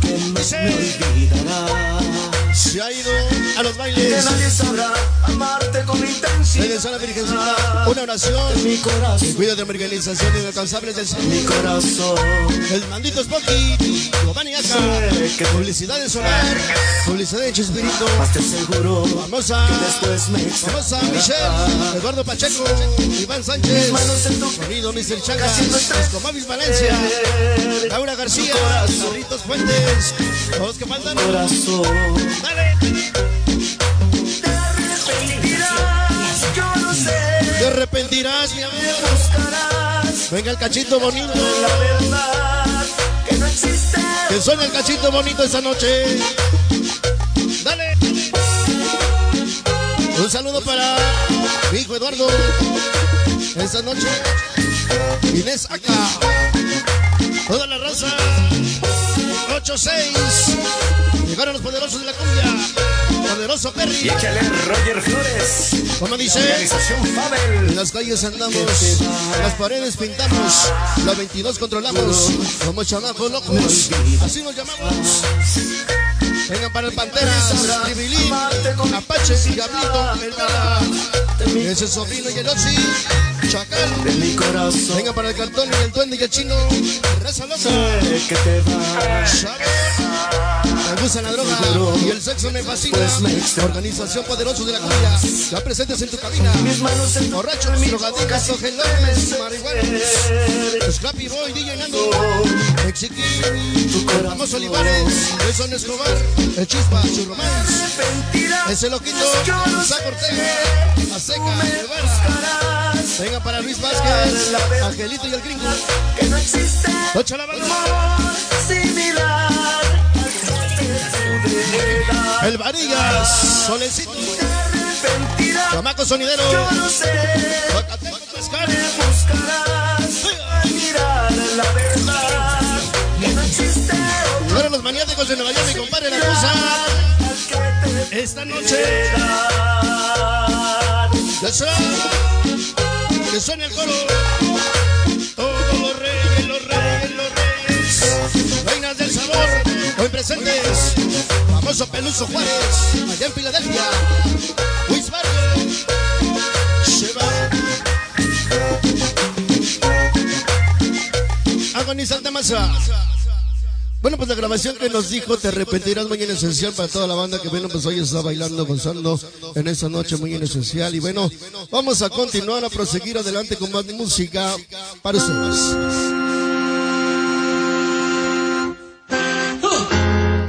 que no me olvidará. Se ha ido a los bailes. Que nadie sabrá amarte con intensidad. Regresó a la Virgencita. Una oración. Mi corazón. Cuida de organización inalcanzables del Mi corazón. El maldito Spocky. Giovanni Aca. Publicidad de Solar. Publicidad de Chespirito. Más te seguro Famosa. después me Famosa Michelle. Eduardo Pacheco. Iván Sánchez. Manos en tu Sonido Mr. Estrés. Escomavis Valencia. Laura García. Carlitos Fuentes. Los que faltan. corazón. Dale. Arrepentirás, yo no sé. Te arrepentirás, mi amor. Buscarás Venga el cachito bonito. la verdad que no existe. Que suene el cachito bonito esta noche. Dale. Un saludo para mi hijo Eduardo. Esta noche. Inés acá. Toda la raza. 8-6. Llegaron los poderosos de la cumbia. Poderoso Y Perry. échale Roger Flores. Como dice. Organización Fabel. En las calles andamos, en las paredes pintamos, la 22 controlamos, como chamacos locos, así nos llamamos. Vengan para el Panteras, Tribilín, Apache, Diablito, El ese sobrino y el Oxy, Chacal. De mi corazón. Vengan para el Cartón y el Duende y el Chino, Reza Loca. Sé que te vas. Me gusta la droga y el sexo me fascina. Organización Poderosos de la Cumbia, ya presentes en tu cabina. Mis manos en Borrachos, drogadicas, ojelones, marihuanos. Scrappy Boy, DJ Nando, Mexiquín, Ramos Olivares, Jason Escobar, El Chispa, su romance. Ese loquito, Isaac Ortega, Aseca, Guevara. Venga para Luis Vázquez, Angelito y el gringo. Que no existe la similar. El Varillas, Solecito, Chamaco Sonidero, yo no sé. Pescar. Mirar la verdad no existe Ahora los maniáticos de Nueva York, mi compadre La Cosa. Esta noche. Que suene el coro. Famoso Peluso Juárez. Allá en Filadelfia. Luis Barrio. Sheba. Agonizante masa. Bueno, pues la grabación que nos dijo Te arrepentirás muy en esencial para toda la banda que bueno, pues hoy está bailando, gozando en esta noche muy en esencial. Y bueno, vamos a continuar a proseguir adelante con más música para ustedes.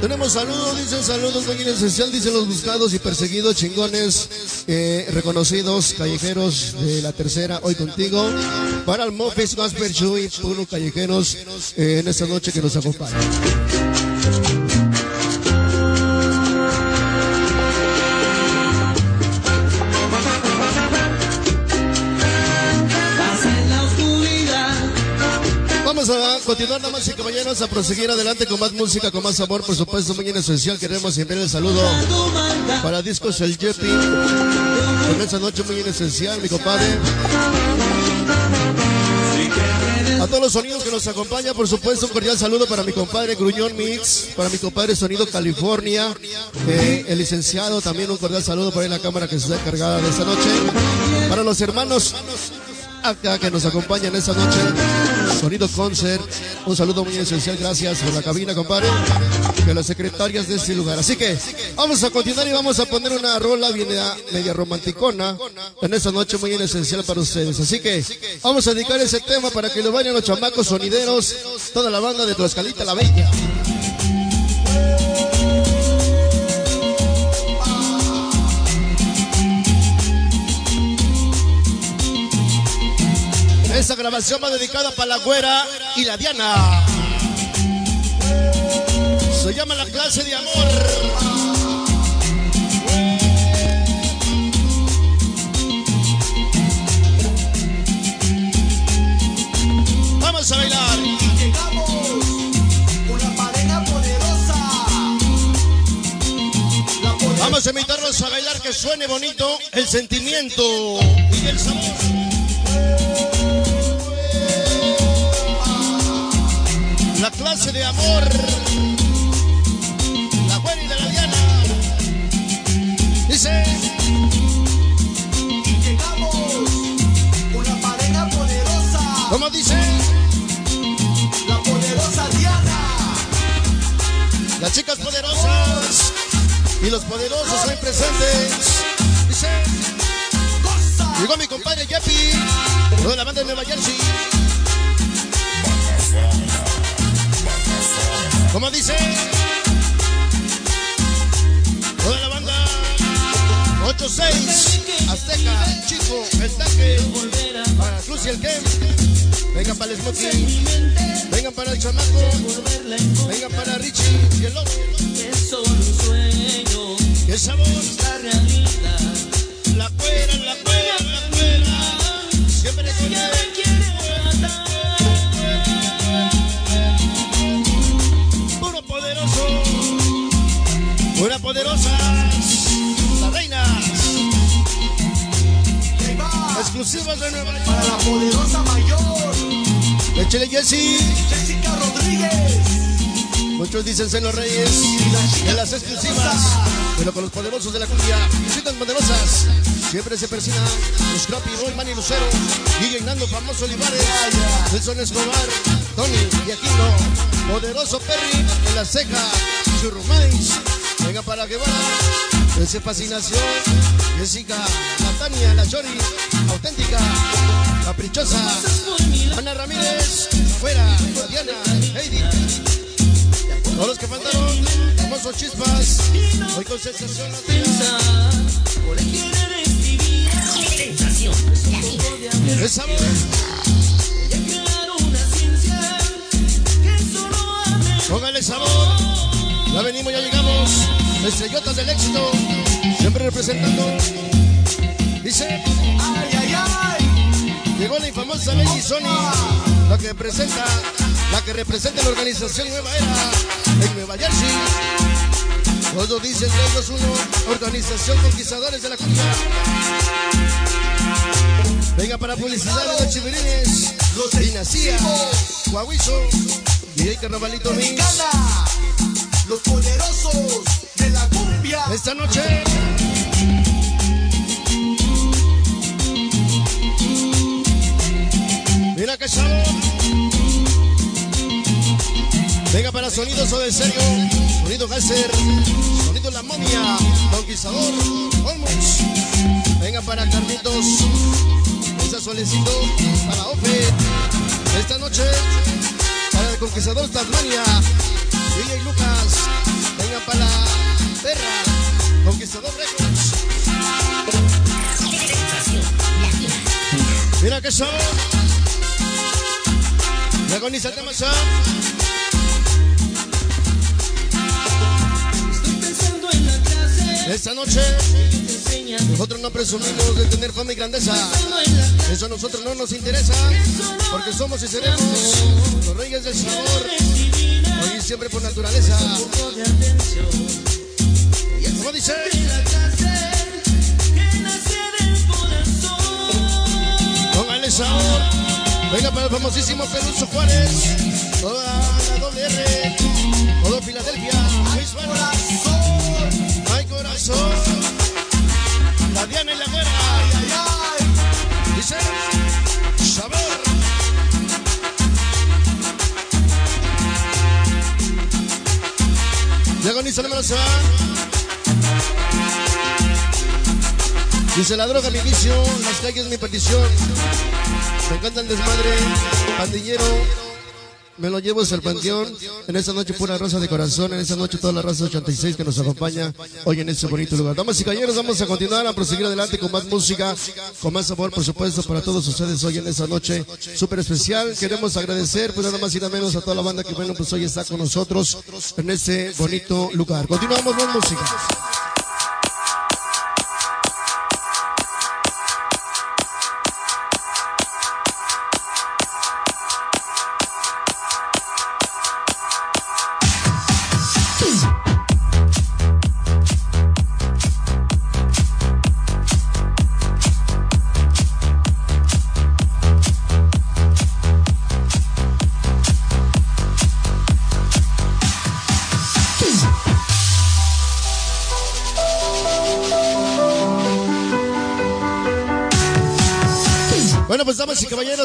Tenemos saludos, dicen saludos muy en esencial, dicen los buscados y perseguidos, chingones, eh, reconocidos, callejeros de la tercera, hoy contigo, para el Mofis Gasper Chuy, puro callejeros, eh, en esta noche que nos acompañan. Continuar, damas y caballeros, a proseguir adelante con más música, con más sabor, por supuesto, muy en esencial. Queremos enviar el saludo para Discos El Jepi. En esta noche muy en esencial, mi compadre. A todos los sonidos que nos acompañan, por supuesto, un cordial saludo para mi compadre Gruñón Mix, para mi compadre Sonido California, eh, el licenciado, también un cordial saludo para la cámara que está encargada de esta noche. Para los hermanos acá que nos acompañan esta noche, Sonido Concert, un saludo muy esencial, gracias por la cabina, compadre, que las secretarias de este lugar. Así que vamos a continuar y vamos a poner una rola bien media romanticona en esta noche muy en esencial para ustedes. Así que vamos a dedicar ese tema para que lo vayan los chamacos sonideros, toda la banda de Tlaxcalita la Bella. Esta grabación va dedicada para la güera y la Diana. Se llama La clase de amor. Vamos a bailar. Llegamos, una pareja. Vamos a invitarlos a bailar que suene bonito el sentimiento y el sabor. La clase de amor. La güera y de la Diana. Dice. Llegamos, una pareja poderosa. ¿Cómo dice? La poderosa Diana. Las chicas poderosas y los poderosos hoy presentes. Dice. Llegó mi compadre Jeppy, toda la banda de Nueva Jersey. ¿Cómo dice? Toda la banda 86 Azteca, Chico, El Taque, para Cruz y el Kem. Vengan para el Smoking, vengan para el Chamaco, vengan para Richie y el Lobo. Es solo un sueño. ¿Qué sabor? La realidad. La cuera, la cuera, la cuera. Siempre con Ella Pura poderosas. Las reinas. Exclusivas de Nueva York. Para la poderosa mayor. Échale Jessy. Jessica Rodríguez. Muchos dicen ser los reyes de las exclusivas, pero con los poderosos de la cumbia, chicas poderosas, siempre se persina los Scrappy, Roy, Manny Lucero, DJ Nando, famoso Olivares, Nelson Escobar, Tony y Aquino, poderoso Perry en la ceja, Churrumais, venga para que va, ese fascinación, Jessica, la Tania, la Chori, auténtica, caprichosa, Ana Ramírez, fuera, Diana, Heidi. Todos los que faltaron, famosos chispas, hoy con sensación. Es sabor. Póngale sabor. Ya venimos, ya llegamos. Estrellotas del éxito. Siempre representando. Dice. Ay, ay, ay. Llegó la infamosa Lady Sony. La que presenta. La que representa la organización Nueva Era. En Nueva Jersey. Todos dicen 3, 2, 1. Organización Conquistadores de la Cumbia. Venga para publicidad de los chivirines. Dinastía. Guaguizo. DJ Carnavalito Mix. Los poderosos de la cumbia. Esta noche. Mira qué sabor. Venga para sonidos o de serio. Sonido Gasser. Sonido La Momia. Conquistador. Olmos. Venga para Carlitos. Esa solecito. Para Ofe. Esta noche. Para el Conquistador Tasmania. DJ Lucas. Venga para Perra. Conquistador Records. Mira pensando en la clase. Esta noche. Nosotros no presumimos de tener fama y grandeza. Eso a nosotros no nos interesa. Porque somos y seremos los reyes del sabor. Siempre por naturaleza. Y como dice. Póngale sabor. Venga para el famosísimo Peluso Juárez. Toda la doble R. Todo Filadelfia. Luis Corazón. Ay, corazón. Llegó Nisa número se va. Dice la droga mi vicio, las calles mi petición. Me encanta el desmadre, pandillero. Me lo llevo hacia el panteón. En esta noche pura raza de corazón. En esta noche toda la raza 86 que nos acompaña hoy en este bonito lugar. Damas y caballeros, vamos a continuar a proseguir adelante con más música, con más sabor, por supuesto, para todos ustedes hoy en esta noche súper especial. Queremos agradecer, pues nada más y nada menos a toda la banda que bueno, pues hoy está con nosotros en este bonito lugar. Continuamos con música.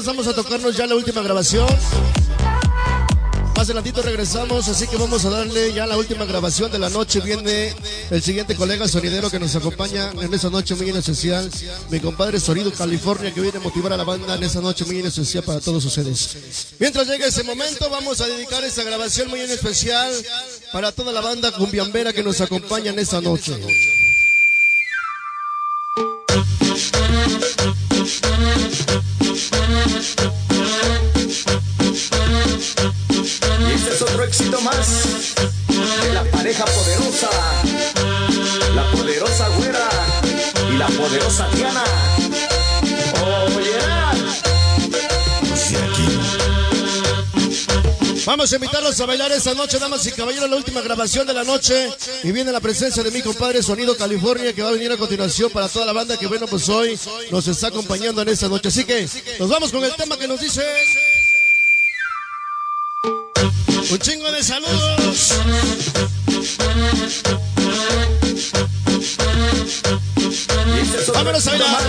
Vamos a tocarnos ya la última grabación. Más adelantito regresamos, así que vamos a darle ya la última grabación de la noche. Viene el siguiente colega sonidero que nos acompaña en esa noche muy especial. Mi compadre Sonido California que viene a motivar a la banda en esa noche muy especial para todos ustedes. Mientras llegue ese momento, vamos a dedicar esta grabación muy especial para toda la banda cumbiambera que nos acompaña en esta noche. Y este es otro éxito más de la pareja poderosa, la poderosa güera y la poderosa Diana. Vamos a invitarlos a bailar esta noche, damas y caballeros, la última grabación de la noche. Y viene la presencia de mi compadre Sonido California, que va a venir a continuación para toda la banda que, bueno, pues hoy nos está acompañando en esta noche. Así que nos vamos con el tema que nos dice. Un chingo de saludos. Vámonos a bailar.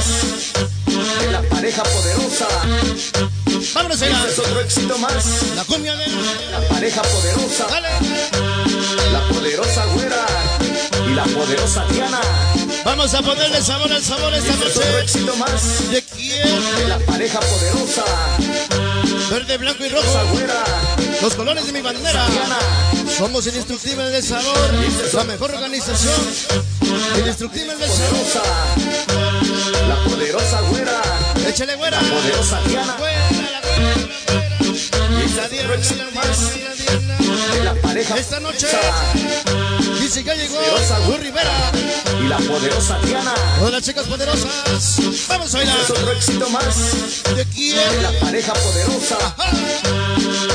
de la pareja poderosa. Vámonos a Y bailar. este es otro éxito más La cumbia de la pareja poderosa. La poderosa güera y la poderosa Diana. Vamos a ponerle sabor al sabor esta este es otro noche. éxito más ¿De quién? de la pareja poderosa. Verde, blanco y rojo. güera. Los colores de mi bandera. Diana. Somos indestructibles del sabor. La mejor organización. Indestructibles del sabor. Poderosa. La poderosa güera. Échale güera. La poderosa Diana. Güera, la güera, la pareja Esta noche dice que ya llegó. Luis Rivera. Y la poderosa Diana. Todas las chicas poderosas. Vamos a bailar. Es otro éxito más ¿De quién? la pareja poderosa.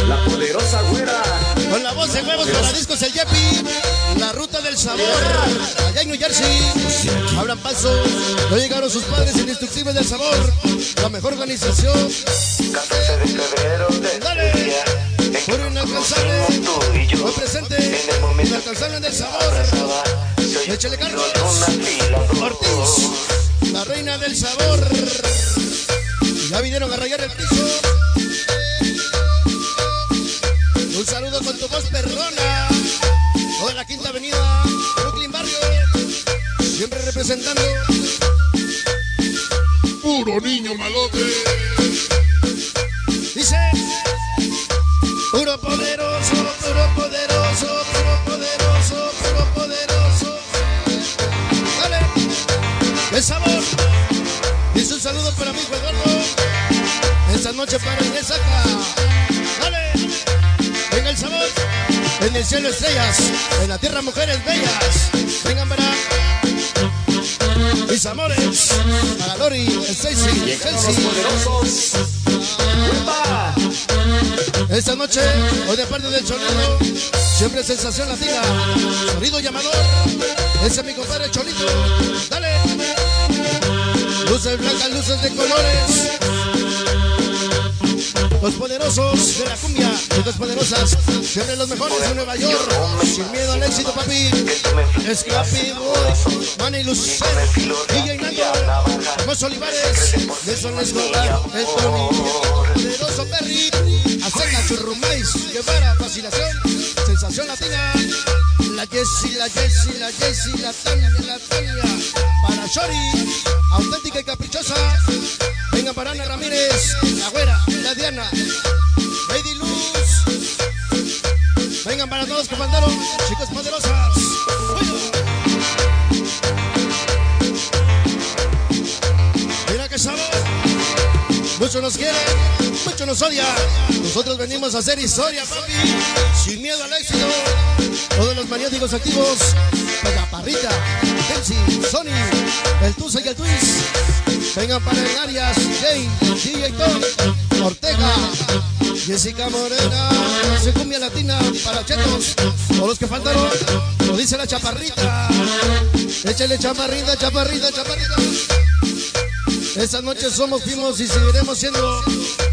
La poderosa güera. Con la voz de huevos para discos el Yepi. La ruta sabor. Allá en New Jersey. Abran paso. No llegaron sus padres indestructibles del sabor. La mejor organización. 14 de febrero de Dale. día. Puro inalcanzable. Hoy presente. En el momento Inalcanzable del sabor. Échale fila. Ortiz. La reina del sabor. Ya vinieron a rayar el piso. Un saludo con tu voz perrona. Toda la quinta Siempre representando. Puro niño malote. Dice. Puro poderoso, puro poderoso, puro poderoso, puro poderoso. Dale. El sabor. Dice un saludo para mi Eduardo. Esta noche para Inés acá. Dale. Venga el sabor. En el cielo estrellas. En la tierra mujeres bellas. Vengan para. Dice Chori, Stacy, Llegaron los Chelsea. poderosos. ¡Uepa! Esta noche, hoy de parte del Cholito, siempre sensación latina. Sonido llamador. Ese es mi compadre Cholito. Dale. Luces blancas, luces de colores. Los poderosos de la cumbia, chicas poderosas, siempre los mejores de Nueva York, sin miedo al éxito, papi. Escapi Boy, Manny Lucero, DJ Nando, José Olivares, Nelson Escobar, el Tony, poderoso Perry, Acerca Churrumais, Guevara, Fascinación, Sensación Latina, la Jessie, la Jessie, la Jessie, la Tania, la Tania, para Shori, auténtica y caprichosa, venga para Ana Ramírez, la Güera, la Diana, vengan para todos que mandaron, chicas poderosas. Mira que sabor. Muchos nos quieren, muchos nos odian. Nosotros venimos a hacer historia, papi. Sin miedo al éxito. Todos los maniáticos activos. Parrita, Pepsi, Sony, el Tusa y el Twist. Vengan para el Arias, Jane, DJ Tom, Ortega, Jessica Morena, se cumbia latina para chetos. Todos los que faltaron, lo dice la chaparrita. Échale chaparrita, chaparrita, chaparrita. Esta noche somos, fuimos y seguiremos siendo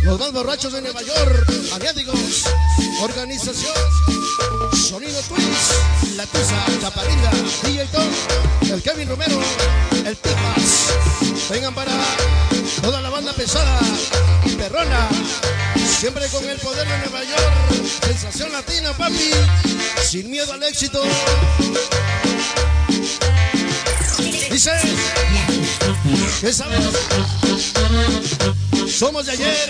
los más borrachos de Nueva York. Maniáticos, organización, sonido twist, la tusa, chaparrinda, DJ Tom, el Kevin Romero, el Pipas. Vengan para toda la banda pesada perrona. Siempre con el poder de Nueva York. Sensación latina, papi. Sin miedo al éxito. Dice. ¿Qué sabemos? Somos de ayer,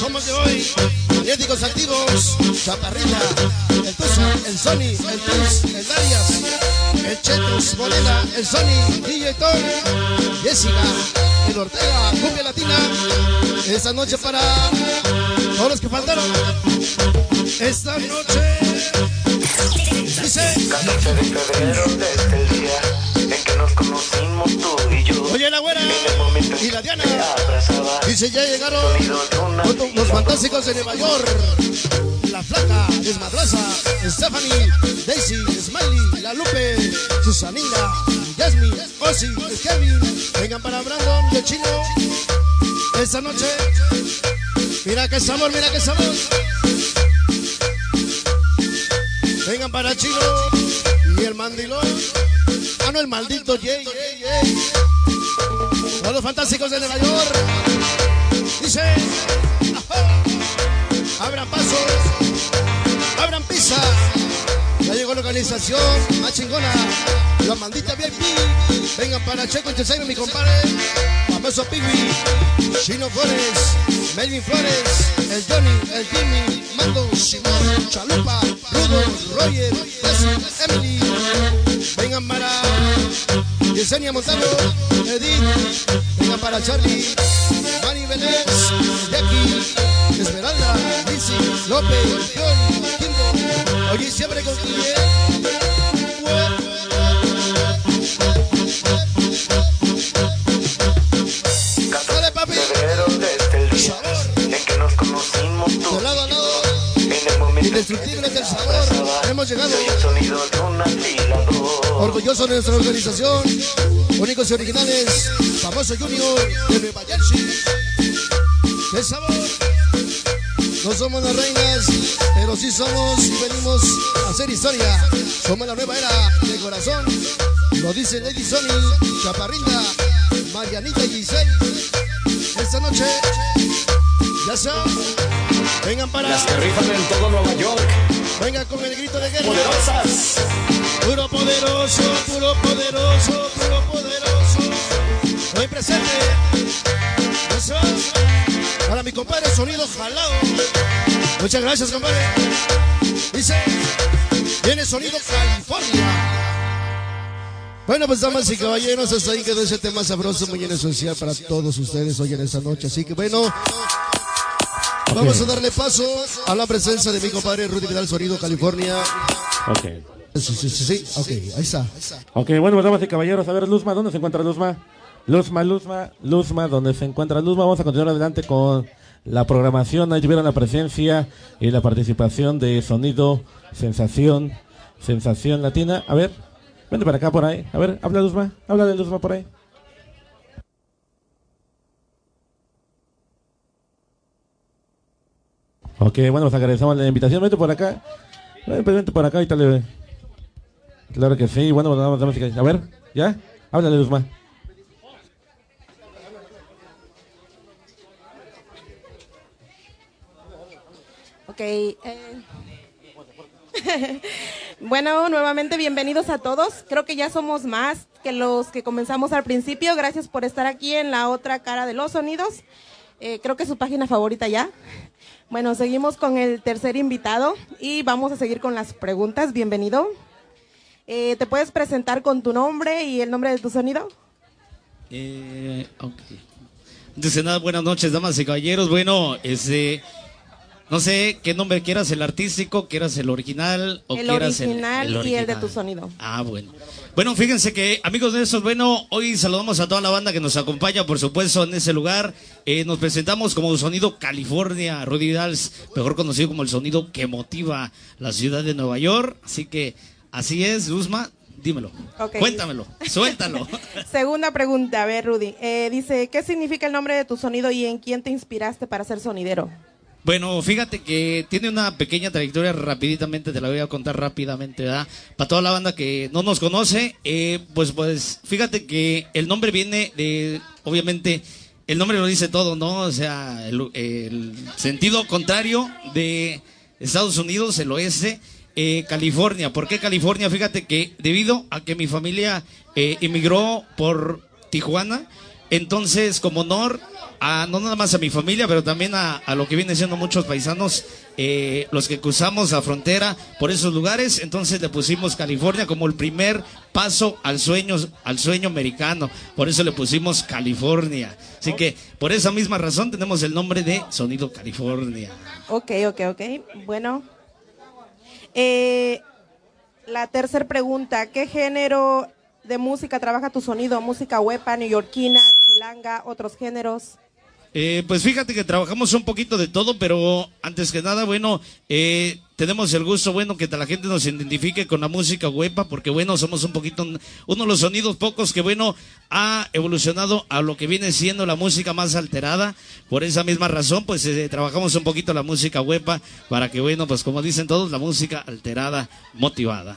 somos de hoy, magnéticos activos, Chaparrita, el Tusa, el Sony, el Twist, el Darias, el Chetos, Morena, el Sony, DJ Jessica, el Ortega, Cumbia Latina. Esta noche para todos los que faltaron. Esta noche. Dice. 14 de febrero desde el día en que nos conocimos tú y yo. Oye, la güera y la Diana. Dice, ya llegaron los- fantásticos de Nueva York. La flaca, desmadraza, Stephanie, Daisy, Smiley, la Lupe, Susanina, Jasmine, Ozzy, Kevin. Vengan para Brandon el chino. Esta noche, mira qué sabor, mira qué sabor. Vengan para Chino y el mandilón. Ah, no, el maldito Jay. Todos los fantásticos de Nueva York. Dice. Abran paso. Abran pizza. Ya llegó la organización más chingona. La maldita VIP. Vengan para Checo Tesaino, mi compadre. Famoso Pigui. Chino Flores. Melvin Flores. El Johnny. El Jimmy. Mando. Simón. Chalupa. Rudo. Roger. Leslie, Emily. Vengan para Yesenia Montano, Edith, vengan para Charlie, Mari Vélez, Jackie, Esmeralda, Lizzy, López, John, Kimbo, oye siempre con el indestructible del sabor, hemos llegado. el. Orgulloso de nuestra organización, únicos y originales, famoso Junior de Nueva Jersey. ¡Qué sabor! No somos las reinas, pero sí somos y venimos a hacer historia. Somos la nueva era de corazón. Lo dice Lady Sony, Chaparrinda, Marianita y Giselle. Esta noche, ya sea, vengan para. Las que rifan en todo Nueva York. Vengan con el grito de guerra. Poderosas. Puro poderoso, puro poderoso, puro poderoso. Hoy presente. Eso. Para mi compadre Sonido Jalado. Muchas gracias, compadre. Dice, viene Sonido California. Bueno, pues damas y caballeros, hasta ahí quedó ese tema sabroso, muy en especial para todos ustedes hoy en esta noche. Así que bueno, vamos a darle paso a la presencia de mi compadre Rudy Vidal Sonido California. Ok. Sí, sí, sí, sí, ok, ahí está. Ok, bueno, damas y caballeros, a ver, Luzma, ¿dónde se encuentra Luzma? Luzma, Luzma, Luzma, donde se encuentra Luzma. Vamos a continuar adelante con la programación. Ahí tuvieron la presencia y la participación de Sonido, Sensación, Sensación Latina. A ver, vente para acá por ahí. A ver, habla Luzma, habla de Luzma por ahí. Ok, bueno, pues agradecemos la invitación. Vente por acá. Ven, pues, Vente por acá y tal. Claro que sí. Bueno, vamos a ver. ¿ya? Háblale, Luzma. Ok. eh. bueno, nuevamente bienvenidos a todos. Creo que ya somos más que los que comenzamos al principio. Gracias por estar aquí en la otra cara de los sonidos. Eh, creo que su página favorita ya. Bueno, seguimos con el tercer invitado y vamos a seguir con las preguntas. Bienvenido. Eh, ¿Te puedes presentar con tu nombre y el nombre de tu sonido? Eh, de nada, buenas noches, damas y caballeros. Bueno, este, no sé qué nombre quieras, el artístico, quieras el original o el quieras original, el, el y el de original. tu sonido. Ah, bueno. Bueno, fíjense que, amigos de esos, bueno, hoy saludamos a toda la banda que nos acompaña, por supuesto, en ese lugar. Eh, nos presentamos como Sonido California, Rudy Dals, mejor conocido como el sonido que motiva la ciudad de Nueva York. Así que, así es, Luzma, dímelo. Cuéntamelo, suéltalo. Segunda pregunta, a ver, Rudy. Eh, dice, ¿qué significa el nombre de tu sonido y en quién te inspiraste para ser sonidero? Bueno, fíjate que tiene una pequeña trayectoria, rapiditamente te la voy a contar rápidamente, ¿verdad? Para toda la banda que no nos conoce, eh, pues, pues, fíjate que el nombre viene de, obviamente, el nombre lo dice todo, ¿no? O sea, el, sentido contrario de Estados Unidos, el oeste, eh, California. ¿Por qué California? Fíjate que debido a que mi familia eh, emigró por Tijuana, entonces, como honor a no nada más a mi familia, pero también a, a lo que vienen siendo muchos paisanos, eh, los que cruzamos la frontera por esos lugares, entonces le pusimos California como el primer paso al sueño, al sueño americano. Por eso le pusimos California. Así que por esa misma razón tenemos el nombre de Sonido California. Ok, ok, ok. Bueno. Eh, la tercera pregunta, ¿qué género de música trabaja tu sonido? ¿Música huepa, neoyorquina, chilanga, otros géneros? Eh, pues fíjate que trabajamos un poquito de todo, pero antes que nada, bueno, eh, tenemos el gusto, bueno, que la gente nos identifique con la música huepa, porque bueno, somos un poquito, uno de los sonidos pocos que bueno, ha evolucionado a lo que viene siendo la música más alterada. Por esa misma razón, pues eh, trabajamos un poquito la música huepa, para que bueno, pues como dicen todos, la música alterada, motivada.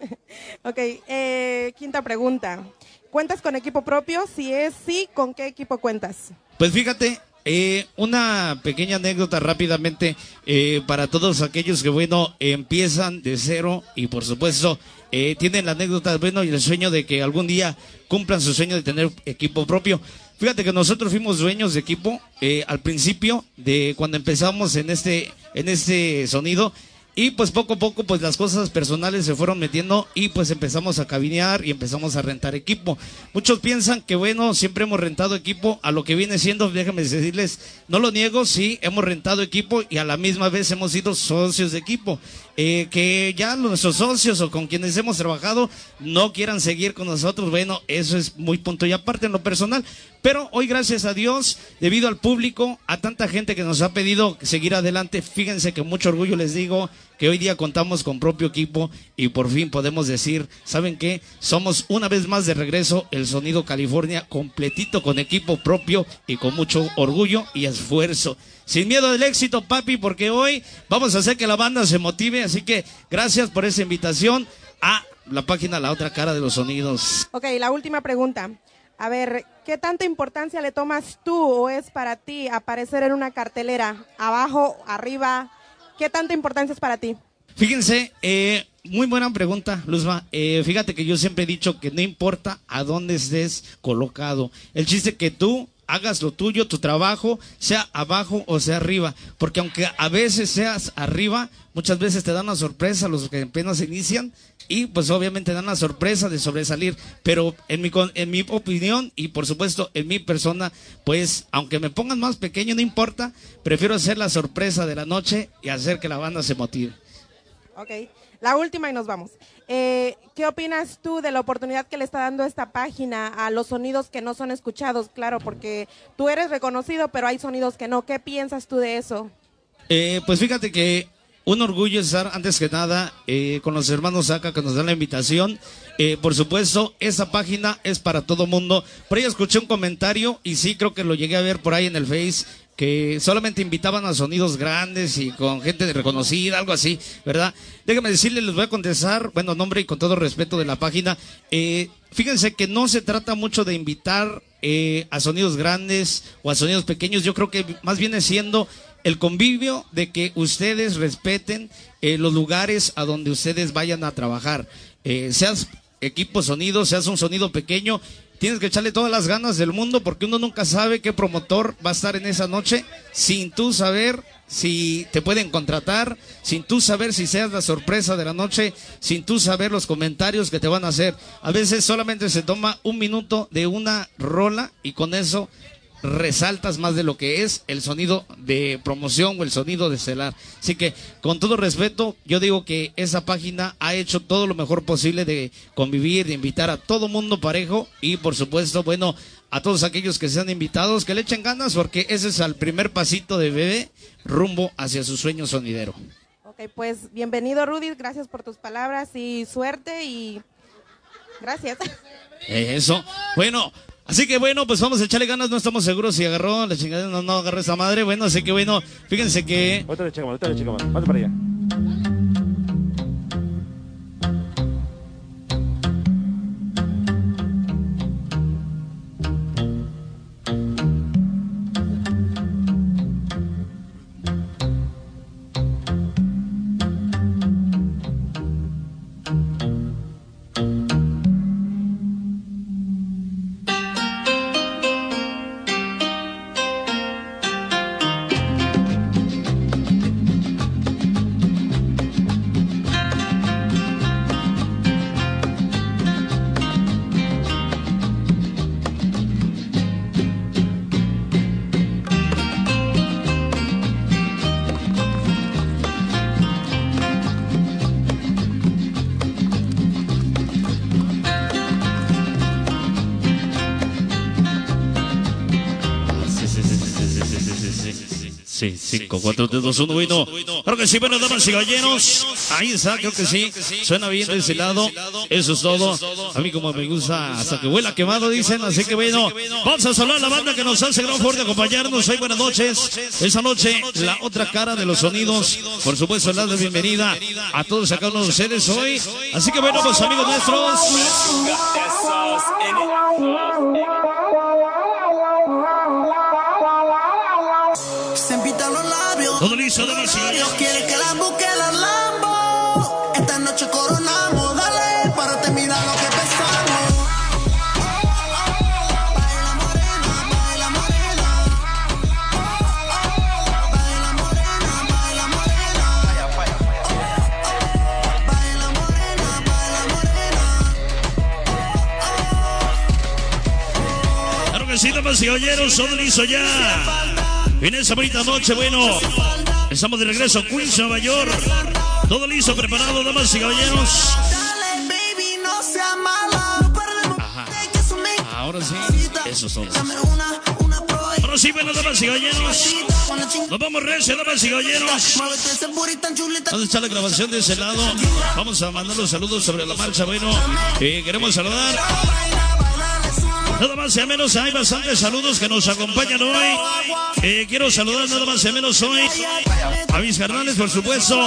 Ok, eh, quinta pregunta. ¿Cuentas con equipo propio? Si es sí, ¿con qué equipo cuentas? Pues fíjate, eh, una pequeña anécdota rápidamente eh, para todos aquellos que, bueno, empiezan de cero y por supuesto eh, tienen la anécdota, bueno, y el sueño de que algún día cumplan su sueño de tener equipo propio. Fíjate que nosotros fuimos dueños de equipo eh, al principio de cuando empezamos en este, en este sonido. Y pues poco a poco pues las cosas personales se fueron metiendo y pues empezamos a cabinear y empezamos a rentar equipo. Muchos piensan que bueno, siempre hemos rentado equipo a lo que viene siendo, déjame decirles, no lo niego, sí, hemos rentado equipo y a la misma vez hemos sido socios de equipo. Eh, que ya nuestros socios o con quienes hemos trabajado no quieran seguir con nosotros, bueno, eso es muy punto y aparte en lo personal. Pero hoy, gracias a Dios, debido al público, a tanta gente que nos ha pedido seguir adelante, fíjense que mucho orgullo les digo que hoy día contamos con propio equipo y por fin podemos decir, ¿saben qué? Somos una vez más de regreso el Sonido California completito con equipo propio y con mucho orgullo y esfuerzo. Sin miedo del éxito, papi, porque hoy vamos a hacer que la banda se motive, así que gracias por esa invitación a la página La Otra Cara de los Sonidos. Ok, la última pregunta. A ver, ¿qué tanta importancia le tomas tú o es para ti aparecer en una cartelera? ¿Abajo, arriba? ¿Qué tanta importancia es para ti? Fíjense, eh, muy buena pregunta, Luzma. Eh, fíjate que yo siempre he dicho que no importa a dónde estés colocado. El chiste que tú hagas lo tuyo, tu trabajo, sea abajo o sea arriba. Porque aunque a veces seas arriba, muchas veces te dan una sorpresa los que apenas inician y pues obviamente dan la sorpresa de sobresalir. Pero en mi, en mi opinión y por supuesto en mi persona, pues aunque me pongan más pequeño, no importa, prefiero hacer la sorpresa de la noche y hacer que la banda se motive. Ok. La última y nos vamos. Eh, ¿Qué opinas tú de la oportunidad que le está dando esta página a los sonidos que no son escuchados? Claro, porque tú eres reconocido, pero hay sonidos que no. ¿Qué piensas tú de eso? Eh, pues fíjate que un orgullo estar antes que nada eh, con los hermanos acá que nos dan la invitación. Eh, por supuesto, esa página es para todo mundo. Por ahí escuché un comentario y sí creo que lo llegué a ver por ahí en el Face que solamente invitaban a sonidos grandes y con gente reconocida, algo así, ¿verdad? Déjame decirles, les voy a contestar, bueno, nombre y con todo respeto de la página. Eh, fíjense que no se trata mucho de invitar eh, a sonidos grandes o a sonidos pequeños. Yo creo que más viene siendo el convivio de que ustedes respeten eh, los lugares a donde ustedes vayan a trabajar. Eh, seas equipo sonido, seas un sonido pequeño, tienes que echarle todas las ganas del mundo porque uno nunca sabe qué promotor va a estar en esa noche sin tú saber si te pueden contratar, sin tú saber si seas la sorpresa de la noche, sin tú saber los comentarios que te van a hacer. A veces solamente se toma un minuto de una rola y con eso resaltas más de lo que es el sonido de promoción o el sonido de celar. Así que, con todo respeto, yo digo que esa página ha hecho todo lo mejor posible de convivir, de invitar a todo mundo parejo y, por supuesto, bueno, a todos aquellos que sean invitados, que le echen ganas porque ese es el primer pasito de bebé rumbo hacia su sueño sonidero. Ok, pues bienvenido Rudy, gracias por tus palabras y suerte y gracias. Eso. Bueno, así que bueno, pues vamos a echarle ganas. No estamos seguros si agarró la chingada, no, no agarró esa madre. Bueno, así que bueno, fíjense que. Ahorita le le checamos. Vamos para allá. 5, 4, 3, 2, 1, bueno. Claro que sí, bueno, damas y caballeros. Ahí está, creo que sí. Suena bien de ese lado. Eso es todo. A mí como me gusta hasta que huela quemado, dicen. Así que bueno, vamos a saludar a la banda que nos hace gran favor de acompañarnos. Hoy buenas noches. Esta noche, la otra cara de los sonidos. Por supuesto, la bienvenida a todos acá uno de ustedes hoy. Así que bueno, pues amigos nuestros. Damas y Dios quiere que la busque la Lambo. Esta noche coronamos, dale, para terminar lo que empezamos. Baila morena, baila morena. Baila morena, baila morena. Baila morena, baila morena. Claro que sí, damas y caballeros, todo listo ya. En esa bonita noche, bueno, estamos de regreso Queens, Nueva York. Todo listo, preparado, damas y caballeros. Me Ahora sí, esos son. Ahora sí, bueno, damas y caballeros. Nos vamos recio, damas y caballeros. A echar la grabación de ese lado. Vamos a mandar los saludos sobre la marcha. Bueno, eh, queremos saludar. Nada más y a menos, hay bastantes saludos que nos acompañan hoy. Eh, quiero saludar nada más y a menos hoy a mis carnales, por supuesto.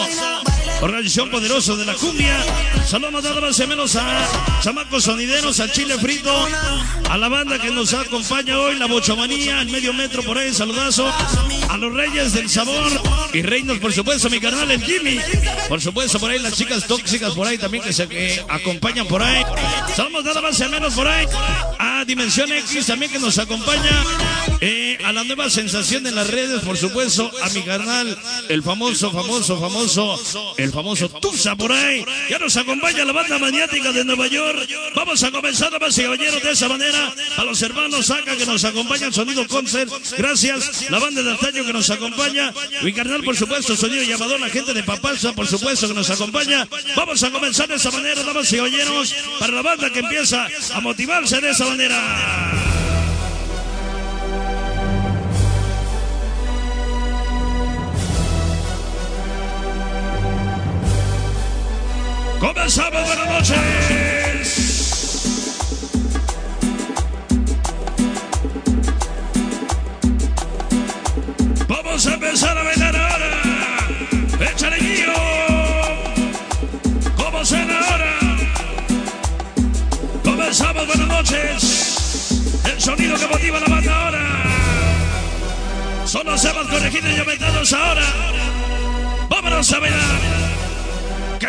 Organización Poderoso de la Cumbia. Saludos a menos a Chamacos Sonideros, al Chile Frito, a la banda que nos acompaña hoy, la Bochamanía, el medio metro por ahí, saludazo. A los Reyes del Sabor y Reinos, por supuesto, mi carnal, el Jimmy. Por supuesto, por ahí las chicas tóxicas por ahí también que se que acompañan por ahí. Saludos a menos por ahí a Dimensión X también que nos acompaña. Eh, a la nueva sensación en las redes, por supuesto, a mi canal, el famoso, famoso, famoso, el famoso Tusa por ahí. Ya nos acompaña la banda maniática de Nueva York. Vamos a comenzar, damas y caballeros, de esa manera. A los hermanos Saca que nos acompañan, Sonido Concert. Gracias. La banda de antaño que nos acompaña. Mi carnal, por supuesto, Sonido Llamador, la gente de Papalza, por supuesto, que nos acompaña. Vamos a comenzar de esa manera, damas y caballeros, para la banda que empieza a motivarse de esa manera. Comenzamos, buenas noches. Vamos a empezar a bailar ahora. Échale guío. ¿Cómo suena ahora? Comenzamos, buenas noches. El sonido que motiva la banda ahora. Son los temas corregidos y aumentados ahora. Vámonos a bailar.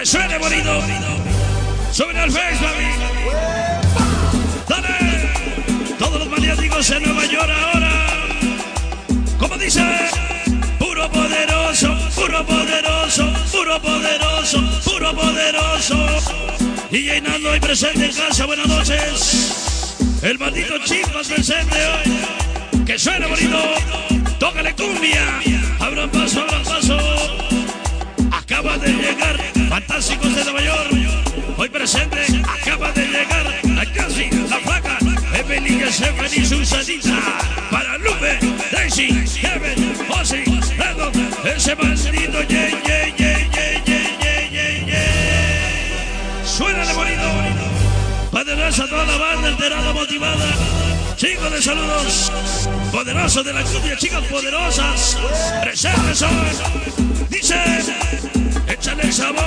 Que bonito. Suben al Face, mami. Dale. Todos los maniáticos en Nueva York ahora. ¿Cómo dice? Puro poderoso, puro poderoso, puro poderoso, puro poderoso. Y llenando hoy presente en casa, buenas noches. El maldito Chispas presente hoy. Que suene bonito. Tócale cumbia. Abran paso, abran paso acaba de llegar, fantásticos de Nueva York. Hoy presente, acaba de llegar, la casi, la flaca, Evelyn, Stephanie y Susanita. Para Lupe, Daisy, Kevin, José, Redo, ese maldito ye, ye, ye, ye, ye, ye, ye, Suena de bonito. Padre a toda la banda enterada, motivada. Chicos de saludos. Poderosos de la cumbia, chicas poderosas. Presentes hoy. Dice, échale el sabor.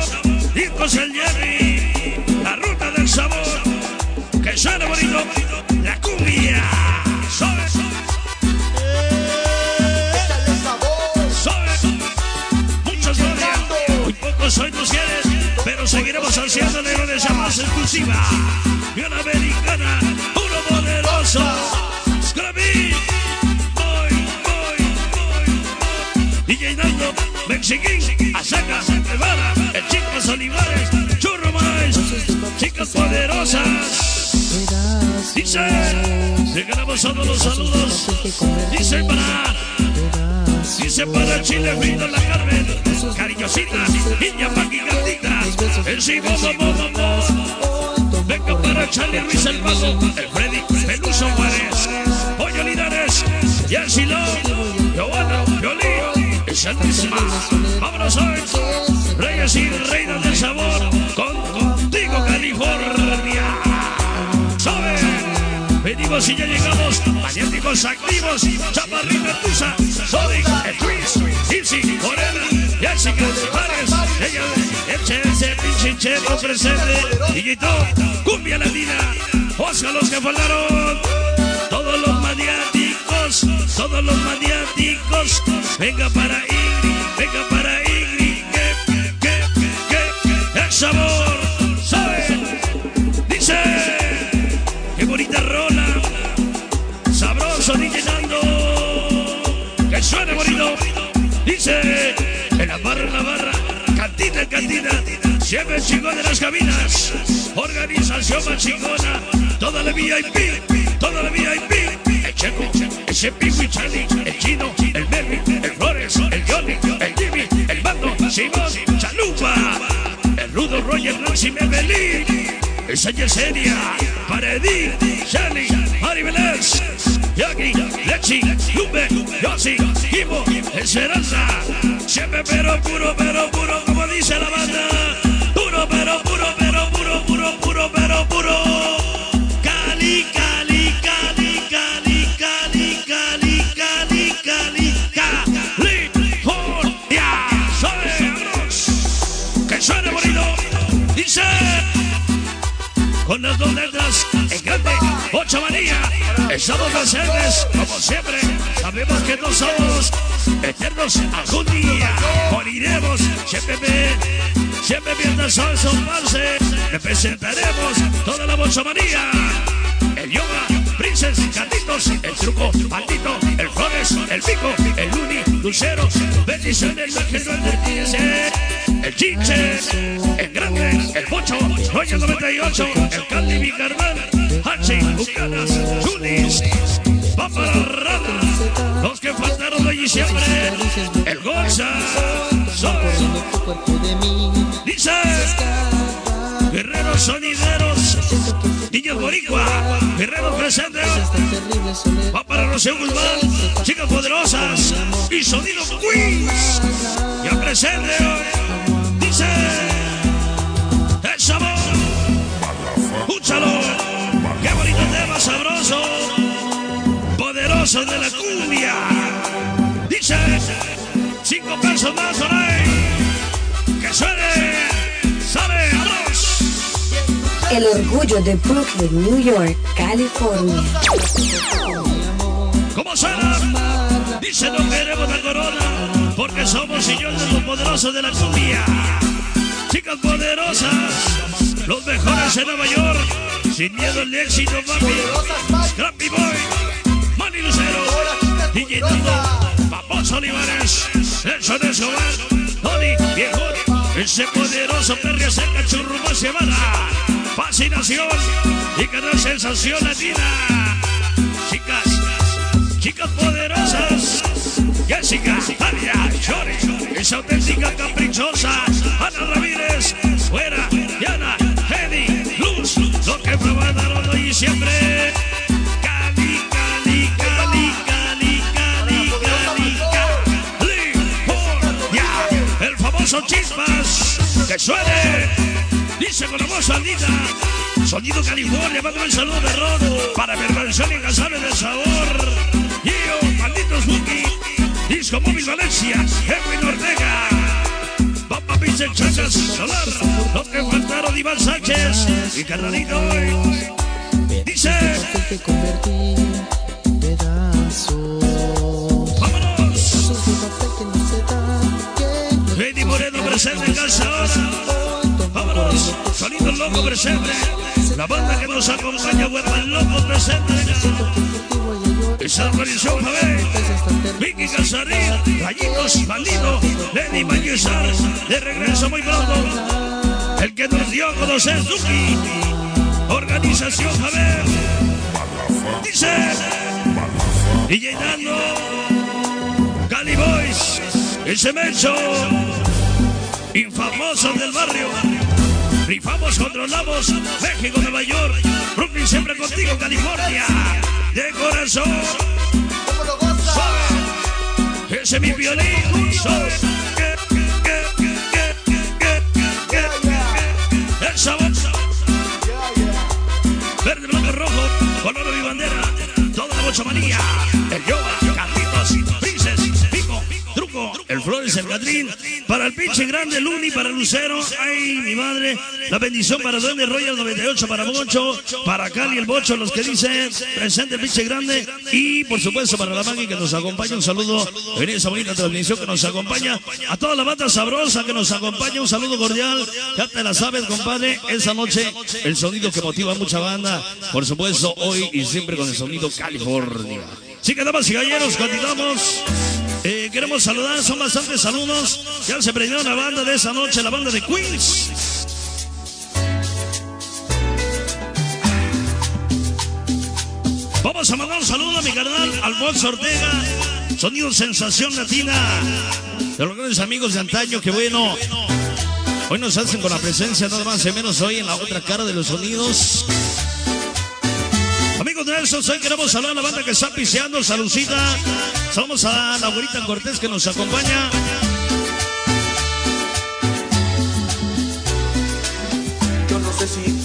Hijos el Jerry. La ruta del sabor. Que suena bonito. La cumbia. Sobe. Sobe. Muchos odian. Muy pocos hoy nos quieren. Pero seguiremos ansiando de una más exclusiva. Y una americana. Poderoso. Scrappy. Voy, voy, voy. DJ Nando, Mexiquín, Asaca, Nevada, el Chicas Olivares, Churro Más, Chicas Poderosas. Dice, regalamos todos los saludos. Dice para, dice para Chile Frito la Carmen, cariñosita, niña paquicatita, el Simón, Venga para Charlie Ruiz el Paso, el Freddy, Peluso Juárez, Pollo Linares, Yancy Love, Giovanna, Violín, el misma. Vámonos hoy, Reyes y Reinas del Sabor, con contigo California. Venimos y ya llegamos, magnéticos activos, Chaparrita Tusa, Sonic, el Twist, Ilsi, Morena, Jessica, Pares, ella, Eche, ese pinche checo presente, Guillito, Cumbia Latina, Oscar los que faltaron, todos los maniáticos, todos los maniáticos, venga para Ingrid, venga para Ingrid, que, que, que, el sabor, ¿sabe? Dice, qué bonita rola, sabroso ni llenando, que suene bonito, dice, la barra, en la barra, cantina, cantina, siempre chingón de las cabinas, organización más toda la VIP, toda la VIP, el Checo, ese Pico y Charlie, el Chino, el Melvin, el Flores, el Johnny, el Jimmy, el Bando, Simón, Chalupa, el Rudo Roger, Nancy Mebelín, esa Yesenia, Paredí, Shelly, Mari Vélez, Yagi, Lexi, Lupe, Yossi, Ivo, Esperanza, puro, pero puro, como dice la banda, puro, pero puro, pero puro, puro, puro, pero puro. Cali, Cali, Cali, Cali, Cali, Cali, Cali, Cali, California. Sabemos que suene bonito. Dice con las dos letras en grande, ocho María. Estamos presentes, como siempre. No somos eternos algún día. Moriremos, siempre me, siempre mientras sol asomarse. Representaremos toda la bochomanía. El yoga, princes, gatitos, el truco, maldito, el flores, el Pico, el Luni, Lucero, bendiciones la que no. El Chiche, el Grande, el Bocho, Roya 98, el Candy, mi carnal, Hachi, Bucanas, Junis, Rata, los que faltaron de diciembre, el Gonza, Sol, dice, Guerreros Sonideros, Niños Boricua, Guerreros Presentes, va para Rocío Guzmán, Chicas Poderosas y Sonido Queens, ya presente hoy, dice, el sabor, escúchalo, qué bonito tema sabroso, de la cumbia, dice, cinco pesos más ahí, que suene, sale, vamos. El orgullo de Brooklyn, New York, California. ¿Cómo suena? Dice no queremos la corona porque somos señores los poderosos de la cumbia. Chicas poderosas, los mejores en Nueva York, sin miedo al éxito, papi. Scrappy Boy, Manny Lucero, DJ Nando, Papos Olivares, Nelson Escobar, Tony Viejo, ese poderoso perro cerca churrumo semana. Fascinación y canal sensación latina. Chicas, chicas poderosas. Jessica, Tania, Chori, es auténtica caprichosa. Ana Ramírez, fuera, Diana, Jenny, Luz, lo que probaron hoy y siempre. Famoso Chispas, que suene. Dice con la voz saldita. Sonido California, mando un saludo de rodo para y Casales del Sabor. Yo, maldito Spooky, Disco Móvil Valencia, Edwin Ortega. Papa Pinche Chacas, Solar, los que faltaron Iván Sánchez y Carnalito. Dice. Vámonos. Presente. Vámonos. Sonido Loco presente. La banda que nos acompaña, Huerta Loco presente. Esa organización, Javé. Vicky Casarín, Gallitos, Bandido, Lenny Mayesar. De regreso muy pronto. El que nos dio a conocer Duki. Organización, Javé. Dice. DJ Nando. Cali Boys. Ese Mencho. Infamosos del barrio. Rifamos, controlamos. México, Nueva York. Brooklyn siempre contigo, California. De corazón. Suave. Ese es mi violín. El sabor. Verde, blanco, rojo. Color de mi bandera. Toda la bochamanía. El yoga. El Flores, el Catrín. Para el pinche grande Luni, para Lucero. Ay, mi madre. La bendición para Duende Royal 98, para Bocho. Para Cali, el Bocho, los que dicen presente el pinche grande. Y por supuesto para la Magui que nos acompaña. Un saludo en esa bonita transmisión que nos acompaña. A toda la banda sabrosa que nos acompaña. Un saludo cordial. Ya te la sabes, compadre. Esa noche el sonido que motiva a mucha banda. Por supuesto, hoy y siempre con el sonido California. Sí que damas y galleros, continuamos. Eh, queremos saludar, son bastantes saludos. Ya se prendió la banda de esa noche, la banda de Queens. Vamos a mandar un saludo a mi carnal Alfonso Ortega, sonido sensación latina, de los grandes amigos de antaño, que bueno, hoy nos hacen con la presencia nada más y menos hoy en la otra cara de los sonidos. Amigos de Nelson, hoy queremos saludar a la banda que está piseando, saludcita. Saludamos a la abuelita Cortés que nos acompaña.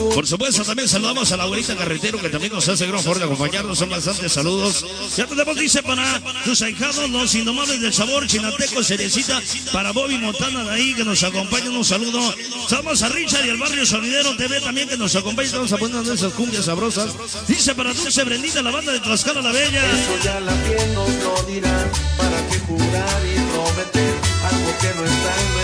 Por supuesto, también saludamos a la abuelita Carretero, que también nos hace gran favor de acompañarnos. Son bastantes saludos. Ya tenemos, dice, para sus ahijados, los indomables del sabor, Chinateco, Cerecita, para Bobby Montana de ahí, que nos acompañan. Un saludo. Saludamos a Richard y el barrio Sonidero TV también, que nos acompaña. Estamos poniendo esas cumbias sabrosas. Dice, para Dulce Brendita, la banda de Tlaxcala la Bella. Eso ya la piel nos lo dirá, para qué jurar y prometer algo que no está en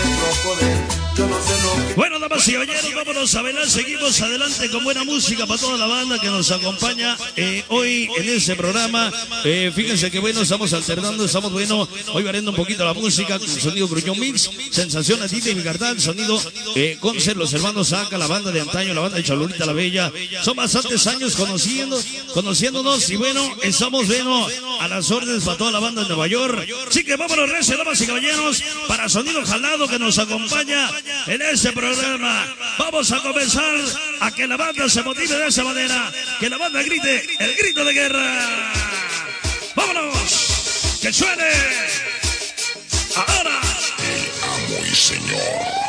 Bueno, damas y caballeros, vámonos a bailar. Seguimos adelante con buena música para toda la banda que nos acompaña eh, hoy en ese programa. Eh, fíjense que bueno, estamos alternando, estamos bueno, hoy variando un poquito la música con sonido Gruñón Mix, Sensación a ti de mi cartal, sonido eh, Concert, los hermanos Saca, la banda de antaño, la banda de Chalurita la Bella. Son bastantes años conociendo, conociéndonos y bueno, estamos bueno a las órdenes para toda la banda de Nueva York. Así que vámonos, recio, damas y caballeros, para Sonido Jalado que nos acompaña en este programa. Vamos a comenzar a que la banda se motive de esa manera, que la banda grite el grito de guerra. ¡Vámonos! ¡Que suene! Ahora. Amo y señor.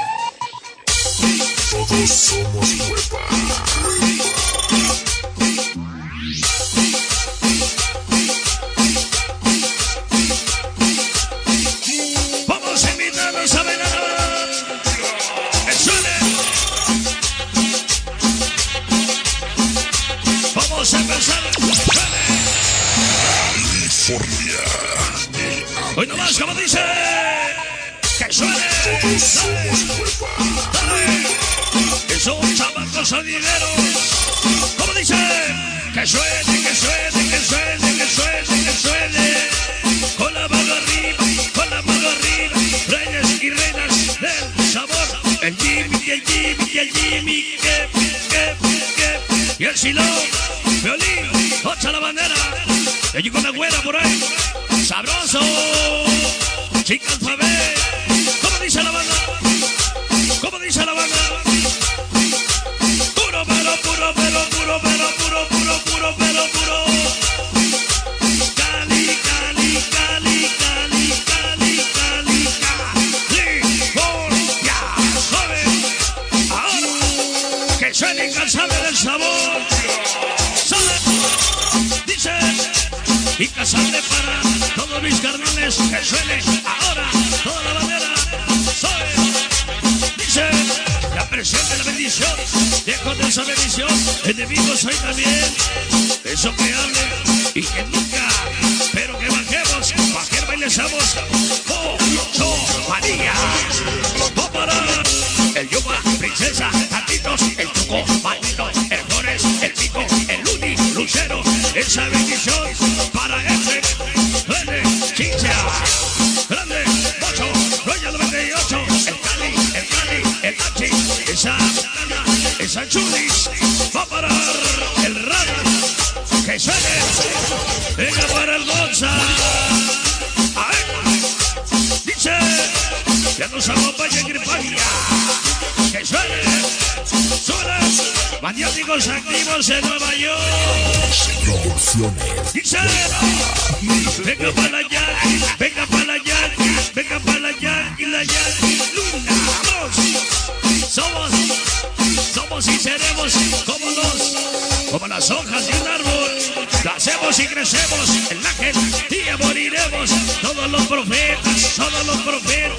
Todos somos Vamos California. Hoy nomás, como dice. ¡Que suene! Dale. Que son chamacos. ¿Cómo dice? Que suene, que suene, que suene, que suene, que suene. Con la mano arriba, con la mano arriba. Reyes y reinas del sabor. El Jimmy, el Jimmy, y el Jimmy. Que, que, que. Y el silón, violín, la bandera. Y allí la güera por ahí. Sabroso. Chica alfabet. Incansable para todos mis carnales. Que suene ahora toda la bandera. Soy, dice, la presión de la bendición. Dejo de esa bendición. Enemigos soy también. Eso que hable y que nunca, pero que bajemos. Bajer bailezamos. Oh, oh, María. No parar. El yuba, princesa, tatitos, el tuco, maldito, el flores, el pico, el uni, lucero. Esa bendición Maniáticos activos en Nueva York. Dice. Venga para allá. Venga para allá. Venga para allá. Y la Yankee Luna. Vamos. Somos. Somos y seremos como los. Como las hojas de un árbol. Nacemos y crecemos. En la gente día moriremos. Todos los profetas. Todos los profetas.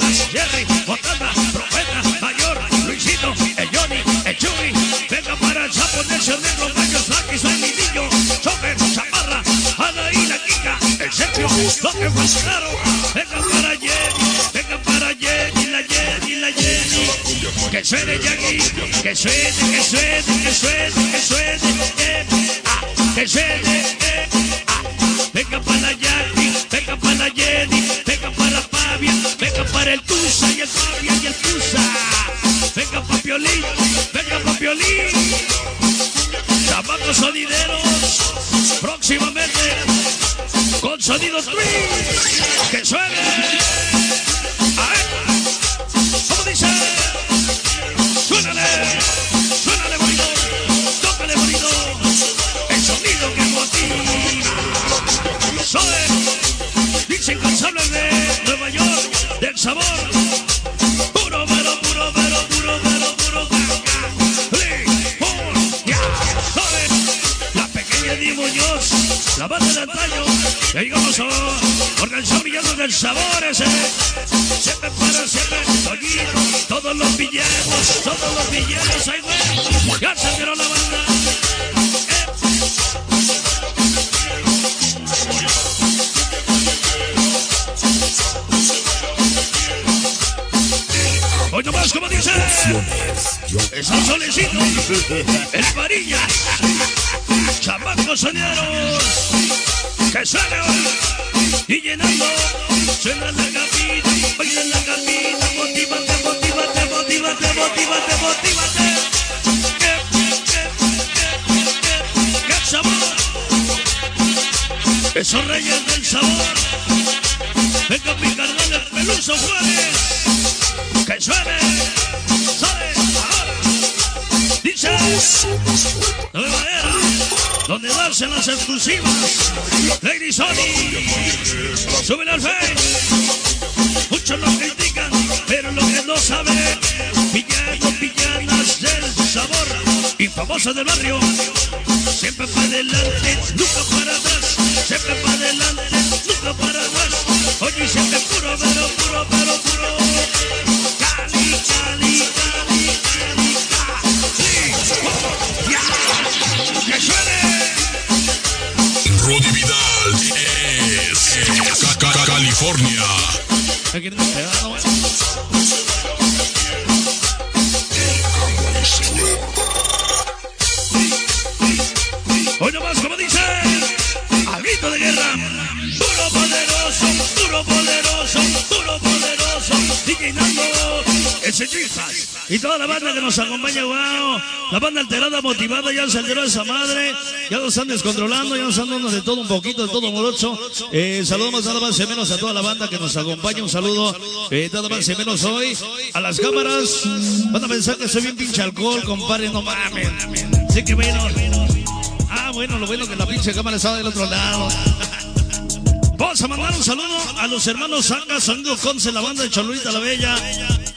Venga para Jenny. Venga para Jenny, la Jenny, la Jenny. Que suene Jackie, que suene, que suene, que suene, que suene. eh, ah, que suene, eh. Venga para la Jackie, venga para la Jenny, venga para la Fabia, venga para el Tusa y el Fabia y el Tusa. Venga para Piolín, venga para Piolín. Chamacos sonideros, con sonido Twin. Que suene. Organizar villanos del sabor ese. Siempre para siempre, Toñito, todos los villanos, todos los villanos, ay güey, ya se dieron la banda. Hoy Producciones. Yo- Esos solecitos, el varilla, chamacos soñeros, que suenan y llenando, suena la capita, baila la capita, motívate, motívate, motívate, motívate, motívate. Que, sabor, esos reyes del sabor, venga mi carnal el peluso Juárez, que suene, sale, ahora. Dice Darse las exclusivas. Lady Sony, suben al Face. Muchos lo critican, pero lo que no saben, villanos, villanas del sabor, infamosas del barrio. Siempre para adelante, nunca para atrás. Siempre para adelante, nunca para atrás. Oye, siempre puro, pero puro, pero California. No, Hoy nomás, como dice, al de guerra. Duro poderoso, duro poderoso, duro poderoso. DJ Nando, ese chispas. Y toda la banda que nos acompaña, wow. La banda alterada, motivada, ya se alteró esa madre. Ya nos están descontrolando, ya nos están dando de todo un poquito, de todo morocho. Eh, saludamos nada más y menos a toda la banda que nos acompaña. Un saludo, eh, nada más y menos hoy. A las cámaras, van a pensar que soy bien pinche alcohol, compadre, no mames. Sí que bueno. Ah, bueno, lo bueno que la pinche cámara estaba del otro lado. Vamos a mandar un saludo a los hermanos Sanga, Sonido Conce, la banda de Cholulita la Bella.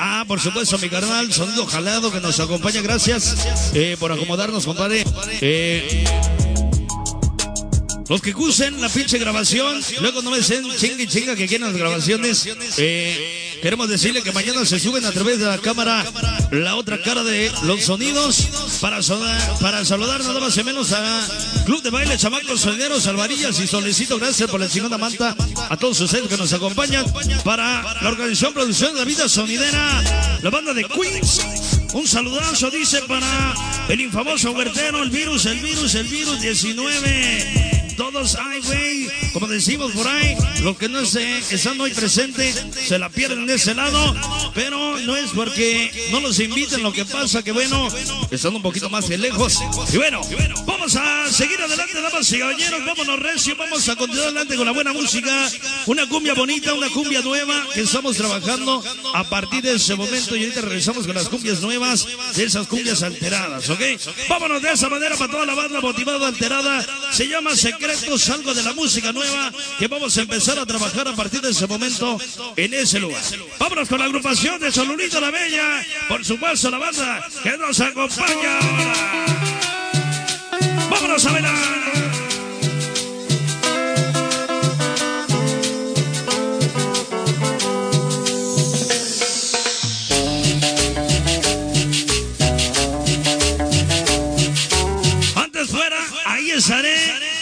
Ah, por supuesto, mi carnal, Sonido Jalado, que nos acompaña. Gracias eh, por acomodarnos, compadre. Eh, los que usen la pinche grabación, luego no me dicen chinga y chinga que quieren las grabaciones. Eh, queremos decirle que mañana se suben a través de la cámara la otra cara de los sonidos para, soda- para saludar nada más y menos a Club de Baile, Chamacos Sonideros, Alvarillas y Solecito. Gracias por la chingona manta a todos ustedes que nos acompañan para la organización Producción de la Vida Sonidera, la banda de Queens. Un saludazo, dice, para el infamoso huertero, el virus, el virus, el virus 19. Todos, ay, güey, como decimos por ahí, los que no se, están hoy presentes se la pierden de ese lado, pero no es porque no los inviten, lo que pasa que, bueno, están un poquito más lejos. Y bueno, vamos a seguir adelante, damas y caballeros, vámonos recio, vamos a continuar adelante con la buena música, una cumbia bonita, una cumbia nueva que estamos trabajando a partir de ese momento y ahorita regresamos con las cumbias nuevas de esas cumbias alteradas, ¿ok? Vámonos de esa manera para toda la banda motivada, alterada, se llama Secretos, algo de la música nueva que vamos a empezar a trabajar a partir de ese momento en ese lugar. Vámonos con la agrupación de Solunito la Bella, por supuesto la banda que nos acompaña ahora. Vámonos a bailar.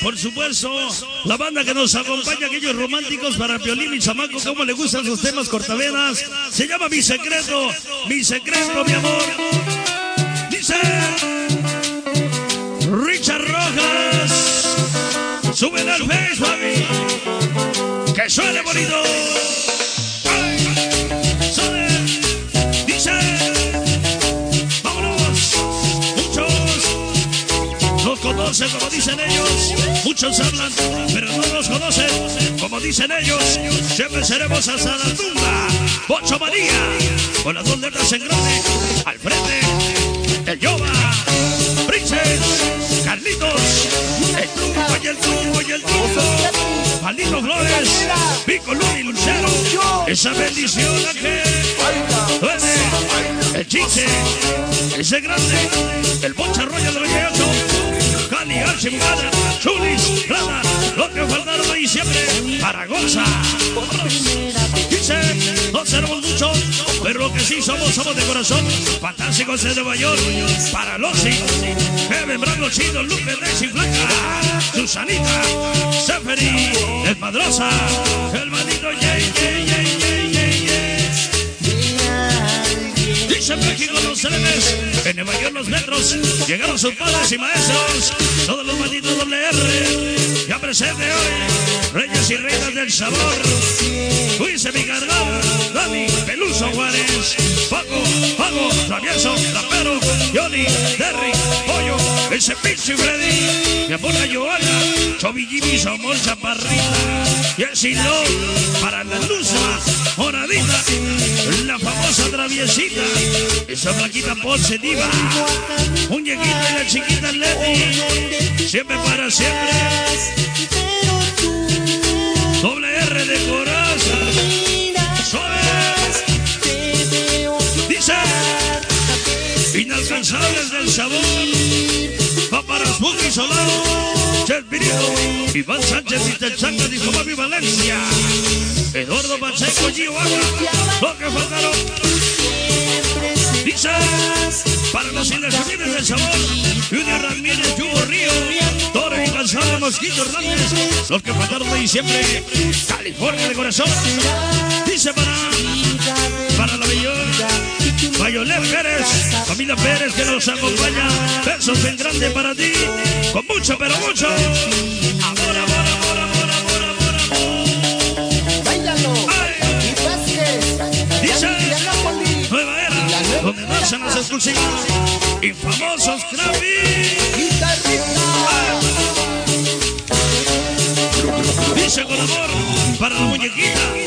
Por supuesto, la banda que nos acompaña, aquellos románticos para Piolín y Chamaco, como le gustan sus temas cortavenas. Se llama Mi Secreto, Mi Secreto, mi amor. Dice Richard Rojas, suben al Facebook, que suene bonito. Ay, como dicen ellos. Muchos hablan, pero no nos conocen como dicen ellos. Siempre seremos hasta la tumba. Ocho María, con las dos letras en grande. Al frente, el Yoba, Princess, Carlitos, el Trunco y el Trunco y el Trunco. Palito Flores, Pico Luni Lucero. Esa bendición a que duele. El Chiche, ese grande, el Poncha Royal de 28. Cali, Arce, Bugada, Chulis, Plata, lo que faltaron ahí siempre, Zaragoza. Dice, no seremos muchos, pero lo que sí somos, somos de corazón. Fantásticos de Nueva York, para Losi, Kevin Brando, Chino, Lupe, Rexy, Blanca, Susanita, Seferi, El Padrosa, el maldito Dice México los trenes, en Nueva York los metros, llegaron sus padres y maestros, todos los malditos doble R, ya presente hoy, reyes y reinas del sabor. Luis mi cargado, Dani, Peluso Juárez, Paco, Pago, Travieso, Rapero, Johnny, Terry, Pollo, ese pinche Freddy, mi amor la Joana, Chobi Jimmy, Somos Chaparrita, y el Silón, para la luz, moradita, la famosa traviesita, esa flaquita Ponce Diva, muñequita y la chiquita Leti, siempre para siempre. Doble R de. Suaves. Dice. Inalcanzables del sabor. Para Spooky Solano. Chespirito. Iván Sánchez y Techanga dijo Mami Valencia. Eduardo Pacheco, Gio Agua. Que faltaron. Dice. Para los indestructibles del sabor. Junior Ramírez, Yugo Río. Torre Incansable, Mosquito Hernández. Los que faltaron de diciembre. California de corazón. Dice para. Para la bellona. Mayolet Pérez, familia Pérez que nos acompaña. Besos en grande para ti. Con mucho, pero mucho. Amor, amor, amor, amor, amor, amor, amor. Báilalo. Y Vázquez. Dice. Nueva era. Donde nacen las exclusivas. Infamosos Krabi. Dice con amor para la muñequita.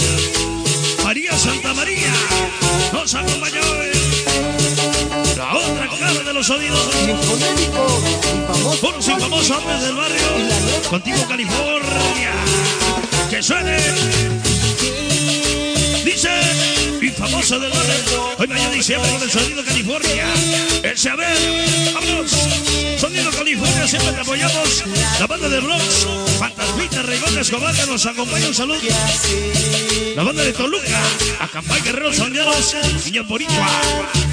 Acompañó. La otra cara de los sonidos. Unos infamosos hombres del barrio. Contigo, California. Que suene. Dice. Infamoso del barrio. Hoy mañana diciembre con el sonido California. Ese a ver. Vámonos. Sonido California, siempre te apoyamos. La banda de Bronx. Fantasmita, Regón Escobar que nos acompaña. Un saludo. La banda de Toluca, Acampay Guerreros Sondeados, Niño Boricua,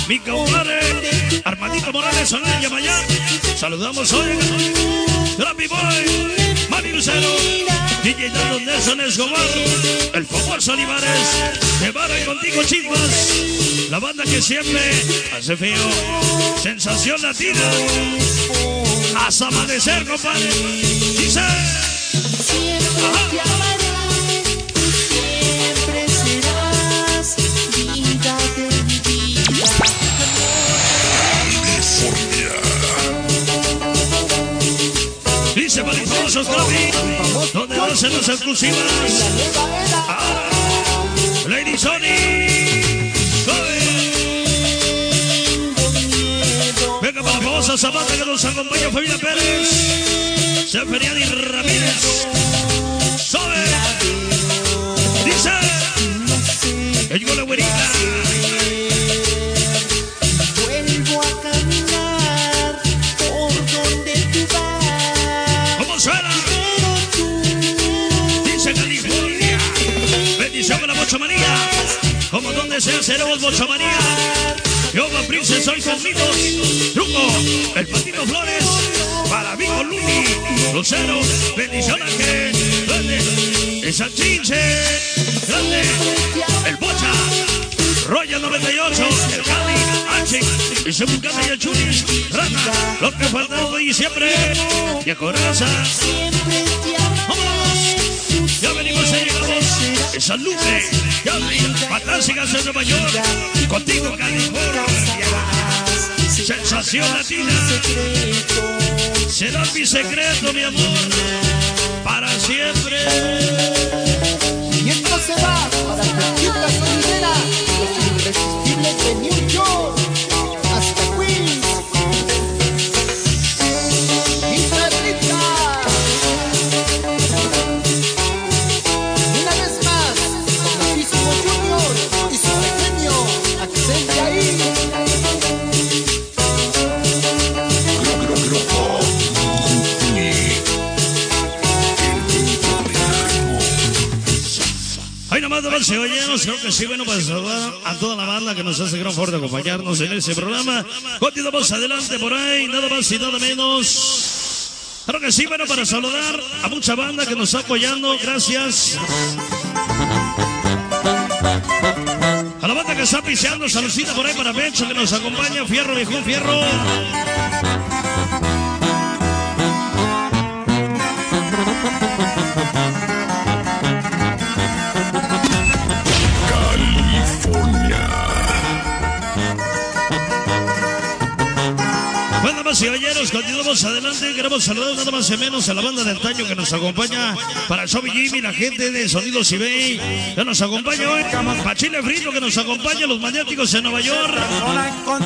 mi compadre, Armandito Morales, Sonia Yamayá. Saludamos hoy, Trappy Boy, Mani Lucero, DJ Dado Nelson Escobar, el famoso Olivares, de Vara y contigo chismas, la banda que siempre hace feo, sensación latina, hasta amanecer, compadre. Dice. Ajá. Dice para famosos Gaby, donde hacen las exclusivas. Ahora, Lady Sony. Venga para la famosa Zapata que nos acompaña Familia Pérez. Seferian y Ramírez. Sobe. Dice. Llegó la güerita. Donde sea seremos bochamanía. Yoga Princess hoy conmigo. Truco. El Patito Flores. Para con Luni. Lucero. Bendición que. Grande. El Sanchinche. Grande. El Bocha. Royal 98. El Cali. H. Y se busca y el Chulis. Rana. Lo que falta hoy y siempre. Y a coraza. ¡Vámonos! Ya venimos y llegamos. Esa lumbre. Ya Fantásticas en Nueva York. Contigo, California. Sensación latina. Será mi secreto, mi amor. Para siempre. Y esto se va para Tequila Sonidera, los irresistibles de New York, sí, bueno, pues saludar a toda la banda que nos hace gran favor de acompañarnos en ese programa. Continuamos adelante por ahí, nada más y nada menos. Creo que sí, bueno, para saludar a mucha banda que nos está apoyando, gracias. A la banda que está piseando, saludcita por ahí para Bencho que nos acompaña. Fierro, viejo, fierro. Damas y caballeros, continuamos adelante. Queremos saludar nada más y menos a la banda de antaño que nos acompaña para Shobi Jimmy, la gente de Sonidos Ibey que nos acompaña hoy. Para Chile Frito que nos acompaña, los maniáticos en Nueva York.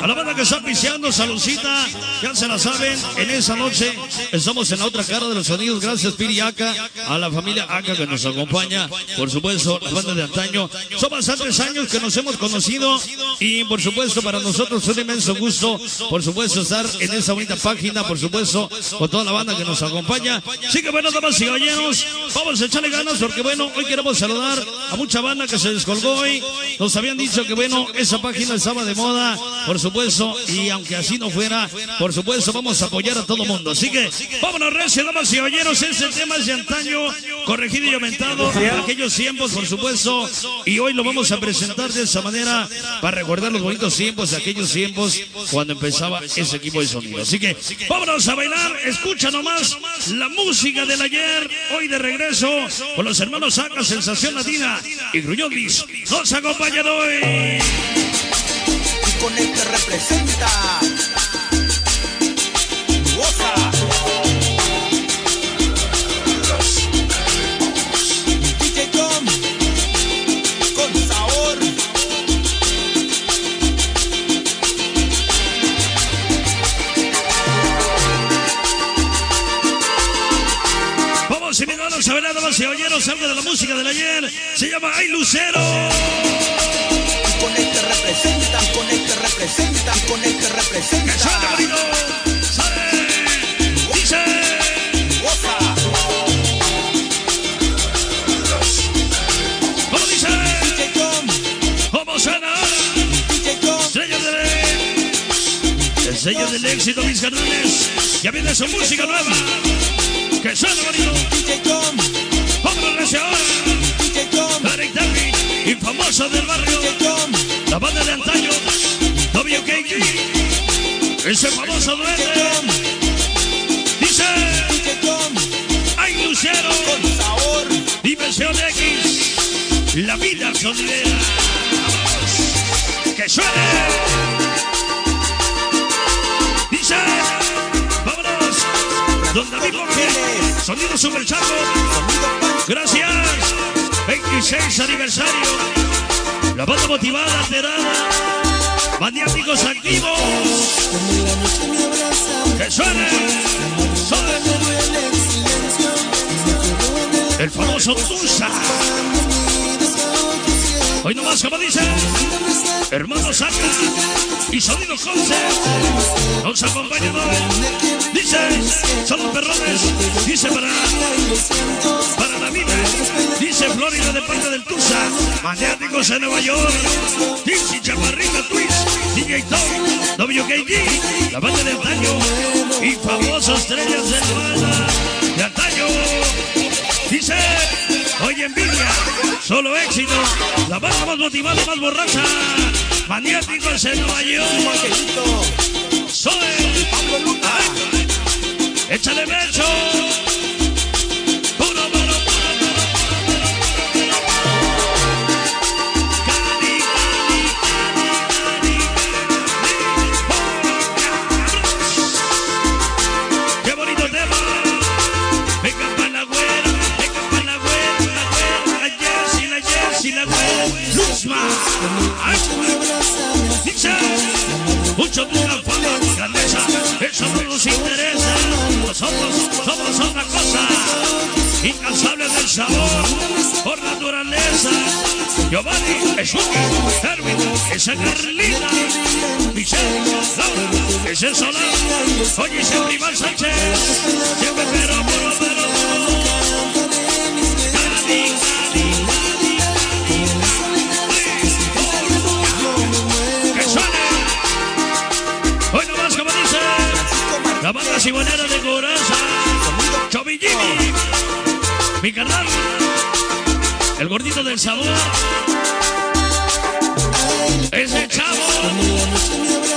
A la banda que está piseando, saludcita. Ya se la saben, en esa noche estamos en la otra cara de los sonidos. Gracias, Piri Aka, a la familia Aka que nos acompaña. Por supuesto, la banda de antaño. Son bastantes años que nos hemos conocido y por supuesto para nosotros un inmenso gusto, por supuesto, estar en esa bonita página, por supuesto, con toda la banda que nos acompaña. Así que bueno, damas y caballeros, vamos a echarle ganas porque bueno, hoy queremos saludar a mucha banda que se descolgó hoy. Nos habían dicho que bueno, esa página estaba de moda, por supuesto, y aunque así no fuera, por supuesto, vamos a apoyar a todo mundo. Así que vámonos, recio, damas y caballeros, ese tema es de antaño, corregido y aumentado en aquellos tiempos, por supuesto, y hoy lo vamos a presentar de esa manera para recordar los bonitos tiempos de aquellos tiempos cuando empezaba ese equipo de sonido. Así que vámonos a bailar, escucha nomás la música del ayer, hoy de regreso con los hermanos Saca, Sensación Latina y Gruñón. Nos acompañan hoy. Y con que representa. Vamos a ver nada más y caballeros, algo de la música del ayer. Se llama Ay Lucero. Con el que representan, con el que representan, con el que representan. ¡Que suene bonito! ¡Sale! ¡Dice! ¿Cómo dice? ¿Cómo suena? Sello. El sello del éxito, mis carnales. Ya viene su música nueva. Que suena bonito. Vámonos ahora. Eric David, infamoso del barrio. La banda de antaño. WKG. Ese famoso duende. Dice... Tom, ¡Ay, Lucero! Dimensión X. La vida sonidera. ¡Que suene! Don David Borges. Sonido Super Chaco. Gracias. 26 aniversario. La banda motivada, alterada. Maniáticos activos. ¡Que suene! ¡Suene! El famoso Tusa. Hoy nomás, como dice, hermano Saca y Sonido Concept nos acompañan hoy. Dice, son los perrones. Dice para, para la vida. Dice Florida de parte del Tusa. Maniáticos en Nueva York. Dixie Chaparrita Twist. DJ Tom. WKG. La banda de antaño. Y famosas estrellas de la banda de antaño. Dice, hoy envidia, solo éxito, la banda más motivada, más borracha, maniáticos en Nueva York. Soy, ay, échale beso. Mucho pura fama, grandeza, eso no nos interesa. Nosotros somos otra cosa, incansables del sabor, por naturaleza. Giovanni, es un Hermin, esa Carlina, Michelle, Laura, ese Solán, oye, ese Iván Sánchez, siempre pero, pero, pero, Cali, Cali, la banda simonera de Coraza, Jimmy, mi canal, el gordito del sabor. Ese chavo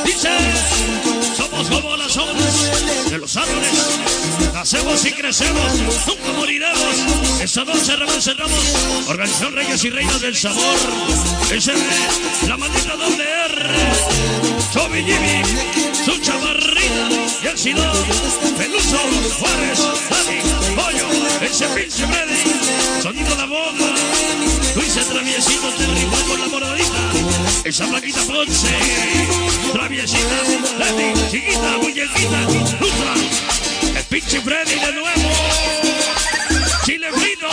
dice, somos como las hojas de los árboles. Nacemos y crecemos, nunca moriremos. Esta noche represenamos Organización Reyes y Reinas del Sabor. Ese la maldita doble R. Toby Jimmy, su chamarrita y el Sidón, Peluso, Juárez, Dani, Pollo, ese pinche Freddy, sonido la bomba, Luis el traviesito te ritmo con la moradita, esa blanquita Ponce, traviesita, Leti, chiquita, muñequita, Lutra, el pinche Freddy de nuevo, Chile frito,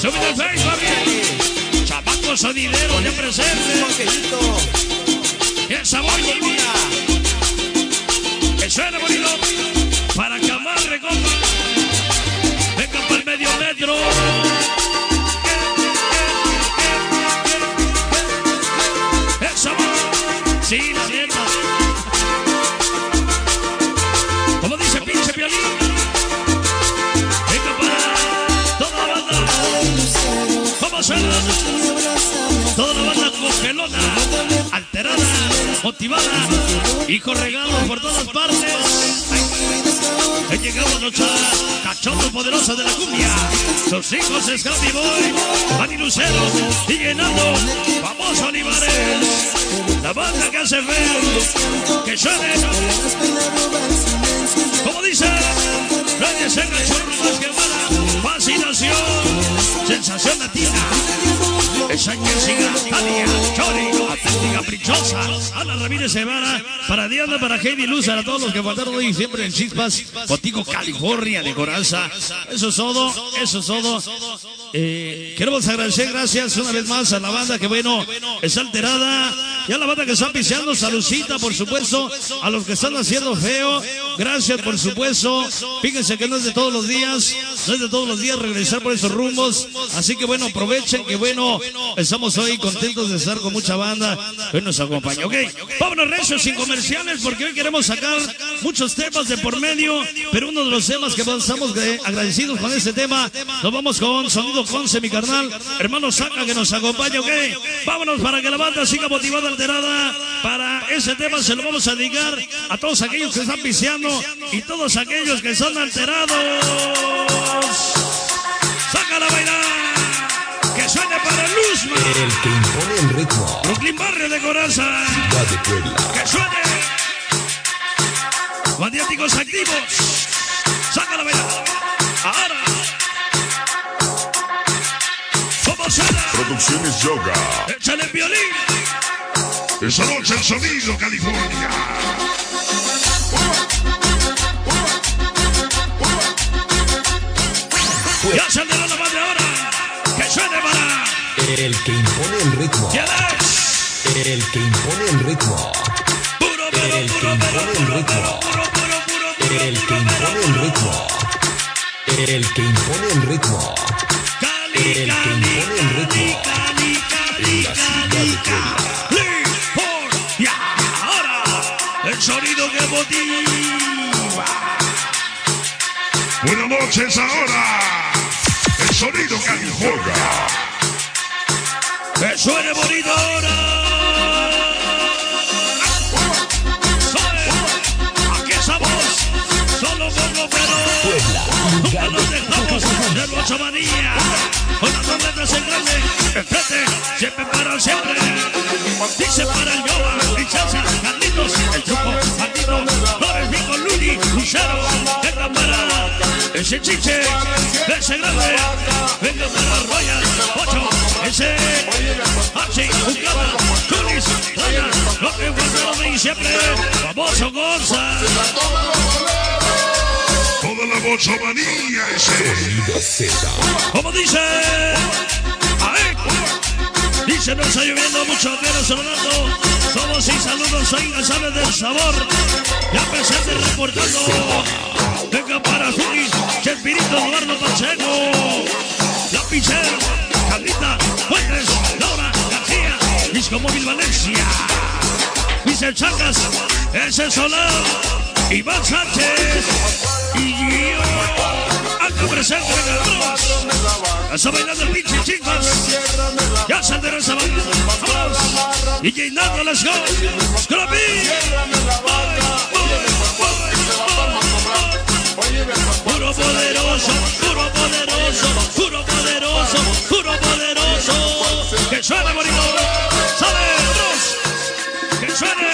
sube el face, papi, chamaco sonidero ya presente, el sabor Jimmy, que suena bonito, para acabar recompa, venga para el medio metro. El sabor, sí, la neta. Como dice pinche violín, venga para toda la banda. Vamos a toda motivada, hijo regalo por todas partes. He llegado a nuestra cachorro poderosa de la cumbia. Sus hijos es Scrappy Boy, Dani Lucero y Llenando, famoso Olivares. La banda que hace ver que suene. Como dice, nadie se cachorro más que para fascinación, sensación latina. Esa Jessica, Tania, Chori, auténtica prichosa. Ana Ramírez Semana, para Diana, para Heidi Luz, para todos los que faltaron hoy siempre en Chispas, Botico, California, de Coraza. Eso es todo, eso es todo. Eh, queremos agradecer, gracias una vez más a la banda que, bueno, está alterada. Y a la banda que está piseando, saludcita, por supuesto. A los que están haciendo feo, gracias, por supuesto. Fíjense que no es de todos los días, no es de todos los días regresar por esos rumbos. Así que, bueno, aprovechen que, bueno, estamos hoy contentos de estar con mucha banda que nos acompaña. Ok, vámonos recios sin comerciales porque hoy queremos sacar muchos temas de por medio, pero uno de los temas que estamos eh, agradecidos con este tema, nos vamos con Sonido Conce, mi carnal, hermano Saca que nos acompaña, ok, vámonos para que la banda siga motivada, alterada, para ese tema se lo vamos a dedicar a todos aquellos que están viciando y todos aquellos que están alterados. Sácala a bailar, El que impone el ritmo. Brooklyn Barrio de Coraza. Ciudad de Puebla. Que suene. Maniáticos activos. Sácala a bailar. Ahora. ¿Cómo suena? Producciones Yoga. Échale el violín. Esa noche el sonido California. Ya se El que impone el ritmo. El que impone el ritmo. El que impone el ritmo. El que impone el ritmo. El que impone el ritmo. El que impone el ritmo. En la ciudad de Puebla. Y ahora. El sonido que motiva. Buenas noches ahora. El sonido California. Suene bonito ahora. Soy, aquí estamos, solo poco pero nunca nos dejamos de nuestra manía. Con las dos letras en grande, enfrente, siempre para siempre. Dice para el Yoba, Princesa, Carlitos, el truco, Martino, Flores, Vico, Luli, Lucero, venga para ese chiche, ese grande, venga para Royal, Ocho, ese Archie, Uclava, Tunis, Raya, lo que guarda y siempre, famoso Gonza. Toda la bochomanía ese. Sonido Z. Como dice, ahí, dice no está lloviendo mucho, pero sonando. Somos y saludos, oiga, sabes del sabor. Ya presente reportando. Venga para Zuki, Chespirito, Eduardo Pacheco. La Pichel, Carlita, Fuentes, Laura, García, Disco Móvil Valencia. Dice Chacas, ese Solar, Iván Sánchez. Y yo, acá presente, venga, vámonos. Ya está bailando el pinche chicos. Ya se endereza bailando. Vámonos. DJ Nato, let's go. Scrappy. Puro poderoso, puro poderoso, puro poderoso, puro poderoso. Que suene bonito. Sale, vamos. Que suene.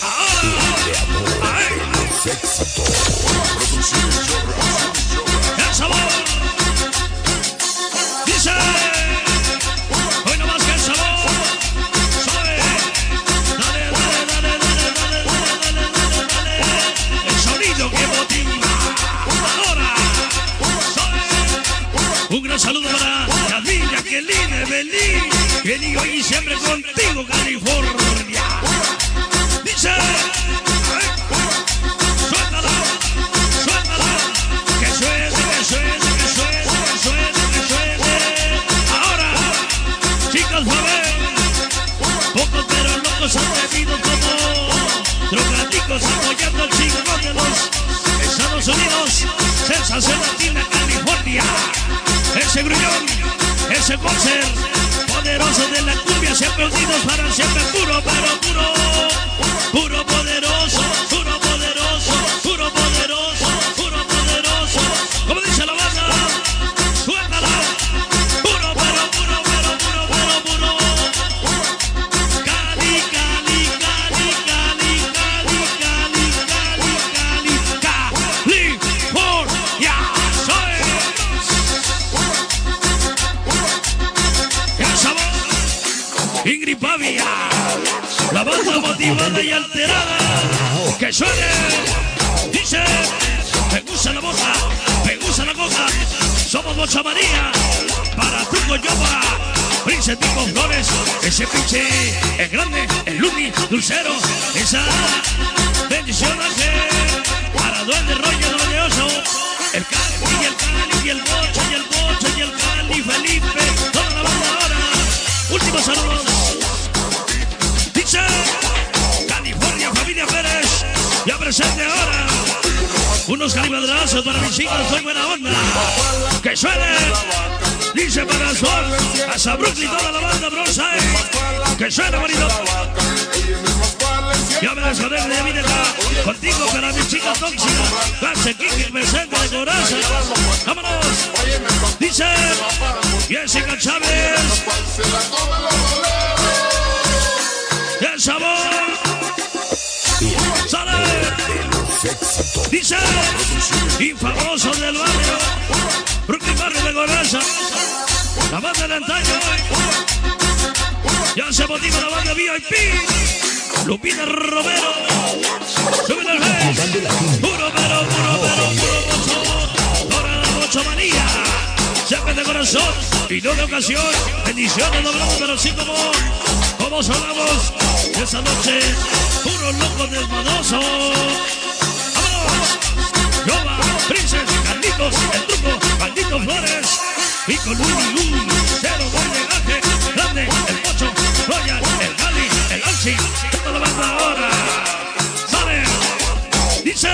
Ahora. Ahí. Que digo y siempre contigo, California. Dice. Suéltala. Suéltala. Que suene, que suene, que suene, que suene, que suene. Ahora, chicas, ver. Pocos pero locos atrevidos como drogadicos apoyando al chico de los Estados Unidos. Sensación Latina, California. Ese grullón, ese concert poderoso de la cumbia, siempre unidos para siempre puro, pero puro, puro y alterada. Que suene. Dice. Me gusta la boca. Me gusta la coca. Somos Bocha María. Para tu coyoba. Prince Tico Flores. Ese pinche es grande. El Lumi. Dulcero. Esa bendición. Para duende rollo novedoso. El Cali y el Cali y el Bocho y el Bocho y el Cali. Felipe. Toda la banda ahora. Últimos saludos. Ya presente ahora. Unos calibradrazos para mis hijos, soy buena onda. Que suene. Dice para Sol. Hasta Brooklyn, toda la banda Bronzai. Que suene bonito. Ya me desconecto de mi. Contigo para mi chica tóxica. Clase Kiki, presente de corazón. Vámonos. Dice Jessica Chávez. El sabor. Sale. Dice Infamoso del barrio. Brooklyn Barrio de Gorraza. La banda de antaño. Ya se motiva la banda VIP. Lupina Romero. Súbele el face. Puro, pero, puro, pero, puro. Ahora la bocho manía. Siempre de corazón y no de ocasión. Bendiciones, no hablamos, pero sí como, como sonamos esa noche. Puro loco desmadoso. ¡Vámonos! Yoba, Princess, Carlitos, el truco, Maldito Flores. Y con Luis Luz, cero buen. Grande, el Pocho, Royal, el Gali, el Alci. Toda la banda ahora. Sale. Dice.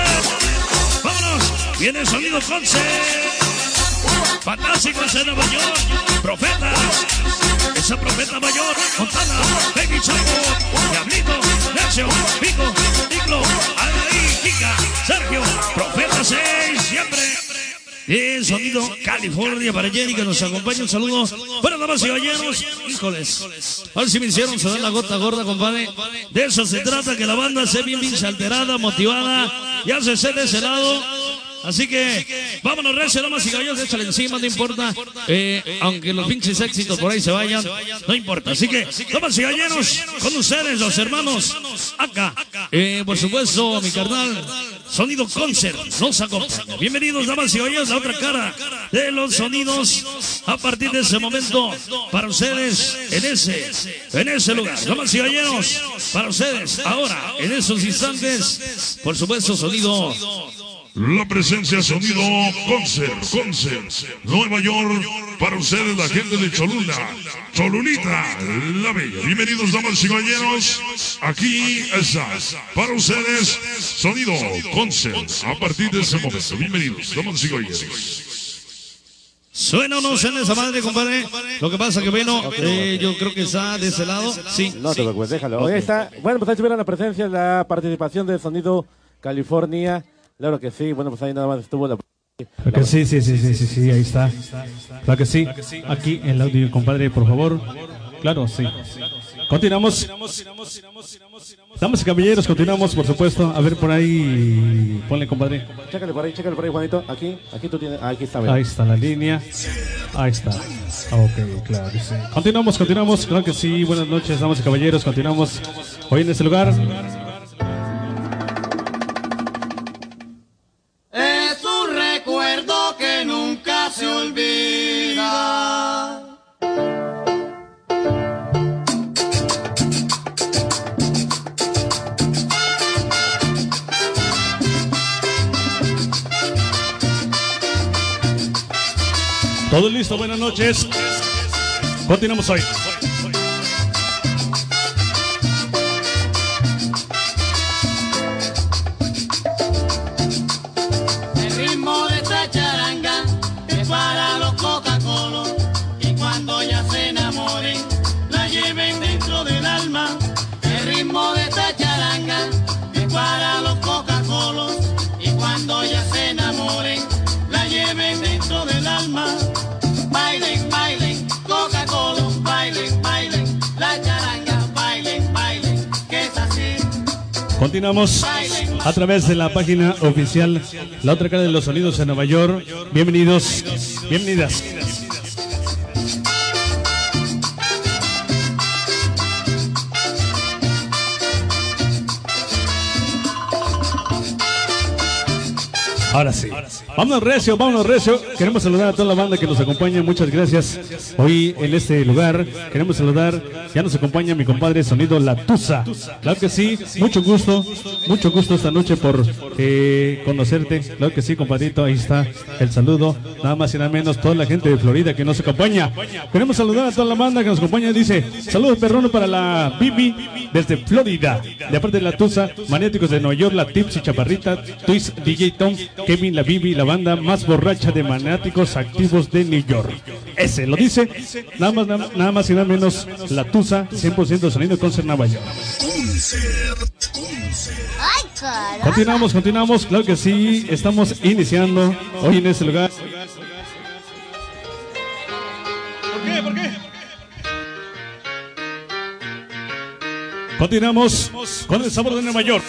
Vámonos. Viene el sonido Conce. Fantásticos en Nueva York. Profetas. Esa profeta mayor. Montana. Baby Chapo. Diablito. Necio. Pico. Tiglo. Anaí. Kika. Sergio. Profeta 6. Siempre. El sonido California para Jenny que nos acompaña. Un saludo. Bueno, damas y caballeros. Híjoles. A ver si me hicieron sonar la gota gorda, compadre. De eso se trata, que la banda se bien, bien alterada, motivada. Ya se esté de ese lado. Así que vámonos, recio, damas y caballeros, échale encima, no importa. Eh, aunque los pinches éxitos por ahí se vayan, no importa. Así que, damas y caballeros, con ustedes, los hermanos, acá. Eh, por supuesto, mi carnal, Sonido Concert, nos acompaña. Bienvenidos, damas y caballeros, la otra cara de los sonidos. A partir de ese momento, para ustedes, en ese, en ese lugar. Damas y caballeros, para ustedes, ahora, en esos instantes, por supuesto, sonido La presencia sonido Concert, Concert, Nueva York, para ustedes la gente de Cholula, Cholulita, la bella. Bienvenidos damas y caballeros, aquí está, para ustedes sonido Concert, a partir de ese momento. Bienvenidos damas y caballeros. Suena o no suena esa madre, compadre. Lo que pasa que, bueno, eh, yo creo que está de ese lado. Sí. No te preocupes, déjalo. Hoy está, bueno, pues ahí tuvieron la presencia, la participación de Sonido California. Claro que sí, bueno, pues ahí nada más estuvo la... Claro que sí, sí, sí, sí, sí, sí, ahí está. Claro que sí. Aquí en el audio, compadre, por favor. Claro, sí. Continuamos. Damas y caballeros, continuamos, por supuesto. A ver por ahí, ponle, compadre. Chécale por ahí, chécale por ahí, Juanito. Aquí, aquí tú tienes, aquí está. Ahí está la línea. Ahí está. Ah, Ok, claro que sí. Continuamos, continuamos. Claro que sí. Buenas noches, damas y caballeros. Continuamos hoy en este lugar. Se olvida. Todo listo, buenas noches. Continuamos hoy. Continuamos a través de la página oficial La otra cara de los sonidos en Nueva York. Bienvenidos, bienvenidas. Ahora sí. Vámonos recio, vámonos recio. Queremos saludar a toda la banda que nos acompaña. Muchas gracias. Hoy en este lugar queremos saludar. Ya nos acompaña mi compadre Sonido La Tusa. Claro que sí. Mucho gusto. Mucho gusto esta noche por eh, conocerte. Claro que sí, compadrito. Ahí está el saludo. Nada más y nada menos toda la gente de Florida que nos acompaña. Queremos saludar a toda la banda que nos acompaña. Dice, saludos perrono para la Bibi desde Florida. De aparte de la Tusa, de Nueva York, la Tips y Chaparrita, Twist, DJ Tom, Kevin, la Bibi, la banda más borracha de maniáticos activos de New York. Ese lo dice, nada más, nada, nada más y nada menos la Tusa, 100% sonido concert Nueva York. Continuamos, continuamos, claro que sí, estamos iniciando hoy en este lugar. ¿Por qué? ¿Por qué? Continuamos con el sabor de Nueva York.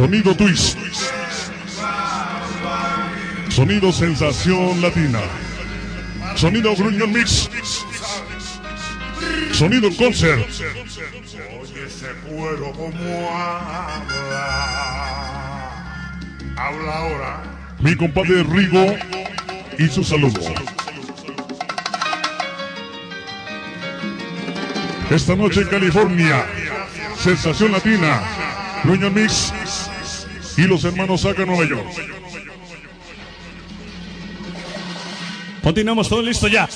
Sonido Twist. Sonido Sensación Latina. Sonido Gruñón Mix. Sonido Concert. Oye ese cuero como habla. Habla ahora. Mi compadre Rigo y su saludo. Esta noche en California, Sensación Latina, Gruñón Mix y los hermanos Saca Nueva York. Continuamos, todo listo ya.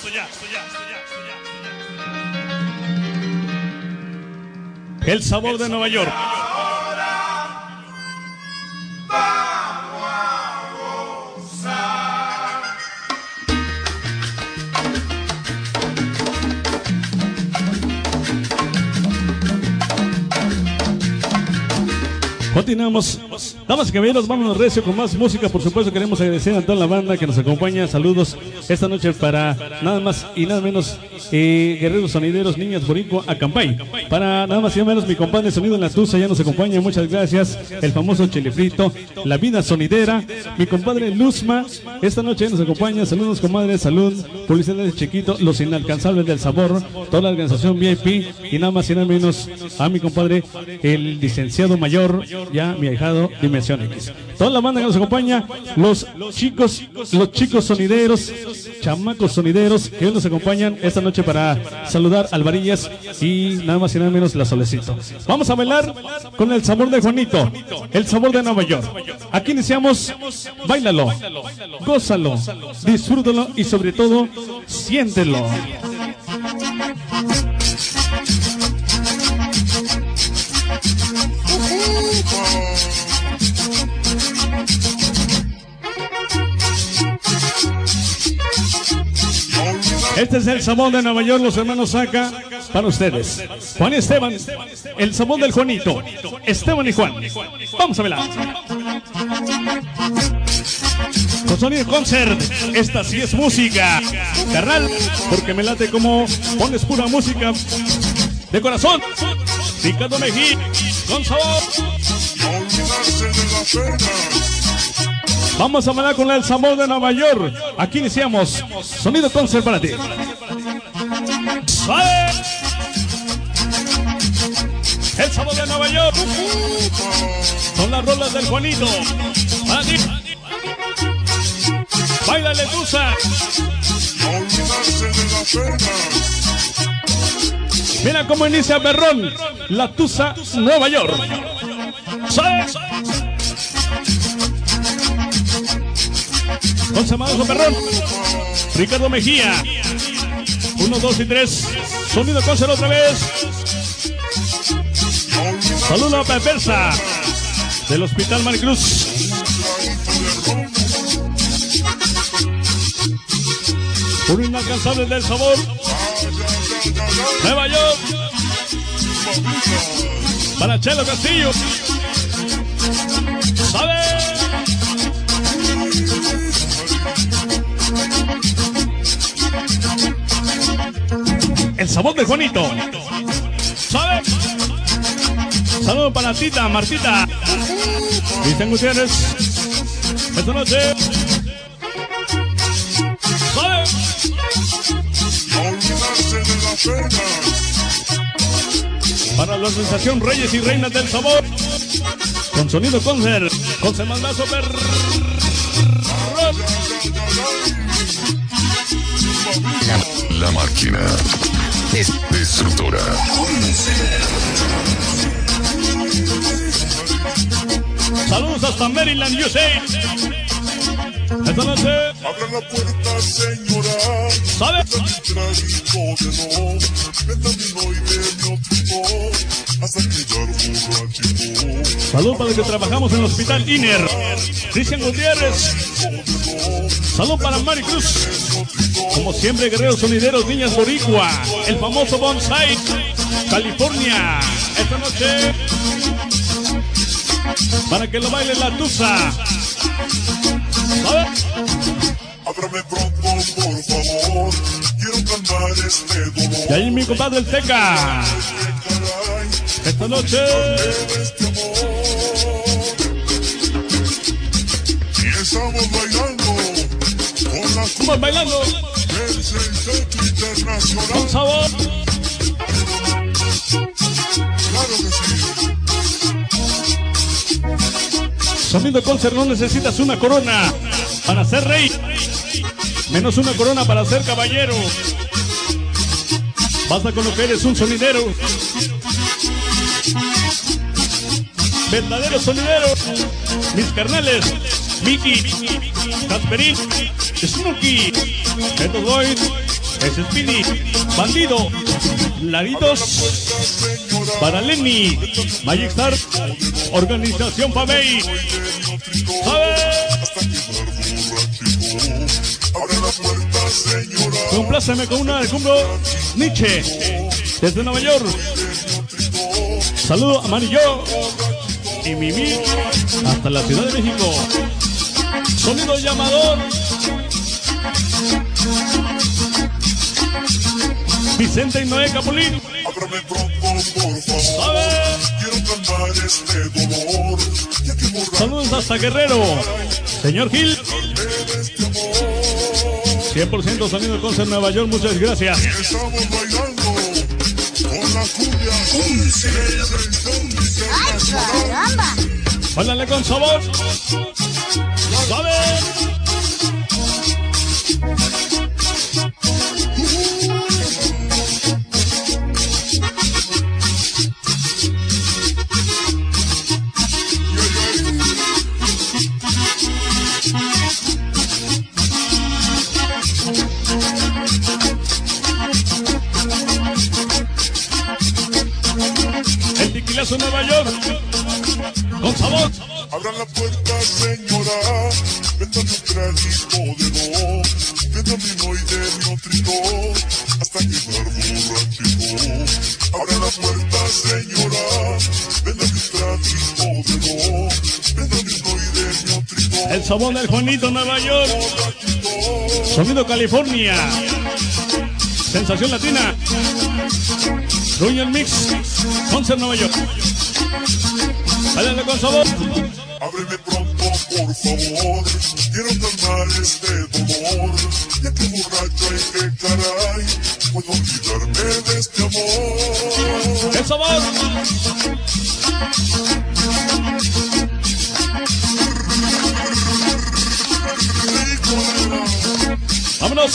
El sabor de Nueva York. Continuamos. Damas y caballeros, vámonos recio con más música. Por supuesto, queremos agradecer a toda la banda que nos acompaña. Saludos esta noche para nada más y nada menos eh, Guerreros Sonideros, Niñas Boricua, Acampay. Para nada más y nada menos mi compadre Sonido en la Tusa ya nos acompaña. Muchas gracias. El famoso Chilefrito, La Vida Sonidera, mi compadre Luzma. Esta noche nos acompaña. Saludos, comadre. Salud. Publicidad de Chiquito, Los Inalcanzables del Sabor, toda la organización VIP y nada más y nada menos a mi compadre, el licenciado mayor, ya mi ahijado, Dimensión X. Toda la banda que nos acompaña, los chicos, los chicos sonideros, chamacos sonideros que nos acompañan esta noche para saludar al Varillas y nada más y nada menos la Solecito. Vamos a bailar con el sabor de Juanito, el sabor de Nueva York. Aquí iniciamos, bailalo, gózalo, disfrútalo y sobre todo, siéntelo. Este es el sabor de Nueva York, los hermanos Saca, para ustedes. Juan y Esteban, el sabor del Juanito. Esteban y Juan. Vamos a verla. Con sonido concert, esta sí es música. Carnal, porque me late como pones pura música de corazón. Ricardo Mejía, con sabor. Vamos a bailar con el sabor de Nueva York. Aquí iniciamos. Sonido concert para ti. ¡Suave! El sabor de Nueva York. Son las rolas del Juanito. Ti. Baila Letusa. Mira cómo inicia Berrón. La Tusa, Nueva York. ¡Suave! José Manuel Perrón, Ricardo Mejía, uno, dos y tres, sonido concert otra vez. Saludo a Pepersa del Hospital Maricruz. Un inalcanzable del sabor. Nueva York. Para Chelo Castillo. El sabor de Juanito. ¿Sabe? Saludos para Tita, Martita. Cristian Gutiérrez. Esta noche. ¿Sabe? Para la organización Reyes y Reinas del Sabor. Con sonido concert. Con semandazo per. La máquina es destructora. Saludos hasta Maryland, USA. Esta noche. Abra la puerta, señora. ¿Sabe? Salud para los que trabajamos en el Hospital INER. Cristian Gutiérrez. Salud para Mari Cruz. Como siempre, guerreros sonideros, niñas boricua. El famoso Bonsai. California. Esta noche. Para que lo baile la Tusa. Ábrame pronto, por favor. Quiero calmar este dolor. Y ahí mi compadre el Teca. Esta noche. Y estamos bailando Estamos bailando. Con sabor. Claro que sí. Sonido concert, no necesitas una corona para ser rey. Menos una corona para ser caballero. Basta con lo que eres un sonidero. Verdadero sonidero. Mis carnales. Mickey. Casperín. Snooky. Beto Boyd. Es Speedy. Bandido. Laritos. Para Lenny. Magic Star. Organización Pamey. Compláceme con una de cumbro Nietzsche. Desde Nueva York. Saludo a Marillo y Mimi hasta la Ciudad de México. Sonido llamador. Vicente y Noé Capulín. Ábrame pronto, por favor. ¿Sabe? Quiero calmar este dolor. Saludos hasta Guerrero. Señor Gil. 100% sonido concert Nueva York. Muchas gracias. Estamos bailando con la cumbia Centro Internacional. Báilale con sabor. ¿Sabe? Abran la puerta, señora. Véndame un traguito de no. Trito. Hasta quedar borrachito. Abran la puerta, señora. Véndame un traguito de no. Véndame no y de mi trito. El sabor del Juanito Nueva York. Sonido California. Sensación Latina. Ruño Mix. Concert Nueva York. Váyanle con sabor. Ábreme pronto, por favor. Quiero calmar este dolor. Ya que borracho hay que caray. Puedo olvidarme de este amor. ¡Qué sabor! ¡Vámonos!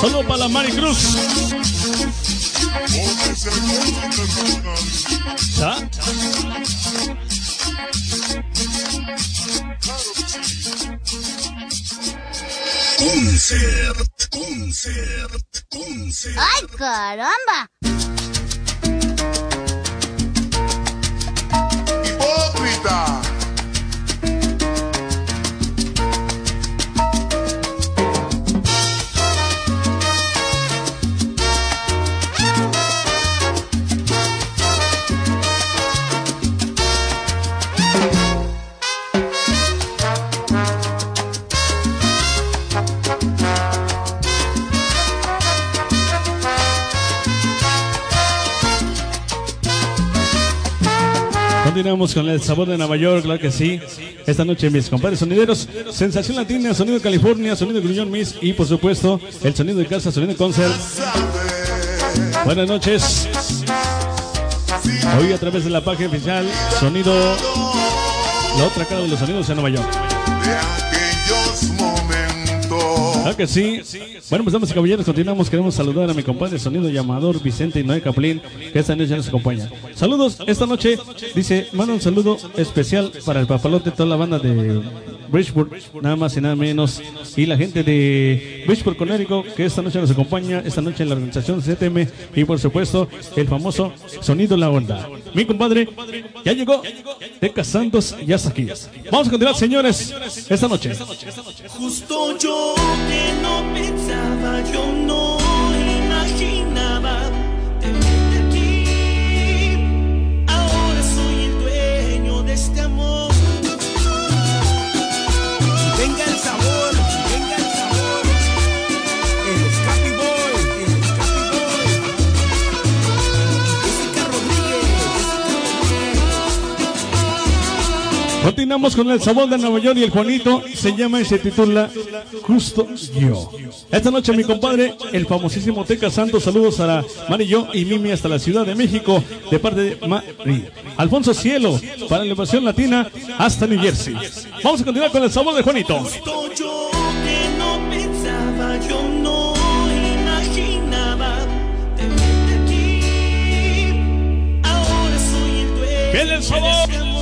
Solo para la Mari Cruz. ¿Ya? Concert, concert, concert. ¡Ay, caramba! Hipócrita. Continuamos con el sabor de Nueva York, claro que sí. Esta noche mis compadres sonideros, Sensación Latina, Sonido California, Sonido Gruñón Miss y por supuesto el sonido de casa, Sonido Concert. Buenas noches. Hoy a través de la página oficial Sonido, la otra cara de los sonidos en Nueva York. Claro que sí. Bueno, pues damas y caballeros, continuamos. Queremos saludar a mi compadre sonido llamador Vicente y Noé Caplín, que esta noche nos acompaña. Saludos, esta noche dice, manda un saludo especial para el papalote, toda la banda de Bridgeport, nada más y nada menos. Y la gente de Bridgeport, Connecticut, que esta noche nos acompaña, esta noche en la organización CTM y por supuesto el famoso Sonido La Onda. Mi compadre ya llegó, Teca Santos, ya está aquí. Vamos a continuar, señores, esta noche. Justo yo que no pensaba, yo no Continuamos con el sabor de Nueva York y el Juanito se llama y se titula Justo Yo. Esta noche mi compadre, el famosísimo Teca Santos, saludos a Mari yo y Mimi hasta la Ciudad de México de parte de Mari. Alfonso Cielo para la elevación latina hasta New Jersey. Vamos a continuar con el sabor de Juanito. Yo que no pensaba, yo no imaginaba tenerte aquí. Ahora soy el dueño ¡Viene el sabor!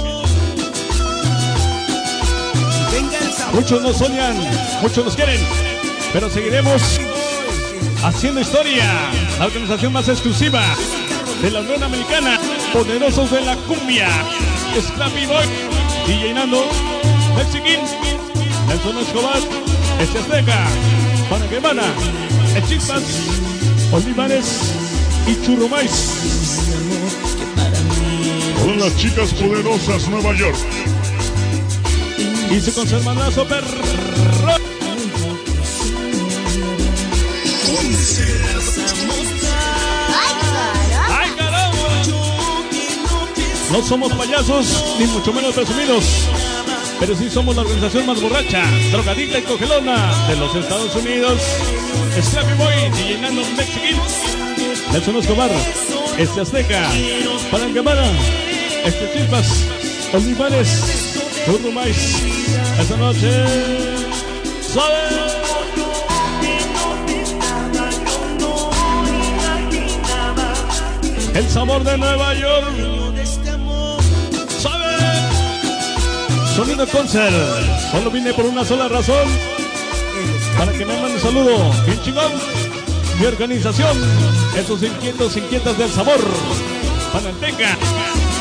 Muchos nos soñan, muchos nos quieren, pero seguiremos haciendo historia. La organización más exclusiva de la Unión Americana, poderosos de la cumbia, Scrappy Boy, DJ Nando, Mexiquín, Nelson Escobar, Este Azteca, Pana Guevara, El Chispas, Olivares y Churrumais. Con las chicas poderosas Nueva York. Y su conservadazo perro. ¡Ay, caramba! No somos payasos, ni mucho menos presumidos. Pero sí somos la organización más borracha, drogadicta y cogelona de los Estados Unidos. Scrappy Boy, DJ Nando Mexican. Nelson Escobar, este Azteca, Parangamara, este Chispas, Olivares, Turbo Mais. Esta noche, ¿sabe? El sabor de Nueva York. ¿Sabe? Sonido Concert. Solo vine por una sola razón. Para que me manden saludo. Bien chingón. Mi organización. Esos inquietos, inquietas del sabor. Pananteca.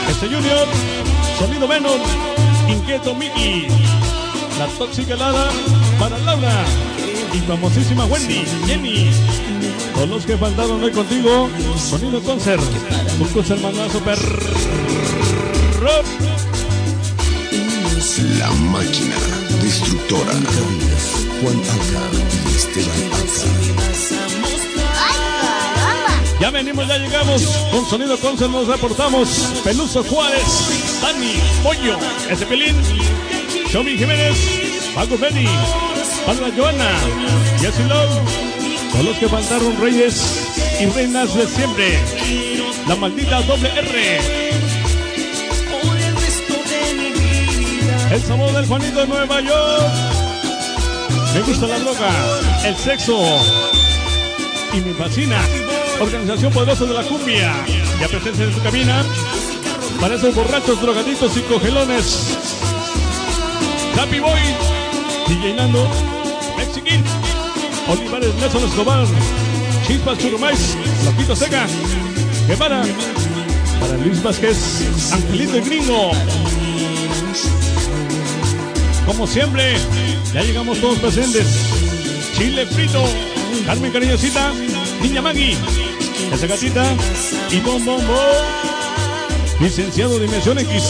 Este Junior. Sonido Venom, Inquieto Mickey, La Tóxica Helada para Laura y famosísima Wendy, Jenny. Con los que faltaron hoy contigo, Sonido Concert, un concert manazo perro. La máquina destructora. Juan Aca y Esteban Ya venimos, ya llegamos. Con Sonido Concert nos reportamos. Peluso Juárez, Dani, Pollo, ese pelín, Xomi Jiménez, Paco Freddy, Paula Joana, Jessy Love. Con los que faltaron reyes y reinas de siempre. La maldita doble R. El sabor del Juanito de Nueva York. Me gusta la droga, el sexo y me fascina. Organización Poderosa de la Cumbia. Ya presencia en su cabina. Para esos borrachos, drogaditos y cogelones. Happy Boy. DJ Nando. Mexiquín. Olivares Nelson Escobar. Chispas Churumais. Loquito Seca. Guevara. Para Luis Vázquez. Angelito el Gringo. Como siempre, ya llegamos todos presentes. Chile frito, Carmen Cariñosita, Niña Maggie, esa gatita y Bom Bom Bom. Licenciado Dimensión X,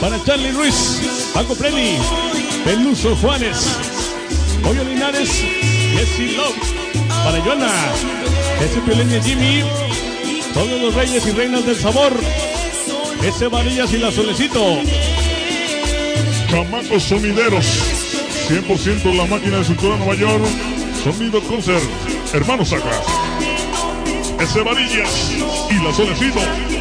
para Charlie Ruiz, Paco Preni, Peluso Juárez, Pollo Linares, Jesse Love, para Joana, ese Pioleña Jimmy, todos los reyes y reinas del sabor, ese Varillas y la Solecito. Chamacos sonideros. 100% la máquina de Cintura Nueva York. Sonido Concert. Hermanos Sacra. Ese Varillas y la Solecito.